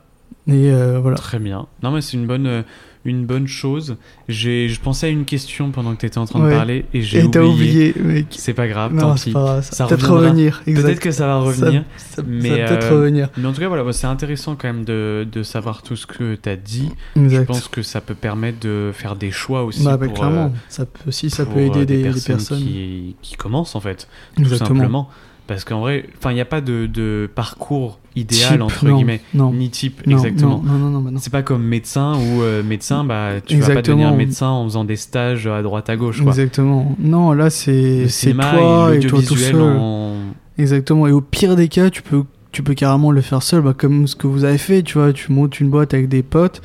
Et voilà. Très bien. Non, mais c'est une bonne, une bonne chose. J'ai, je pensais à une question pendant que tu étais en train de parler et j'ai oublié. oublié, mec. C'est pas grave, Non, tant pis. pas. Ça Ça peut-être revenir. Peut-être que ça va revenir. Ça, mais, ça peut peut-être euh, revenir. Mais en tout cas, voilà, c'est intéressant quand même de, de savoir tout ce que tu as dit. Je pense que ça peut permettre de faire des choix aussi. Bah, bah, pour, clairement. euh, ça peut aussi, ça peut aider euh, des, personnes, personnes. Qui, qui commencent en fait, tout simplement. Parce qu'en vrai, il n'y a pas de, de parcours idéal Type, entre non, guillemets, Non. ni type Non, exactement. Bah. C'est pas comme médecin où euh, médecin, bah, tu vas pas Exactement. devenir médecin en faisant des stages à droite à gauche. Quoi. Exactement. Non, là, c'est c'est toi et et toi tout seul. en... Exactement. Et au pire des cas, tu peux, tu peux carrément le faire seul, bah, comme ce que vous avez fait. Tu vois, tu montes une boîte avec des potes,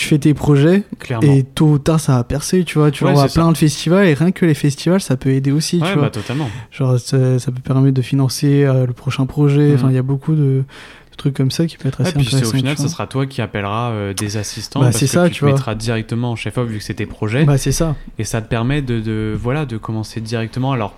tu fais tes projets, clairement. et tôt ou tard, ça va percer. Tu vois, tu Ouais, vas à c'est ça. plein de festivals, et rien que les festivals, ça peut aider aussi. ouais, tu bah, vois. totalement. Genre, ça, ça peut permettre de financer euh, le prochain projet. Mhm. Enfin, il y a beaucoup de, de trucs comme ça qui peut être assez puis c'est- intéressant. au final, ça sera toi qui appelleras euh, des assistants Bah, parce c'est que ça, tu, tu vois. mettras directement en chef-op vu que c'est tes projets Bah, c'est ça. et ça te permet de, de voilà de commencer directement. Alors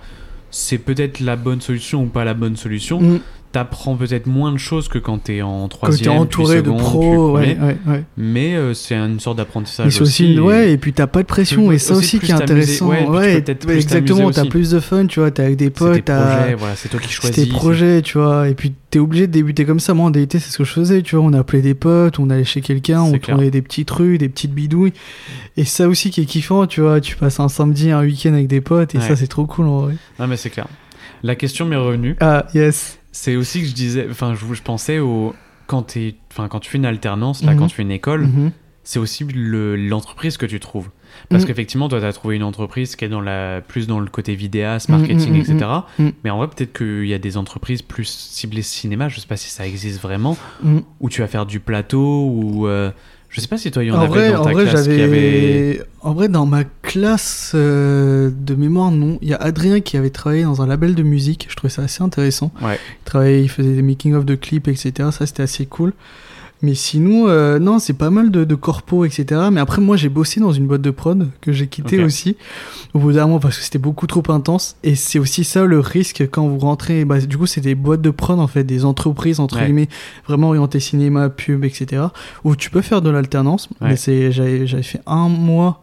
c'est peut-être la bonne solution ou pas la bonne solution. Mm. T'apprends peut-être moins de choses que quand t'es en Quand troisième, t'es entouré puis de seconde, pros, ouais, premier. ouais, ouais. mais euh, c'est une sorte d'apprentissage aussi, aussi. ouais, et- et puis t'as pas de pression, et ça aussi qui est intéressant. Ouais, Ouais, peut-être plus exactement, t'as plus de fun, tu vois, t'es avec des potes, tes t'as voilà, c'est toi qui c'est choisis. tes projets, tu vois, et puis t'es obligé de débuter comme ça. Moi, en DT, c'est ce que je faisais, tu vois, on appelait des potes, on allait chez quelqu'un, on clair. tournait des petits trucs, des petites bidouilles, et ça aussi qui est kiffant, tu vois, tu passes un samedi, un week-end avec des potes, et ça, c'est trop cool en vrai. Non mais c'est clair. La question m'est revenue. Ah, yes. C'est aussi que je disais, enfin je, je pensais au quand tu fais une alternance, là Mhm. quand tu fais une école, Mhm. c'est aussi le- l'entreprise que tu trouves. Parce Mhm. qu'effectivement, toi, tu as trouvé une entreprise qui est dans la, plus dans le côté vidéaste, Mhm, marketing, mhm, etc. mhm. Mais en vrai, peut-être qu'il y a des entreprises plus ciblées cinéma, je sais pas si ça existe vraiment, Mhm. où tu vas faire du plateau, ou. Je sais pas si toi, il y en, En avait vrai, dans en vrai, classe qui avait. En vrai, dans ma classe euh, de mémoire, non. Il y a Adrien qui avait travaillé dans un label de musique. Je trouvais ça assez intéressant. Ouais. Il travaillait, il faisait des making-of de clips, etc. Ça, c'était assez cool. Mais sinon, euh, non, c'est pas mal de, de corpo, etc. Mais après, moi, j'ai bossé dans une boîte de prod que j'ai quitté Ok. aussi au bout d'un mois parce que c'était beaucoup trop intense. Et c'est aussi ça le risque quand vous rentrez. Bah, du coup, c'est des boîtes de prod, en fait, des entreprises, entre Ouais. guillemets, vraiment orientées cinéma, pub, etc. Où tu peux faire de l'alternance. Ouais. Mais c'est, j'avais, fait un mois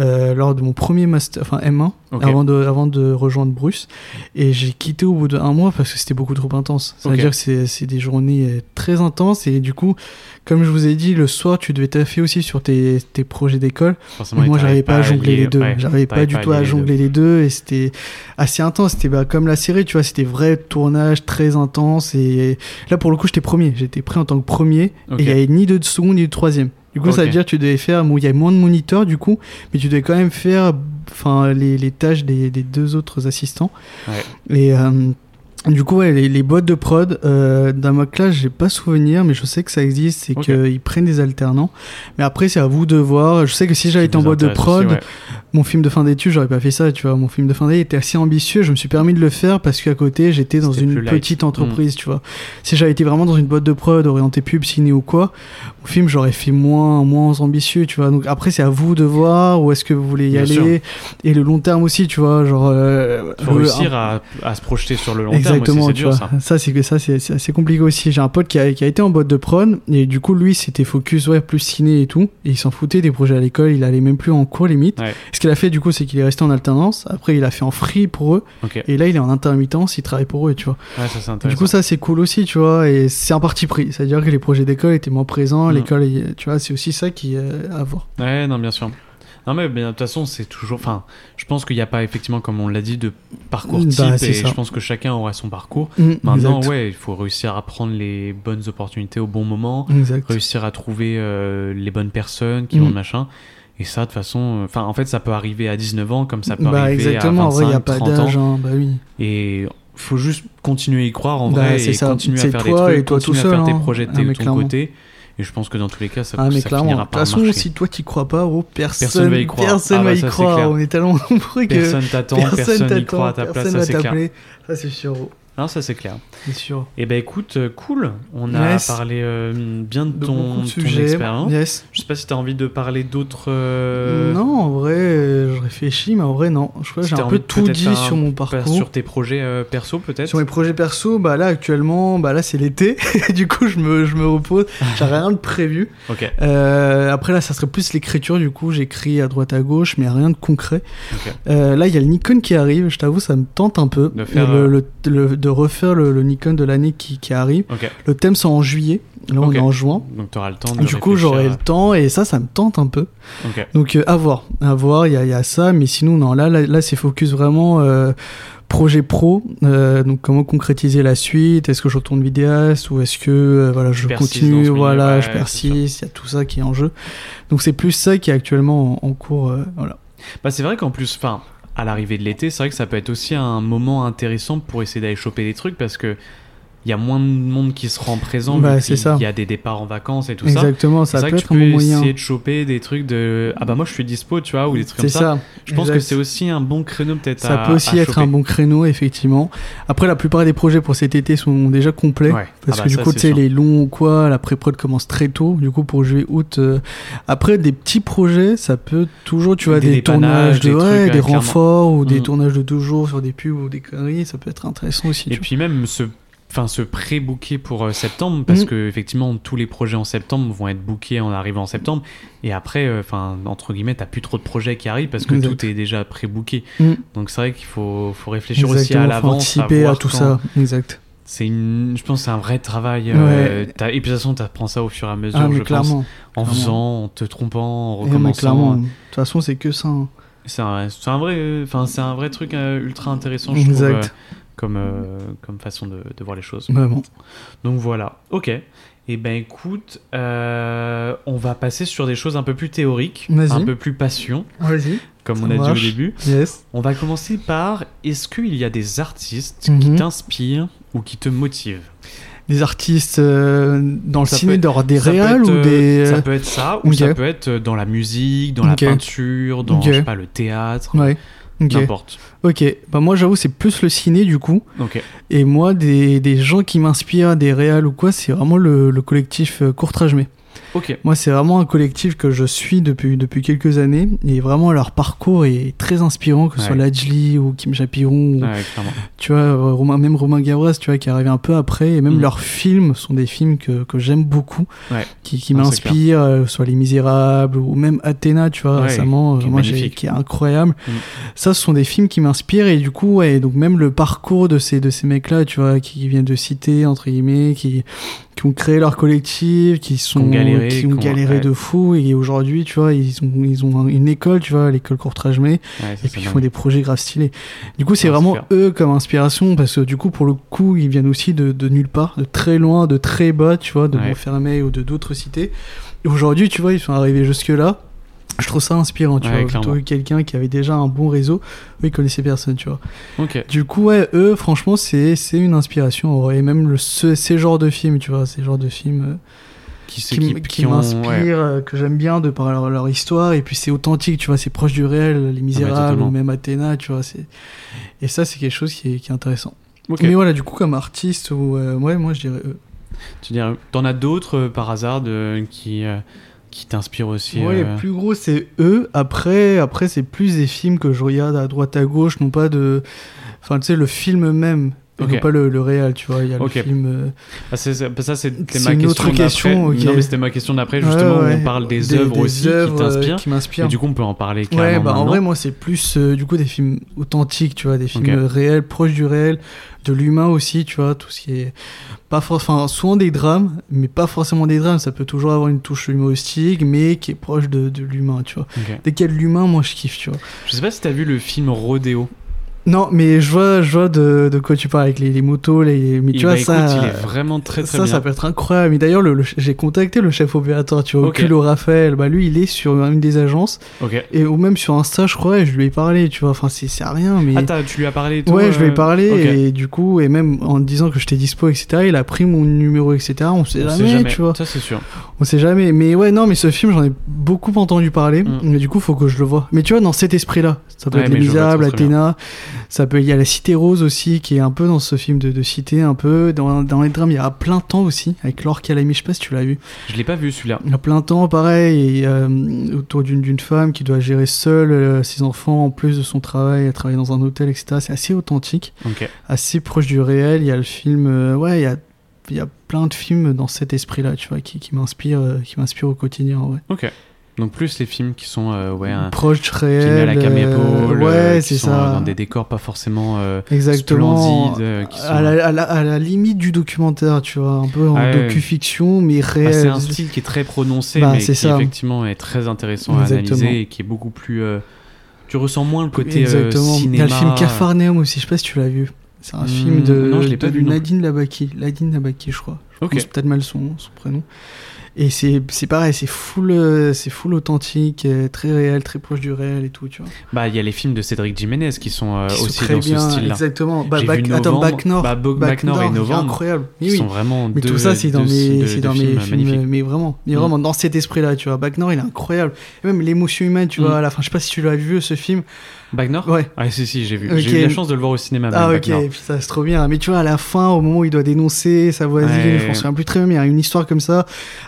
euh, lors de mon premier master, enfin M1, Ok. avant, de, avant de rejoindre Bruce. Et j'ai quitté au bout d'un mois parce que c'était beaucoup trop intense. Ça veut dire que c'est, c'est des journées euh, très intenses. Et du coup, comme je vous ai dit, le soir, tu devais taffer aussi sur tes, tes projets d'école. Moi, j'arrivais pas à jongler les deux. ouais, j'arrivais pas du tout à lier les deux. jongler les deux. Et c'était assez intense. C'était bah, comme la série, tu vois, c'était vrai tournage très intense. Et là, pour le coup, j'étais premier. J'étais pris en tant que premier. Et il y avait ni de seconde ni de troisième. Du coup, ça veut dire que tu devais faire. Bon, il y avait moins de moniteurs, du coup. Mais tu devais quand même faire enfin, les, les tâches des, des deux autres assistants. Ouais. Et. euh, du coup, ouais, les, les boîtes de prod, euh, dans ma classe, j'ai pas souvenir, mais je sais que ça existe, c'est Ok. qu'ils prennent des alternants. Mais après, c'est à vous de voir. Je sais que si j'avais été en boîte de prod, aussi, ouais. Mon film de fin d'études, j'aurais pas fait ça, tu vois. Mon film de fin d'études était assez ambitieux. Je me suis permis de le faire parce qu'à côté, j'étais dans une light. Mm. petite entreprise, tu vois. Si j'avais été vraiment dans une boîte de prod orientée pub, ciné ou quoi, mon film, j'aurais fait moins, moins ambitieux, tu vois. Donc après, c'est à vous de voir où est-ce que vous voulez y Bien aller. sûr. Et le long terme aussi, tu vois. Genre, euh, Faut le- réussir à, à se projeter sur le long terme. exactement, c'est tu dur, vois. ça. Ça, c'est que ça, c'est c'est assez compliqué aussi. J'ai un pote qui a, qui a été en boîte de prod, et du coup, lui, c'était focus, ouais, plus ciné et tout. Et il s'en foutait des projets à l'école, il allait même plus en cours limite. Ouais. Ce qu'il a fait, du coup, c'est qu'il est resté en alternance. Après, il a fait en free pour eux. Et là, il est en intermittence, il travaille pour eux, tu vois. Ouais, ça c'est Du coup, ça, c'est cool aussi, tu vois. Et c'est un parti pris. C'est-à-dire que les projets d'école étaient moins présents. Mm. L'école, tu vois, c'est aussi ça qui est à voir. Ouais, non, bien sûr. Non, mais bien, de toute façon, c'est toujours. Enfin, je pense qu'il n'y a pas, effectivement, comme on l'a dit, de parcours Bah, type. et ça. je pense que chacun aura son parcours. Mm, Maintenant, exact. ouais, il faut réussir à prendre les bonnes opportunités au bon moment, Exact. réussir à trouver euh, les bonnes personnes qui Mm. vont le machin. Et ça, de toute façon, euh, enfin, en fait, ça peut arriver à 19 ans, comme ça peut Bah, arriver exactement. à en vrai, il n'y a 25, pas 30 ans. hein. Bah oui. Et faut juste continuer à y croire en Bah, vrai et ça. continuer à C'est faire toi des et trucs, toi tout continuer à seul, faire tes hein. projets de Ah, de ton clairement. côté. Et je pense que dans tous les cas, ça, Ah mais ça clairement, de finira toute par façon, marcher. si toi tu crois pas, oh, personne, Personne va y croire. personne Ah bah va y ça, c'est croire. On est tellement nombreux que Personne t'attend, personne n'y croit à ta place, personne ça va c'est clair. t'appeler. Ça c'est sûr, Non, ça c'est clair. c'est sûr. Et ben écoute, euh, cool. On a Yes. parlé euh, bien de De ton, de ton expérience. Yes. Je sais pas si t'as envie de parler d'autres. euh, Non, en vrai, je réfléchis, mais en vrai non. Je crois que Si j'ai un peu tout dit sur mon parcours. Sur tes projets euh, perso peut-être. Sur mes projets perso, bah là actuellement, bah là c'est l'été, du coup je me, je me repose, j'ai rien de prévu. Après là ça serait plus l'écriture, du coup j'écris à droite à gauche, mais rien de concret. Là il y a le Nikon qui arrive, je t'avoue ça me tente un peu De faire, le, le- le- de refaire le, le Nikon de l'année qui, qui arrive. Le thème c'est en juillet, là on est en juin. Donc t'auras le temps de. Du coup j'aurai à- le temps et ça ça me tente un peu. Donc euh, à voir, à voir, il y a, il y a ça, mais sinon non, là, là, là, c'est focus vraiment euh, projet pro, euh, donc comment concrétiser la suite, est-ce que je retourne vidéaste ou est-ce que voilà, je continue, milieu, voilà, ouais, je persiste, il y a tout ça qui est en jeu. Donc c'est plus ça qui est actuellement en, en cours, voilà. Bah c'est vrai qu'en plus, enfin, à l'arrivée de l'été, c'est vrai que ça peut être aussi un moment intéressant pour essayer d'aller choper des trucs parce que il y a moins de monde qui se rend présent. Bah, c'est ça. y a des départs en vacances et tout ça. Exactement, ça peut que tu être un peux bon moyen. essayer de choper des trucs de ah bah moi je suis dispo tu vois ou des trucs comme ça. ça. Je pense que c'est aussi un bon créneau peut-être Ça à- peut aussi à être choper. un bon créneau, effectivement. Après, la plupart des projets pour cet été sont déjà complets. Ouais. Parce Ah que bah du coup, c'est tu sais, les longs ou quoi, la pré-prod commence très tôt. Du coup, pour juillet, août. euh, Après, des petits projets, ça peut toujours, tu vois, Des tournages de des trucs, ouais, ouais, des clairement. renforts ou des Mm. tournages de deux jours sur des pubs ou des conneries, ça peut être intéressant aussi. Et puis même se enfin se pré-booker pour euh, septembre parce Mhm. que effectivement tous les projets en septembre vont être bookés en arrivant en septembre et après euh, enfin entre guillemets t'as plus trop de projets qui arrivent parce que Exact. tout est déjà pré-booké Mm. donc c'est vrai qu'il faut, faut réfléchir aussi à l'avance anticiper à tout quand- ça. Exact. c'est une je pense que c'est un vrai travail euh, et puis de toute façon t'apprends ça au fur et à mesure Ah, je pense clairement. en clairement. faisant en te trompant en Eh, recommençant De toute façon, c'est que ça. hein. c'est un, vrai enfin c'est un vrai truc ultra intéressant je trouve Exact. Comme euh, comme façon de, de voir les choses Vraiment. Donc voilà, ok. Et ben écoute, euh, on va passer sur des choses un peu plus théoriques, un peu plus passion, comme Ça on a dit au début. Yes. On va commencer par est-ce qu'il y a des artistes qui Mhm. t'inspirent ou qui te motivent? Des artistes euh, dans le ciné, être- dans des réals être, ou des. Ça peut être ça, ou ça peut être dans la musique, dans la peinture, dans Ok. je sais pas, le théâtre, Ouais. Ok. n'importe. Ok. Bah moi j'avoue c'est plus le ciné du coup. Ok. Et moi des, des gens qui m'inspirent, des réals ou quoi, c'est vraiment le, le collectif euh, Courtrajmé. Moi c'est vraiment un collectif que je suis depuis, depuis quelques années. Et vraiment leur parcours est très inspirant, que ce soit Ouais. Lajli ou Kim Chapiron, ou, Ouais, tu vois, Romain, même Romain Gavras, tu vois, qui est arrivé un peu après. Et même Mm. leurs films sont des films que, que j'aime beaucoup, Ouais. qui, qui c'est m'inspirent, euh, soit Les Misérables ou même Athéna, tu vois, récemment, qui est euh, moi, qui est incroyable. Mm. Ça, ce sont des films qui m'inspirent et du coup, ouais, donc même le parcours de ces, de ces mecs-là, tu vois, qui viennent de citer, entre guillemets, qui, qui ont créé leur collectif, qui sont, ont galéré, qui ont galéré ouais. de fou et aujourd'hui, tu vois, ils ont, ils ont une école, tu vois, l'école Ouais, ça, et puis ils font des projets grave stylés. Du coup, c'est Ouais, vraiment eux comme inspiration parce que du coup, pour le coup, ils viennent aussi de, de nulle part, de très loin, de très bas, tu vois, de. Montfermeil ou de d'autres cités. Et aujourd'hui, tu vois, ils sont arrivés jusque-là. Je trouve ça inspirant, tu Ouais, vois. quelqu'un qui avait déjà un bon réseau, eux, ils connaissaient personne, tu vois. Du coup, ouais, eux, franchement, c'est une inspiration. en vrai. Et même le, ce- ces genres de films, tu vois, ces genres de films euh, Qui, qui, m'inspirent, ouais. euh, que j'aime bien de par leur, leur histoire. Et puis c'est authentique, tu vois, c'est proche du réel, Les Misérables Ah totalement. ou même Athéna, tu vois. Et ça, c'est quelque chose qui est, qui est intéressant. Mais voilà, du coup, comme artiste, ou, euh, ouais, moi, je dirais eux. Tu dirais, t'en as d'autres par hasard de- qui, qui t'inspirent aussi Ouais, euh, les plus gros, c'est eux. Après, après c'est plus des films que je regarde à droite à gauche, non pas de. Enfin, tu sais, le film même. Et Ok. non pas le, le réel, tu vois. Il y a Ok. le film. euh, Ah, c'est- ça, c'était C'est ma une question. autre question, d'après. ok. Non, mais c'était ma question d'après, justement, ouais, ouais. où on parle des, œuvres aussi qui euh, t'inspirent. Et du coup, on peut en parler Ouais, carrément bah en maintenant. vrai, moi, c'est plus euh, du coup des films authentiques, tu vois, des films réels, proches du réel, de l'humain aussi, tu vois, tout ce qui est pas enfin souvent des drames, mais pas forcément des drames. Ça peut toujours avoir une touche humoristique, mais qui est proche de, de l'humain, tu vois. Dès qu'il y a de l'humain, moi, je kiffe, tu vois. Je sais pas si t'as vu le film Rodeo. Non, mais je vois, je vois de, de quoi tu parles avec les, les motos, les. Mais Et tu bah, vois, ça. écoute, il est vraiment très très ça, bien. ça peut être incroyable. Mais d'ailleurs, le, le- j'ai contacté le chef opérateur, tu vois, Ok. Oculo Raphaël. Bah, lui, il est sur une des agences, Ok. et ou même sur Insta, je crois, et je lui ai parlé, tu vois. Enfin, c'est c'est rien, mais. Ah, tu lui as parlé toi, Ouais, je lui ai euh, parlé ok. et du coup, et même en disant que j'étais dispo, etc., il a pris mon numéro, etc. On sait On jamais, sait jamais. tu vois. Ça, c'est sûr. On sait jamais. Mais ouais, non, mais ce film, j'en ai beaucoup entendu parler. Mm. Mais du coup, faut que je le vois. Mais tu vois, dans cet esprit-là, ça peut Ouais, être Les Misérables, bien. Ça peut, il y a la Cité Rose aussi, qui est un peu dans ce film de, de cité, un peu. Dans, dans les drames, il y a plein temps aussi, avec Laure Calamy, je sais pas si tu l'as vu. Je l'ai pas vu celui-là. Il y a plein temps, pareil, et, euh, autour d'une femme qui doit gérer seule euh, ses enfants, en plus de son travail, elle travaille dans un hôtel, etc. C'est assez authentique assez proche du réel. Il y a le film, euh, ouais, il y a, il y a plein de films dans cet esprit-là, tu vois, qui, qui m'inspire, euh, qui m'inspire au quotidien, ouais. Ok. Donc plus les films qui sont euh, ouais un, Proche réel. à la cam euh, épaule, ouais, euh, qui c'est sont ça. euh, dans des décors pas forcément euh, Exactement. splendides, qui sont. À la, à, la, à la limite du documentaire, tu vois, un peu en Ouais. docu-fiction, mais Bah, réel. c'est un style qui est très prononcé, Bah, mais qui ça. effectivement est très intéressant à analyser et qui est beaucoup plus. euh, tu ressens moins le côté Exactement. cinéma. Il y a le film Cafarnaum aussi, je sais pas si tu l'as vu. C'est un Hmm, film de, non, je l'ai pas de vu Nadine Labaki. Nadine Labaki, je crois. Je Ok. prononce peut-être mal son, son prénom. Et c'est c'est pareil, c'est full, euh, c'est full authentique, euh, très réel, très proche du réel et tout, tu vois. Bah, il y a les films de Cédric Jiménez qui sont euh, Qui sont aussi dans bien, ce style-là. exactement. Bah, J'ai Bac- vu attends, Novembre. Bac Nord. Bah, et Novembre, incroyable. Qui Oui, sont vraiment Mais deux, tout ça, c'est dans deux- mes, deux- dans mes films magnifiques. mais vraiment, mais Mm. vraiment dans cet esprit-là, tu vois. Bac Nord, il est incroyable. Et même l'émotion humaine, tu Mm. vois. À la fin, je sais pas si tu l'as vu ce film. Bac Nord Ouais. Ah, si, si, j'ai vu. Ok. J'ai eu la chance de le voir au cinéma. Ah ok, putain, c'est trop bien. Mais tu vois, à la fin, au moment où il doit dénoncer sa voisine, Ouais. je m'en souviens plus très bien, mais il y a une histoire comme ça.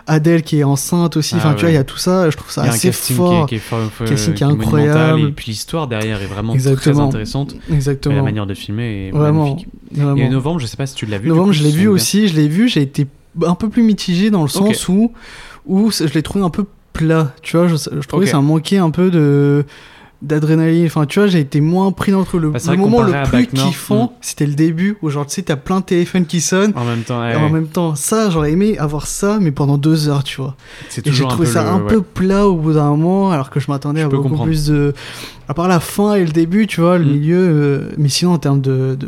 Adèle qui est enceinte aussi. Ah Enfin, tu vois, il y a tout ça. Je trouve ça assez fort. qui est, qui Casting qui est incroyable. Et puis l'histoire derrière est vraiment Exactement. très intéressante. Et Exactement. la manière de filmer est Vraiment. magnifique. vraiment. Et Novembre, je sais pas si tu l'as vu. Novembre, coup, je l'ai vu aussi, je l'ai vu, j'ai été un peu plus mitigé dans le sens où, où je l'ai trouvé un peu plat, tu vois, je, je trouvais que ça manquait un peu de d'adrénaline, enfin tu vois, j'ai été moins pris dans le. Le, Bah, le moment le plus kiffant, mm. c'était le début, où genre tu sais, t'as plein de téléphones qui sonnent. En même temps, et ouais, en même temps, ça, j'aurais aimé avoir ça, mais pendant deux heures, tu vois. c'est Et j'ai toujours un trouvé peu ça le- un ouais. peu plat au bout d'un moment, alors que je m'attendais à beaucoup comprendre. plus de. À part la fin et le début, tu vois, le Mm. milieu. euh, Mais sinon, en termes de, de,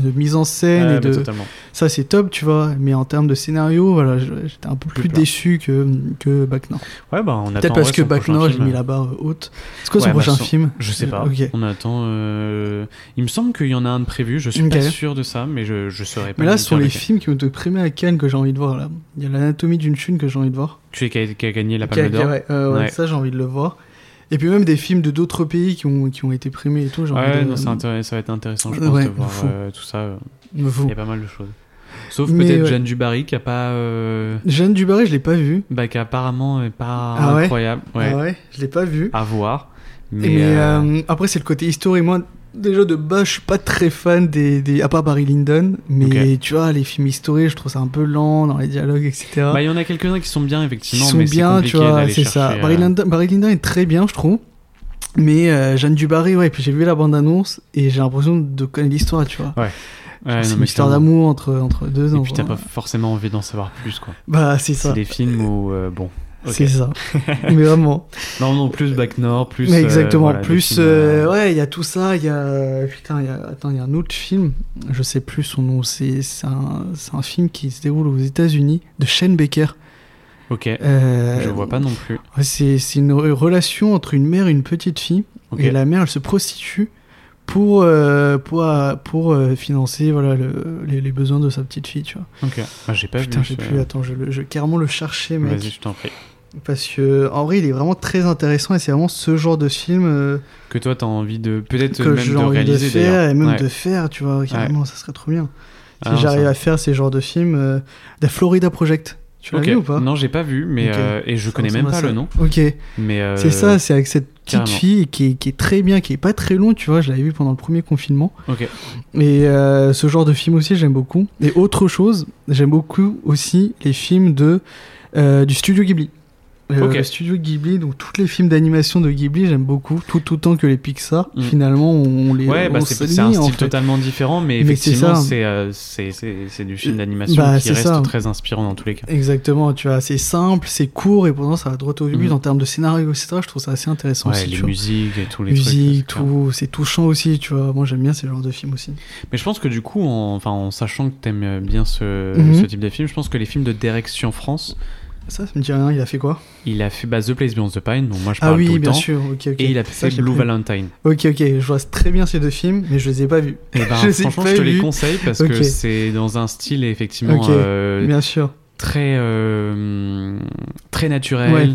de mise en scène Ouais, et de. totalement. Ça, c'est top, tu vois. Mais en termes de scénario, voilà, j'étais un peu Plus déçu que, que Nord. Ouais, bah, on attend. Peut-être parce que son Bac prochain Nord, j'ai mis la barre haute. C'est quoi son Ouais, bah, prochain son- film? Je sais pas. On attend. euh, Il me semble qu'il y en a un de prévu. Je suis pas sûr de ça, mais je, je saurais pas. Mais là, ce sont les films qui ont été primés à Cannes que j'ai envie de voir. là. Il y a l'anatomie d'une chune que j'ai envie de voir. Tu sais qui a, gagné la Palme d'Or. euh, ouais, Ouais. Ça, j'ai envie de le voir. Et puis même des films de d'autres pays qui ont, qui ont été primés et tout. j'ai Ouais, de- non, ça va être intéressant, je pense, ouais, de voir euh, tout ça. euh. Il y a pas mal de choses. Sauf peut-être ouais. Jeanne Dubarry qui a pas. euh, Jeanne Dubarry, je l'ai pas vu. Bah, qui apparemment est pas Ah ouais? incroyable. Ouais. Ah ouais, je l'ai pas vu. À voir. Mais. Mais, euh, euh, après, c'est le côté historique. Déjà de base, je suis pas très fan des. des à part Barry Lyndon. Mais tu vois, les films historiques, je trouve ça un peu lent dans les dialogues, etc. Bah, il y en a quelques-uns qui sont bien, qui effectivement. sont mais c'est bien, tu vois, c'est ça. chercher, Barry, euh, Lyndon, Barry Lyndon est très bien, je trouve. Mais euh, Jeanne Dubarry, ouais, puis j'ai vu la bande-annonce et j'ai l'impression de connaître l'histoire, tu vois. ouais, c'est non, une histoire d'amour entre, entre deux Et enfants. puis t'as pas forcément envie d'en savoir plus, quoi. Bah, c'est C'est ça. des films où, euh, bon. C'est ça. mais vraiment. Non, non, plus Back Nord, plus. Mais euh, exactement. voilà, plus, films, euh, euh, ouais, il y a tout ça. Il y a. Putain, il y a. Attends, il y a un autre film. Je sais plus son nom. C'est c'est un, un film qui se déroule aux États-Unis de Shane Baker. Ok. Euh, Je vois pas non plus. C'est c'est une re- relation entre une mère et une petite fille. Et la mère, elle se prostitue pour, euh, pour, euh, pour euh, financer voilà, le- les, les besoins de sa petite fille, tu vois. Ok. Ah, j'ai pas Putain, vu. j'ai plus. Attends, je, vais carrément le chercher, mec. Vas-y, je t'en prie. Parce que, en vrai, il est vraiment très intéressant et c'est vraiment ce genre de film. euh, Que toi, t'as envie de. Peut-être que même de envie de réaliser faire et même Ouais. de faire, tu vois, carrément, ça serait trop bien. Ah si non, j'arrive ça- à faire ces genres de films, The Florida Project. Tu l'as vu ou pas? Non, j'ai pas vu, mais euh, et je connais même pas ça. le nom. Ok. Mais euh, C'est ça, c'est avec cette petite carrément. fille qui est, qui est très bien, qui est pas très long, tu vois. Je l'avais vu pendant le premier confinement. Ok. Et euh, ce genre de film aussi, j'aime beaucoup. Et autre chose, j'aime beaucoup aussi les films de, du studio Ghibli. Euh. Le studio Ghibli, donc tous les films d'animation de Ghibli, j'aime beaucoup, tout autant que les Pixar. Mm. Finalement, on les Ouais, bah on c'est un en style fait. totalement différent, mais effectivement, c'est euh, du film d'animation Bah, qui reste ça. très inspirant dans tous les cas. Exactement, tu vois, c'est simple, c'est court et pourtant ça va droit au but Mhm. en termes de scénario, etc. Je trouve ça assez intéressant Ouais, aussi. les musiques et tous les Musique, trucs. tout, c'est touchant aussi, tu vois. Moi j'aime bien ce genre de films aussi. Mais je pense que du coup, en, enfin, en sachant que t'aimes bien ce, Mhm. ce type de film, je pense que les films de Direction France, Ça, ça me dit rien, il a fait quoi il a fait bah, The Place Beyond the Pine, donc moi je Ah parle tout oui, le bien temps. sûr, ok, ok. Et il a fait Blue. Valentine. Ok, ok, je vois très bien ces deux films, mais je les ai pas vus. Et ben, Je franchement, je te les conseille parce que c'est dans un style effectivement euh, Bien sûr. très euh, très naturel. Ouais.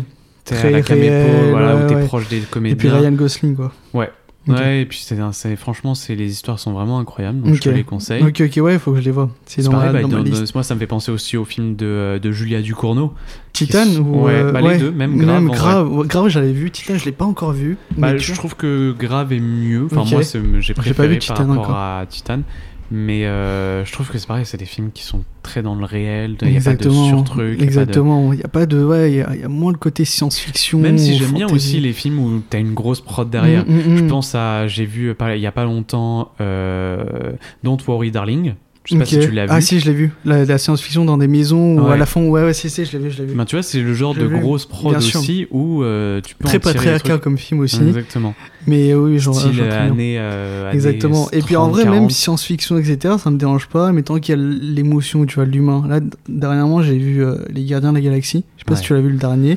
À Très la camépo, réel, voilà, ouais, où t'es ouais. proche des Et puis comédiens. Ryan Gosling, quoi. Ouais. Ouais, et puis c'est, franchement, c'est, les histoires sont vraiment incroyables, donc je te les conseille. Ok, ok, ouais, faut que je les vois. C'est dans, pareil, ma, bah, dans ma dans- liste. moi ça me fait penser aussi au film de, euh, de Julia Ducournau. Titan qui- ou ouais, euh, bah, les deux, même Grave, vrai. grave, ouais, grave, j'avais vu Titan, je l'ai pas encore vu. Bah, mais je trouve que Grave est mieux. Enfin, moi, j'ai pas préféré vu par Titan rapport encore. à Titan. Mais euh, je trouve que c'est pareil, c'est des films qui sont très dans le réel. Il n'y a pas de surtruc. Exactement, il y a pas de, ouais, il y, a- il y a moins le côté science-fiction. Même si j'aime bien aussi les films où t'as une grosse prod derrière. Mm, mm, Je mm. pense à, j'ai vu euh, il y a pas longtemps euh, Don't Worry Darling. Je sais pas Ok. si tu l'as vu. Ah si, je l'ai vu. La, la science-fiction dans des maisons où Ouais. à la fin, ouais, ouais, si, si, je l'ai vu, je l'ai vu. Ben, tu vois, c'est le genre de vu, grosse prod aussi où euh, tu peux Très patriarcal comme film aussi. Exactement. Mais oui, genre, Style genre, euh, Exactement. Et puis en 30, vrai, même 40. science-fiction, etc., ça me dérange pas, mais tant qu'il y a l'émotion, tu vois, l'humain. Là, dernièrement, j'ai vu euh, Les Gardiens de la Galaxie. Je sais pas Ouais. si tu l'as vu le dernier.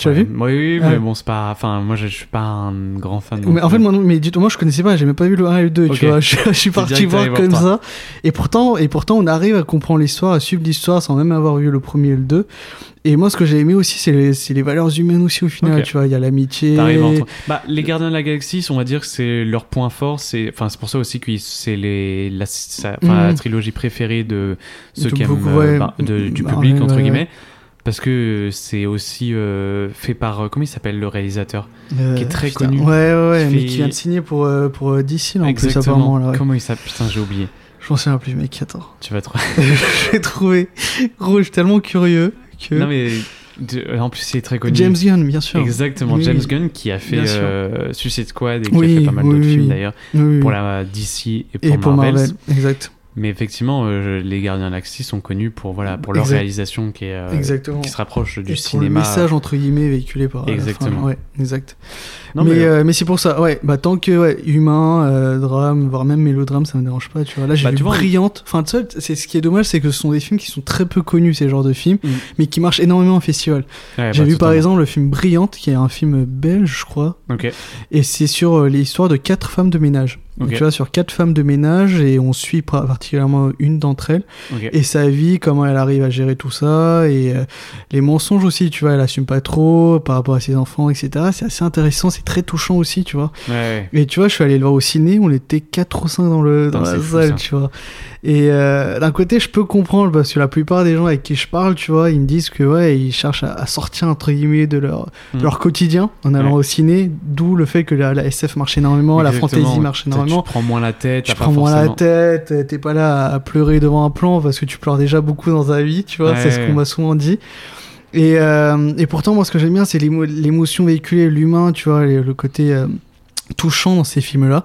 Tu l'as vu Oui, oui, mais bon, c'est pas. Enfin, moi, je, je suis pas un grand fan. mais en fait, moi, non, mais du tout, moi, je connaissais pas, j'ai même pas vu le 1 et le 2, Ok. tu vois. Je, je suis parti direct voir comme ça. Et pourtant, et pourtant, on arrive à comprendre l'histoire, à suivre l'histoire sans même avoir vu le premier et le 2. Et moi, ce que j'ai aimé aussi, c'est les, c'est les valeurs humaines aussi, au final, Ok. tu vois. Il y a l'amitié. T'arrives Bah, les Gardiens de la Galaxie, on va dire que c'est leur point fort. C'est, enfin, c'est pour ça aussi que c'est les, la, sa- enfin, Mhm. trilogie préférée de ceux De qui aiment, beaucoup, euh, ouais. bah, de- du Marvel, public entre ouais, guillemets. Parce que c'est aussi euh, fait par euh, comment il s'appelle le réalisateur Euh, qui est très putain, connu. Ouais, ouais, ouais, Qui mais fait- qui vient de signer pour, euh, pour DC, là, en plus, apparemment. Là, ouais. Comment il s'appelle? Putain, j'ai oublié. Je m'en souviens plus, mec, attends. Tu vas trop. je l'ai trouvé. Gros, je suis tellement curieux que. non mais de- en plus il est très connu. James Gunn, bien sûr. Exactement, Oui, James. Gunn qui a fait Suicide Squad et qui Oui, a fait pas mal oui, d'autres films d'ailleurs pour la DC et pour, Et pour Marvel. Marvel, exact. Mais effectivement, euh, les Gardiens de la sont connus pour voilà pour leur Exact. réalisation qui est euh, qui se rapproche du Et pour cinéma. le message entre guillemets véhiculé par. la Exactement. fin, ouais, exact. Non, mais mais, euh, mais c'est pour ça, ouais. Bah tant que ouais, humain, euh, drame, voire même mélodrame, ça me dérange pas. Tu vois. Là, j'ai Bah, vu vois, brillante. Enfin, tu sais, c'est ce qui est dommage, c'est que ce sont des films qui sont très peu connus, ces genres de films, Mm. mais qui marchent énormément en festival. ouais, j'ai bah, vu par exemple le film Brillante, qui est un film belge, je crois, Ok. et c'est sur euh, l'histoire de quatre femmes de ménage. Donc, Ok. tu vois, sur quatre femmes de ménage, et on suit particulièrement une d'entre elles. Ok. et sa vie, comment elle arrive à gérer tout ça, et euh, les mensonges aussi, tu vois, elle assume pas trop par rapport à ses enfants, etc. C'est assez intéressant, c'est très touchant aussi, tu vois. Ouais, ouais. Et tu vois, je suis allé le voir au ciné, on était 4 ou 5 dans, le, dans la fou, salle, ça. tu vois. Et euh, d'un côté, je peux comprendre, parce que la plupart des gens avec qui je parle, tu vois, ils me disent que, ouais, ils cherchent à, à sortir, entre guillemets, de leur, de Mm. leur quotidien en allant Ouais. au ciné, d'où le fait que la, la SF marche énormément, la fantasy marche énormément. Tu prends moins la tête. Tu prends moins la tête, t'es pas là à pleurer devant un plan parce que tu pleures déjà beaucoup dans ta vie, tu vois, c'est ce qu'on m'a souvent dit. Et, euh, et pourtant, moi, ce que j'aime bien, c'est l'émo- l'émotion véhiculée, l'humain, tu vois, le côté euh, touchant dans ces films-là.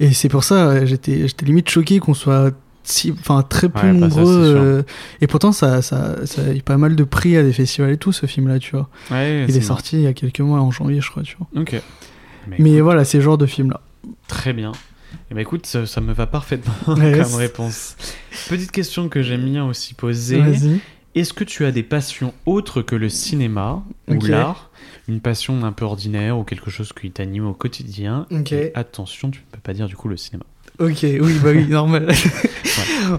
Et c'est pour ça, euh, j'étais limite choqué qu'on soit si, très peu Ouais, bah, ça, nombreux. euh, et pourtant, ça, ça, ça a eu pas mal de prix à des festivals et tout, ce film-là, tu vois. Ouais, Il est sorti il y a quelques mois, en janvier, je crois, tu vois. Ok. Mais, Mais écoute, voilà, c'est ce genre de film-là. Très bien. Et ben écoute, ça, ça me va parfaitement comme réponse. Petite question que j'aime bien aussi poser. Est-ce que tu as des passions autres que le cinéma ou l'art? Une passion un peu ordinaire ou quelque chose qui t'anime au quotidien? Ok. Et attention, tu ne peux pas dire du coup le cinéma. Ok, oui, bah oui, normal.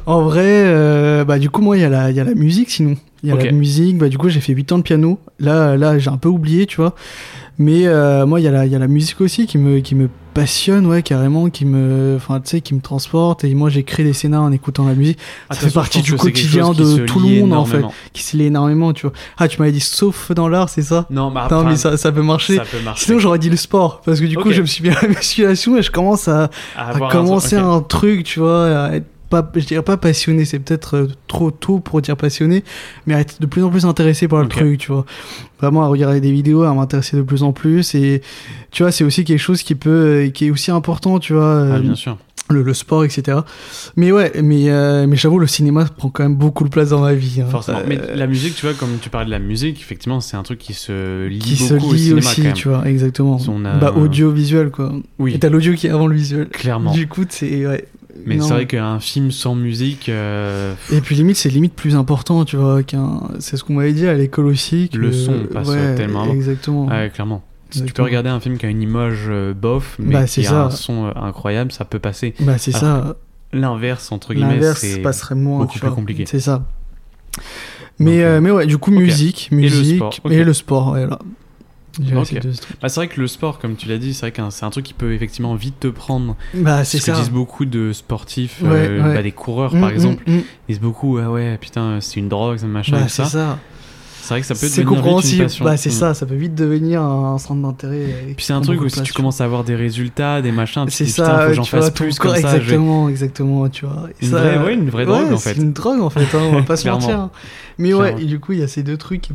En vrai, euh, bah du coup, moi, il y, a la- y a la musique, sinon. Il y a la musique, bah, du coup, j'ai fait 8 ans de piano. Là, là j'ai un peu oublié, tu vois. Mais euh, moi, il y, a la- il y a la musique aussi qui me, qui me passionne, ouais, carrément, qui me, enfin, tu sais, qui me transporte. Et moi, j'écris des scénars en écoutant la musique, Ah, Ça fait façon, partie du quotidien de tout le monde, en fait. qui se lie énormément, tu vois. Ah, tu m'avais dit sauf dans l'art, c'est ça? Non, bah, Non, mais ça, ça peut marcher. ça peut marcher. Sinon, j'aurais dit le sport, parce que du coup, je me suis à la musculation et je commence à, À à avoir un- commencer ok. un truc, tu vois, à être pas, je dirais pas passionné, c'est peut-être euh, trop tôt pour dire passionné, mais à être de plus en plus intéressé par le truc, tu vois. Vraiment à regarder des vidéos, à m'intéresser de plus en plus, et tu vois, c'est aussi quelque chose qui peut, euh, qui est aussi important, tu vois, euh, Ah, bien sûr. le, le sport, etc. Mais ouais, mais, euh, mais j'avoue, le cinéma prend quand même beaucoup de place dans ma vie. hein. Forcément. Euh, Mais la musique, tu vois, comme tu parlais de la musique, effectivement, c'est un truc qui se lie qui se beaucoup au lie cinéma aussi, quand même. tu vois, exactement. On a- Bah, audiovisuel, quoi. Oui, Et t'as l'audio qui est avant le visuel. clairement. Du coup, c'est. Ouais. Mais Non. c'est vrai qu'un film sans musique, euh, Et puis limite, c'est limite plus important, tu vois, qu'un. C'est ce qu'on m'avait dit à l'école aussi. que- Le son passe ouais, tellement. Exactement. ouais, clairement. Si tu peux regarder un film qui a une image euh, bof, mais Bah, qui c'est a ça. un son euh, incroyable, ça peut passer. Bah, c'est Alors ça. L'inverse, entre guillemets, L'inverse c'est. passerait moins. beaucoup plus compliqué. C'est ça. Mais, Donc, mais ouais, du coup, musique, le musique sport, et le sport, ouais, là. Bah, c'est vrai que le sport, comme tu l'as dit, c'est vrai que c'est un truc qui peut effectivement vite te prendre. Bah, C'est ce que disent beaucoup de sportifs, Ouais, euh, ouais. bah, des coureurs Mm, par mm, exemple. mm. Ils disent beaucoup, ah ouais, putain, c'est une drogue, c'est un machin, Bah, ça. ça. C'est vrai que ça peut devenir vite une compréhensible. Bah, c'est ça. Ça peut vite devenir un centre d'intérêt. Puis c'est un truc où si tu commences à avoir des résultats, des machins, C'est ça, faut que j'en fasse plus comme ça. vais- exactement, exactement, tu vois. Et Une ça, vraie- ouais, une vraie drogue, en fait. C'est une drogue en fait, hein, on va pas se mentir. hein. Mais ouais, et du coup, il y a ces deux trucs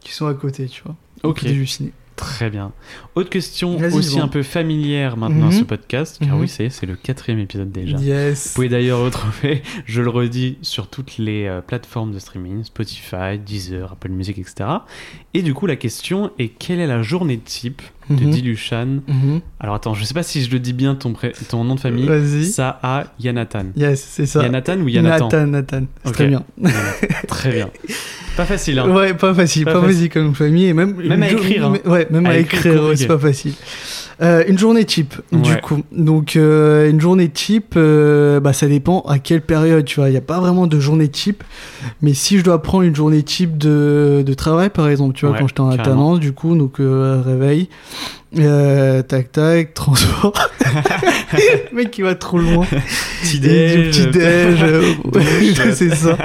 qui sont à côté, tu vois. Ok. côté du ciné. Très bien. Autre question aussi bon. un peu familière maintenant à Mhm. ce podcast, car Mhm. oui, c'est c'est le quatrième épisode déjà. Yes. Vous pouvez d'ailleurs retrouver, je le redis, sur toutes les euh, plateformes de streaming, Spotify, Deezer, Apple Music, etc. Et du coup, la question est quelle est la journée type de Mhm. Dilushan Mhm. Alors attends, je sais pas si je le dis bien ton, pré- ton nom de famille. Vas-y. Saha Yanathan. Yes, c'est ça. Yanathan ou Yanathan Nathan, Nathan. Très bien. Très bien. Pas facile, hein Ouais, pas facile, Pas pas, facile. facile comme famille, et même Même à écrire, hein. Ouais, même À à, écrire, ouais, c'est pas facile. Euh, une journée type, du coup. Donc, euh, une journée type, euh, bah, ça dépend à quelle période, tu vois. Il n'y a pas vraiment de journée type. Mais si je dois prendre une journée type de, de travail, par exemple, tu vois, Ouais, quand j'étais en alternance, du coup, donc réveil, euh, tac tac, transport. Le mec qui va trop loin. Petit Et déj, petit déj, euh, c'est ça.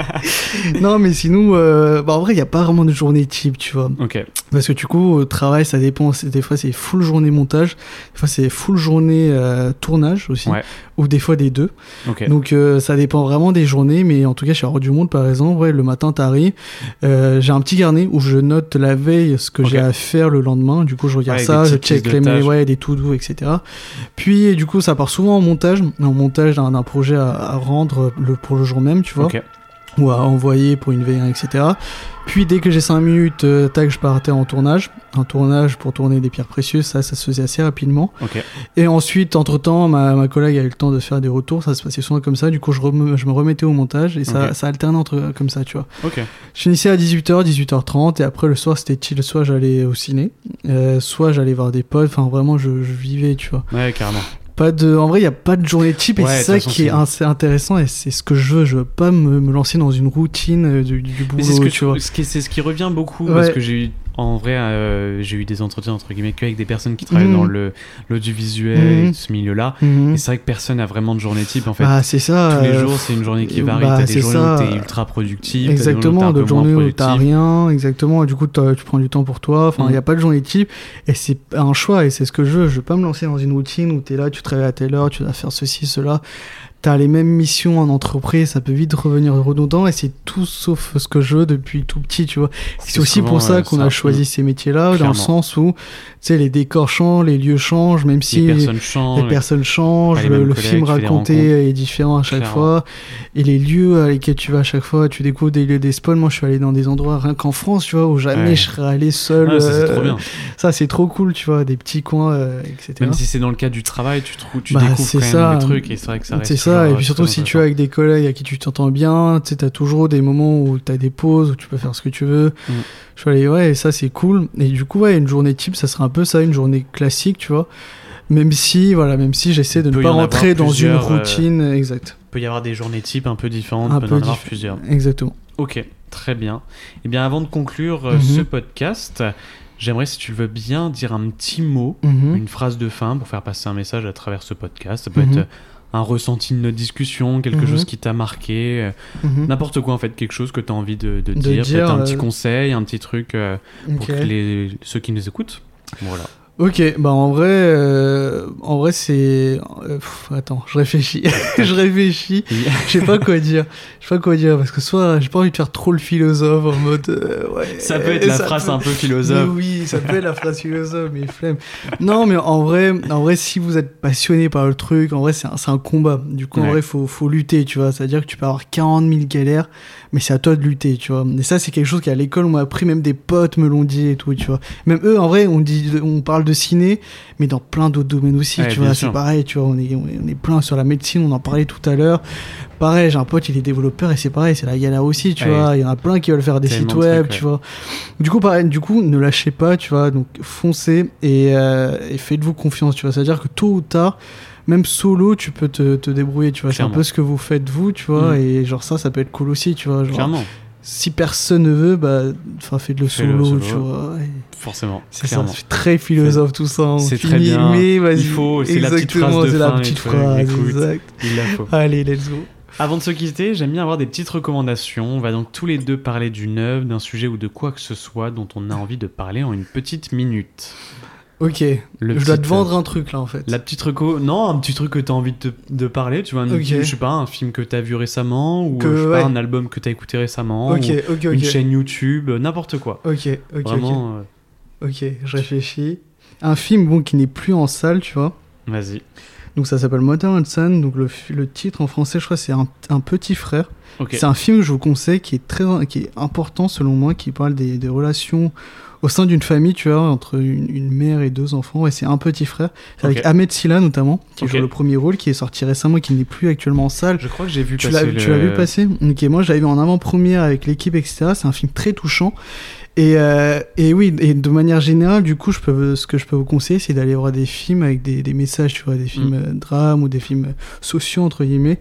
Non, mais sinon, euh, bah, en vrai, il n'y a pas vraiment de journée type, tu vois. Ok. Parce que du coup, au travail, ça dépend. Des fois, c'est full journée montage. Des fois, c'est full journée euh, tournage aussi. Ouais. Ou des fois des deux. Donc, ça dépend vraiment des journées. Mais en tout cas, chez Hors du Monde, par exemple, ouais, le matin, t'arrives. J'ai un petit carnet où je note la veille ce que j'ai à faire le lendemain. Du coup, je regarde Ouais, ça, je check listes les tâches. ouais, des to do, etc. Puis, du coup, ça part souvent en montage. En montage d'un projet à, à rendre le, pour le jour même, tu vois. Ou à envoyer pour une veille, etc. Puis dès que j'ai 5 minutes, euh, tac, je partais en tournage. Un tournage pour tourner des pierres précieuses, ça, ça se faisait assez rapidement. Ok. Et ensuite, entre-temps, ma, ma collègue a eu le temps de faire des retours, ça se passait souvent comme ça. Du coup, je, rem- je me remettais au montage et ça, ça alternait entre comme ça, tu vois. Je finissais à 18h, 18h30 et après le soir, c'était chill. Soit j'allais au ciné, euh, soit j'allais voir des potes. Enfin, vraiment, je, je vivais, tu vois. Ouais, carrément. Pas de, en vrai, il n'y a pas de journée type et Ouais, c'est ça façon, qui est assez intéressant et c'est ce que je veux. Je veux pas me, me lancer dans une routine euh, du, du boulot, c'est ce que tu vois. tu, ce qui, c'est ce qui revient beaucoup Ouais. parce que j'ai eu en vrai euh, j'ai eu des entretiens entre guillemets qu'avec des personnes qui travaillent Mhm. dans le l'audiovisuel Mhm. et ce milieu-là. Mhm. Et c'est vrai que personne n'a vraiment de journée type en fait. Bah, c'est ça. Tous les euh, jours, c'est une journée qui varie. bah, t'as des journées ça. où t'es ultra productif, Exactement, d'autres journées où t'as rien, exactement. Et du coup, tu prends du temps pour toi. Enfin, il Mhm. n'y a pas de journée type. Et c'est un choix. Et c'est ce que je veux. Je veux pas me lancer dans une routine où t'es là, tu travailles à telle heure, tu dois faire ceci, cela. T'as les mêmes missions en entreprise, ça peut vite revenir redondant. Et c'est tout sauf ce que je veux depuis tout petit, tu vois. C'est aussi souvent, pour ça euh, qu'on a choisi ces métiers-là, dans le sens où, tu sais, les décors changent, les lieux changent, même si Les personnes changent. les personnes changent, pas les le, film raconté est différent à chaque Clairement. fois, et les lieux à lesquels tu vas à chaque fois, tu découvres des lieux des spawns. Moi, je suis allé dans des endroits rien qu'en France, tu vois, où jamais Ouais. je serais allé seul. C'est euh, trop bien. Ça, c'est trop cool, tu vois, des petits coins, euh, etc. Même si c'est dans le cadre du travail, tu, trouves, tu Bah, découvres quand même ça. des trucs et c'est vrai que ça reste ça, et euh, puis surtout si tu es avec des collègues à qui tu t'entends bien, tu t'as toujours des moments où t'as des pauses, où tu peux faire ce que tu veux. Mm. Je suis allé, ouais, et ça c'est cool. Et du coup, ouais, une journée type, ça serait un peu ça, une journée classique, tu vois. Même si, voilà, même si j'essaie de ne pas rentrer dans une euh, routine exacte. Il peut y avoir des journées types un peu différentes, Un peut peu en avoir diff- plusieurs. Exactement. Ok, Très bien. Eh bien, avant de conclure euh, Mhm. ce podcast, j'aimerais, si tu le veux bien, dire un petit mot, Mhm. une phrase de fin pour faire passer un message à travers ce podcast. Ça peut Mhm. être un ressenti de notre discussion, quelque Mhm. chose qui t'a marqué, euh, Mhm. n'importe quoi en fait, quelque chose que tu as envie de, de De dire, dire, peut-être un euh, petit conseil, un petit truc euh, pour que les, ceux qui nous écoutent. Voilà. Ok, bah en vrai, euh, en vrai c'est. euh, pff, attends, je réfléchis, je réfléchis. Je sais pas quoi dire. Je sais pas quoi dire parce que soit j'ai pas envie de faire trop le philosophe en mode. euh, ouais. Ça peut être la phrase peut- un peu Mais philosophe. oui, ça peut être la phrase philosophe, mais flemme. Non, mais en vrai, en vrai, si vous êtes passionné par le truc, en vrai, c'est un, c'est un combat. Du coup, en Ouais. vrai, faut, faut lutter, tu vois. C'est-à-dire que tu peux avoir 40 000 galères, mais c'est à toi de lutter, tu vois. Et ça, c'est quelque chose qu'à l'école, on m'a appris, même des potes me l'ont dit et tout, tu vois. Même eux, en vrai, on dit, on parle de ciné, mais dans plein d'autres domaines aussi, Ouais, tu vois. C'est pareil, tu vois. On est, on est, on est plein sur la médecine, on en parlait tout à l'heure. Pareil, j'ai un pote, il est développeur et c'est pareil, c'est la galère aussi, tu Ouais. vois. Il y en a plein qui veulent faire des sites web, tu vois. Du coup, pareil, du coup, ne lâchez pas, tu vois. Donc, foncez et, euh, et faites-vous confiance, tu vois. C'est-à-dire que tôt ou tard, même solo, tu peux te, te débrouiller, tu vois. C'est un peu ce que vous faites vous, tu vois. Mm. Et genre, ça, ça peut être cool aussi, tu vois. Genre, Clairement, si personne ne veut, bah, enfin, faites-le Fais-le solo, solo. tu vois. Et forcément. C'est ça, clairement. c'est très philosophe tout ça. C'est très bien. Mais vas-y. Il faut, c'est la petite phrase de c'est fin la et petite phrase, exact. Il la faut. Allez, let's go. Avant de se quitter, j'aime bien avoir des petites recommandations. On va donc tous les deux parler d'une œuvre, d'un sujet ou de quoi que ce soit dont on a envie de parler en une petite minute. Ok, Le je dois te vendre un truc là en fait. La petite reco, non, un petit truc que tu as envie de, te- de parler, tu vois, un- Ok. je sais pas, un film que tu as vu récemment, ou Que- euh, je sais ouais. pas, un album que tu as écouté récemment, Ok, ou ok, ok. une chaîne YouTube, euh, n'importe quoi. Ok, ok, ok. Vraiment, euh, Ok, je réfléchis. Un film bon qui n'est plus en salle, tu vois. vas-y. Donc ça s'appelle Modern Son. Donc le, le titre en français, je crois, c'est un, un petit frère. C'est un film que je vous conseille qui est très, qui est important selon moi, qui parle des, des relations au sein d'une famille, tu vois, entre une, une mère et deux enfants. Et c'est un petit frère. C'est avec Ahmed Silla notamment, qui joue le premier rôle, qui est sorti récemment, qui n'est plus actuellement en salle. Je crois que j'ai vu Tu passer l'as le... tu l'as vu passer? Ok, moi j'avais vu en avant-première avec l'équipe, etc. C'est un film très touchant. Et, euh, et oui, et de manière générale, du coup, je peux, ce que je peux vous conseiller, c'est d'aller voir des films avec des, des messages, tu vois, des films Mm. euh, drames ou des films euh, sociaux, entre guillemets,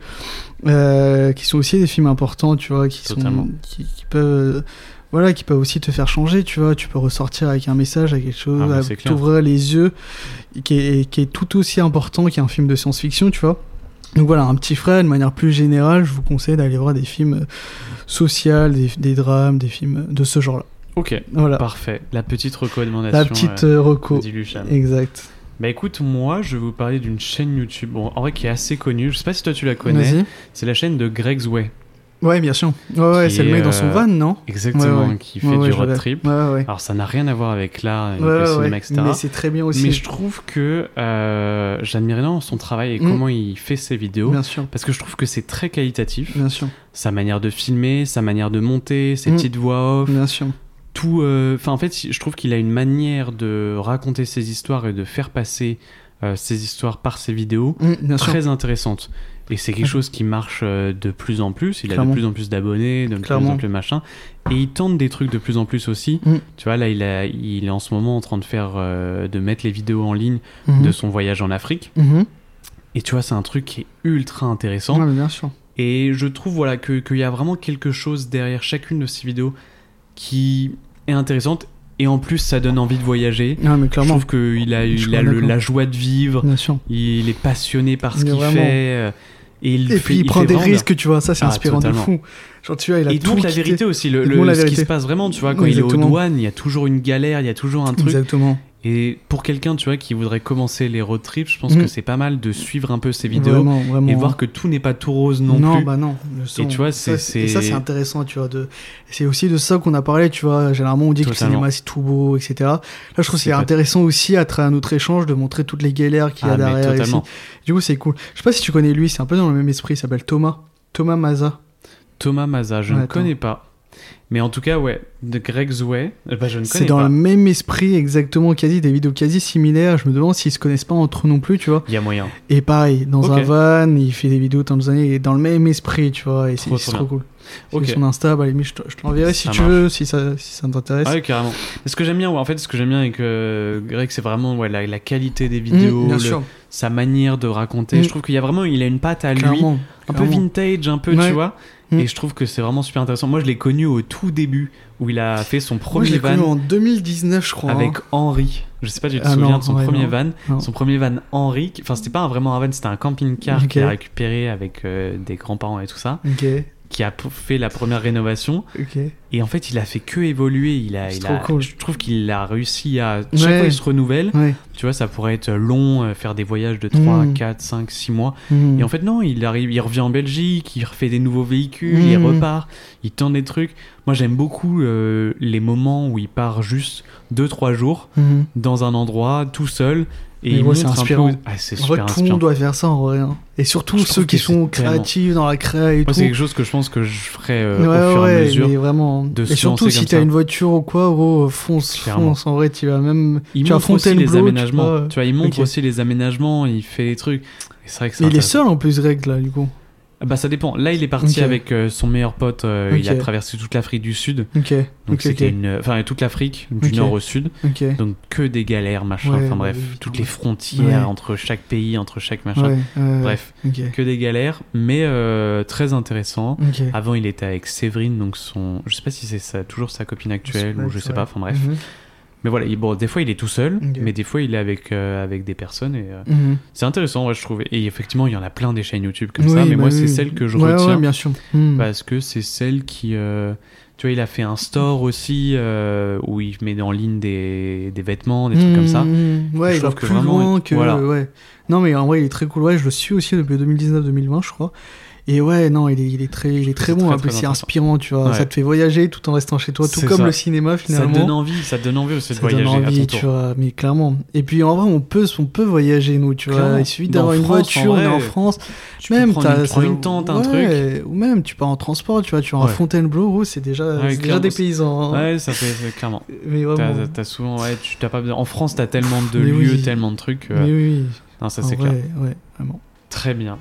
euh, qui sont aussi des films importants, tu vois, qui, Totalement. sont, qui, qui peuvent... Voilà, qui peuvent aussi te faire changer, tu vois. Tu peux ressortir avec un message, avec quelque chose, Ah, bah, t'ouvrir les yeux, qui est, qui est tout aussi important qu'un film de science-fiction, tu vois. Donc voilà, un petit frère, de manière plus générale, je vous conseille d'aller voir des films sociaux, des, des drames, des films de ce genre-là. Ok, Voilà, parfait. La petite recommandation. la petite euh, euh, reco. Exact. Bah écoute, moi je vais vous parler d'une chaîne YouTube, bon, en vrai qui est assez connue, je sais pas si toi tu la connais, c'est la chaîne de Greg's Way. Ouais, bien sûr. Ouais, ouais, c'est le mec dans son euh, van, non? Exactement, Ouais, ouais. qui fait du road trip. Ouais, ouais. Alors ça n'a rien à voir avec l'art, Ouais, le ouais, cinéma, ouais. etc. Mais c'est très bien aussi. Mais je trouve que euh, j'admire énormément son travail et Mm. comment il fait ses vidéos. Bien sûr, Parce que je trouve que c'est très qualitatif. bien sûr, Sa manière de filmer, sa manière de monter, ses Mm. petites voix off, bien sûr. Tout. euh, Enfin, en fait, je trouve qu'il a une manière de raconter ses histoires et de faire passer euh, ses histoires par ses vidéos Mm, bien sûr. très intéressante. Et c'est quelque Ouais. chose qui marche euh, de plus en plus. Il a de plus en plus d'abonnés, de plus en plus de machin. Et il tente des trucs de plus en plus aussi. Mm. Tu vois, là, il, a, il est en ce moment en train de faire, euh, de mettre les vidéos en ligne Mhm. de son voyage en Afrique. Mhm. Et tu vois, c'est un truc qui est ultra intéressant. Ouais, mais bien sûr. Et je trouve voilà que qu'il y a vraiment quelque chose derrière chacune de ces vidéos qui est intéressante. Et en plus, ça donne envie de voyager. Mais Je clairement. trouve qu'il a, Je il a le- la joie de vivre. Il est passionné par ce qu'il vraiment. fait. euh, Et, il Et fait- puis il, prend des risques, tu vois, ça c'est Ah, inspirant de totalement. fou. Genre tu vois, il a Et tout donc la vérité aussi, le, le- la ce qui vérité. se passe vraiment, tu vois, quand il est aux douanes, il y a toujours une galère, il y a toujours un truc. Exactement. Et pour quelqu'un, tu vois, qui voudrait commencer les road trips, je pense Mm. que c'est pas mal de suivre un peu ces vidéos Vraiment, vraiment. et voir que tout n'est pas tout rose non, non, plus. bah non. son. tu vois, c'est- et ça c'est- intéressant, tu vois. De... C'est aussi de ça qu'on a parlé, tu vois. Généralement, on dit que le cinéma c'est tout beau, etc. Là, je trouve que C'est intéressant aussi à travers notre échange de montrer toutes les galères qu'il y a Ah, derrière. ici. Du coup, c'est cool. Je sais pas si tu connais lui, c'est un peu dans le même esprit. Il s'appelle Thomas. Thomas Maza. Thomas Maza, je ne connais pas. Mais en tout cas, ouais, de Greg's Way, eh ben, je ne C'est dans le même esprit, exactement, quasi des vidéos quasi similaires. Je me demande s'ils se connaissent pas entre eux non plus, tu vois. Il y a moyen. Et pareil, dans un van, il fait des vidéos il est dans le même esprit, tu vois, et c'est Trop, trop cool. Ok. Sur son Insta, bah, je te, l'enverrai si Ça tu marche. veux, si ça, si ça t'intéresse. Ah oui, carrément. Mais ce que j'aime bien, ouais, en fait, ce que j'aime bien avec euh, Greg, c'est vraiment ouais, la, la qualité des vidéos, Mmh, bien le- sûr, sa manière de raconter. Mm. Je trouve qu'il y a vraiment, il a une patte à lui, clairement. un peu vintage, un peu, Ouais. tu vois. Mm. Et je trouve que c'est vraiment super intéressant. Moi, je l'ai connu au tout début, où il a fait son Moi, je premier l'ai connu van en 2019, je crois. avec hein. Henri. Je sais pas, tu te Ah souviens non, de son ouais, premier non. van Non. Son premier van Henri. Enfin, c'était pas un- vraiment un van, c'était un camping-car qu'il a récupéré avec euh, des grands-parents et tout ça, qui a fait la première rénovation. Et en fait, il a fait que évoluer. Il a, il trop a- cool. Je trouve qu'il a réussi à. Chaque Ouais. fois, il se renouvelle. Ouais. Tu vois, ça pourrait être long, euh, faire des voyages de 3, Mm. 4, 5, 6 mois. Mm. Et en fait, non, il arrive, il revient en Belgique, il refait des nouveaux véhicules, il Mm. repart, il tente des trucs. Moi, j'aime beaucoup euh, les moments où il part juste 2-3 jours Mhm. dans un endroit tout seul. Et il ouais, c'est inspirant. peu. Ah, c'est En vrai, tout le monde doit faire ça en vrai. hein. Et surtout Je ceux qui sont tellement- créatifs dans la créa et Moi, tout. c'est quelque chose que je pense que je ferai euh, ouais, au fur et à ouais, mesure. mais vraiment. de et surtout si t'as une voiture ou quoi, gros, fonce, Clairement. fonce. En vrai, tu vas même. Il tu montre aussi les aménagements. Tu vois, il montre aussi les aménagements, il fait des trucs. Et c'est vrai que c'est Mais il est seul en plus, règle là, du coup. Ah Bah ça dépend. Là, il est parti avec euh, son meilleur pote. euh, Il a traversé toute l'Afrique du Sud. Ok. Donc c'était une, enfin toute l'Afrique du nord au sud. Donc que des galères, machin. Ouais, enfin bref, ouais, toutes les frontières entre chaque pays, entre chaque machin. Bref, que des galères, mais euh, très intéressant. Avant, il était avec Séverine, donc son, je sais pas si c'est toujours sa copine actuelle ou je sais pas. Enfin bref. Mhm. Mais voilà, il- bon, des fois il est tout seul, mais des fois il est avec euh, avec des personnes et euh, Mhm. c'est intéressant, ouais, je trouve. Et effectivement, il y en a plein des chaînes YouTube comme Oui, ça, mais bah moi oui. c'est celle que je Ouais, retiens. Ouais, bien sûr. Mhm. parce que c'est celle qui euh, tu vois il a fait un store aussi où il met en ligne des, des vêtements des trucs comme ça Mhm. Ouais, Je il va que plus vraiment, loin que. voilà. Ouais. Non, mais en vrai, il est très cool. Ouais, je le suis aussi depuis 2019-2020, je crois. Et ouais, non, il est, il est très, il est très bon. très, En plus, très c'est inspirant, tu vois. Ouais. Ça te fait voyager tout en restant chez toi, tout comme ça. le cinéma ça finalement. te donne envie ça te donne envie aussi de Ça donne voyager à envie, ton tu tour vois, mais clairement. Et puis en vrai, on peut, on peut voyager, nous, tu vois. Il suffit d'avoir une voiture, on est en France. tu même, peux prendre, une, prends ça- une tente un ouais, truc Ou même, tu pars en transport, tu vois, tu vas à. Fontainebleau, c'est déjà, déjà des paysans. hein. ouais ça fait clairement Mais T'as souvent ouais tu t'as pas en France t'as tellement de lieux tellement de trucs que- Mais oui, oui. non ça c'est clair Ouais, vraiment. très bien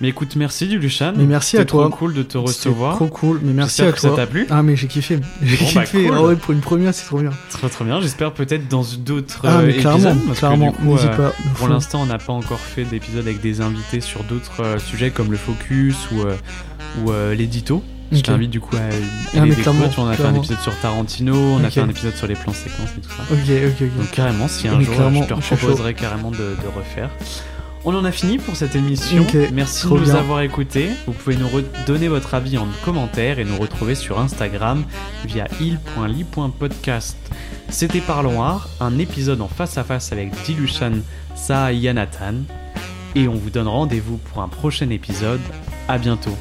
mais écoute merci du Luchan Mais merci à C'était toi. trop cool de te C'était recevoir trop cool, mais merci à que ça toi. t'a plu Ah, mais j'ai kiffé. J'ai Bon, bah, kiffé. cool. Ah ouais, pour une première, c'est trop bien. Très très bien, j'espère peut-être dans d'autres Ah, euh, clairement, parce que clairement, du coup, euh, pas. Pour l'instant, on n'a pas encore fait d'épisode avec des invités sur d'autres euh, sujets comme le focus ou, ou l'édito. Je t'invite du coup à, Ah, découvrir. vois, on a fait un épisode sur Tarantino, on a fait un épisode sur les plans séquences et tout ça. Ok, ok, ok. Donc carrément, si un Mais jour je te proposerai carrément de, de refaire. On en a fini pour cette émission. Merci de nous bien. avoir écoutés. Vous pouvez nous donner votre avis en commentaire et nous retrouver sur Instagram via il.ly.podcast. C'était Parlons Art, un épisode en face à face avec Dilushan, Saha et on vous donne rendez-vous pour un prochain épisode. À bientôt.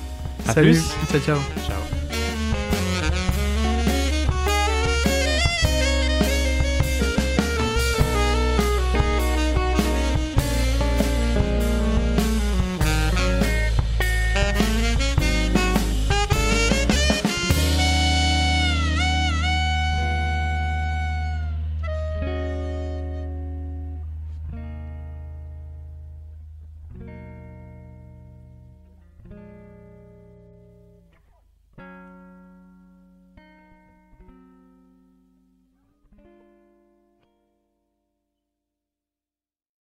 À Salut. plus. Ciao, ciao. Ciao.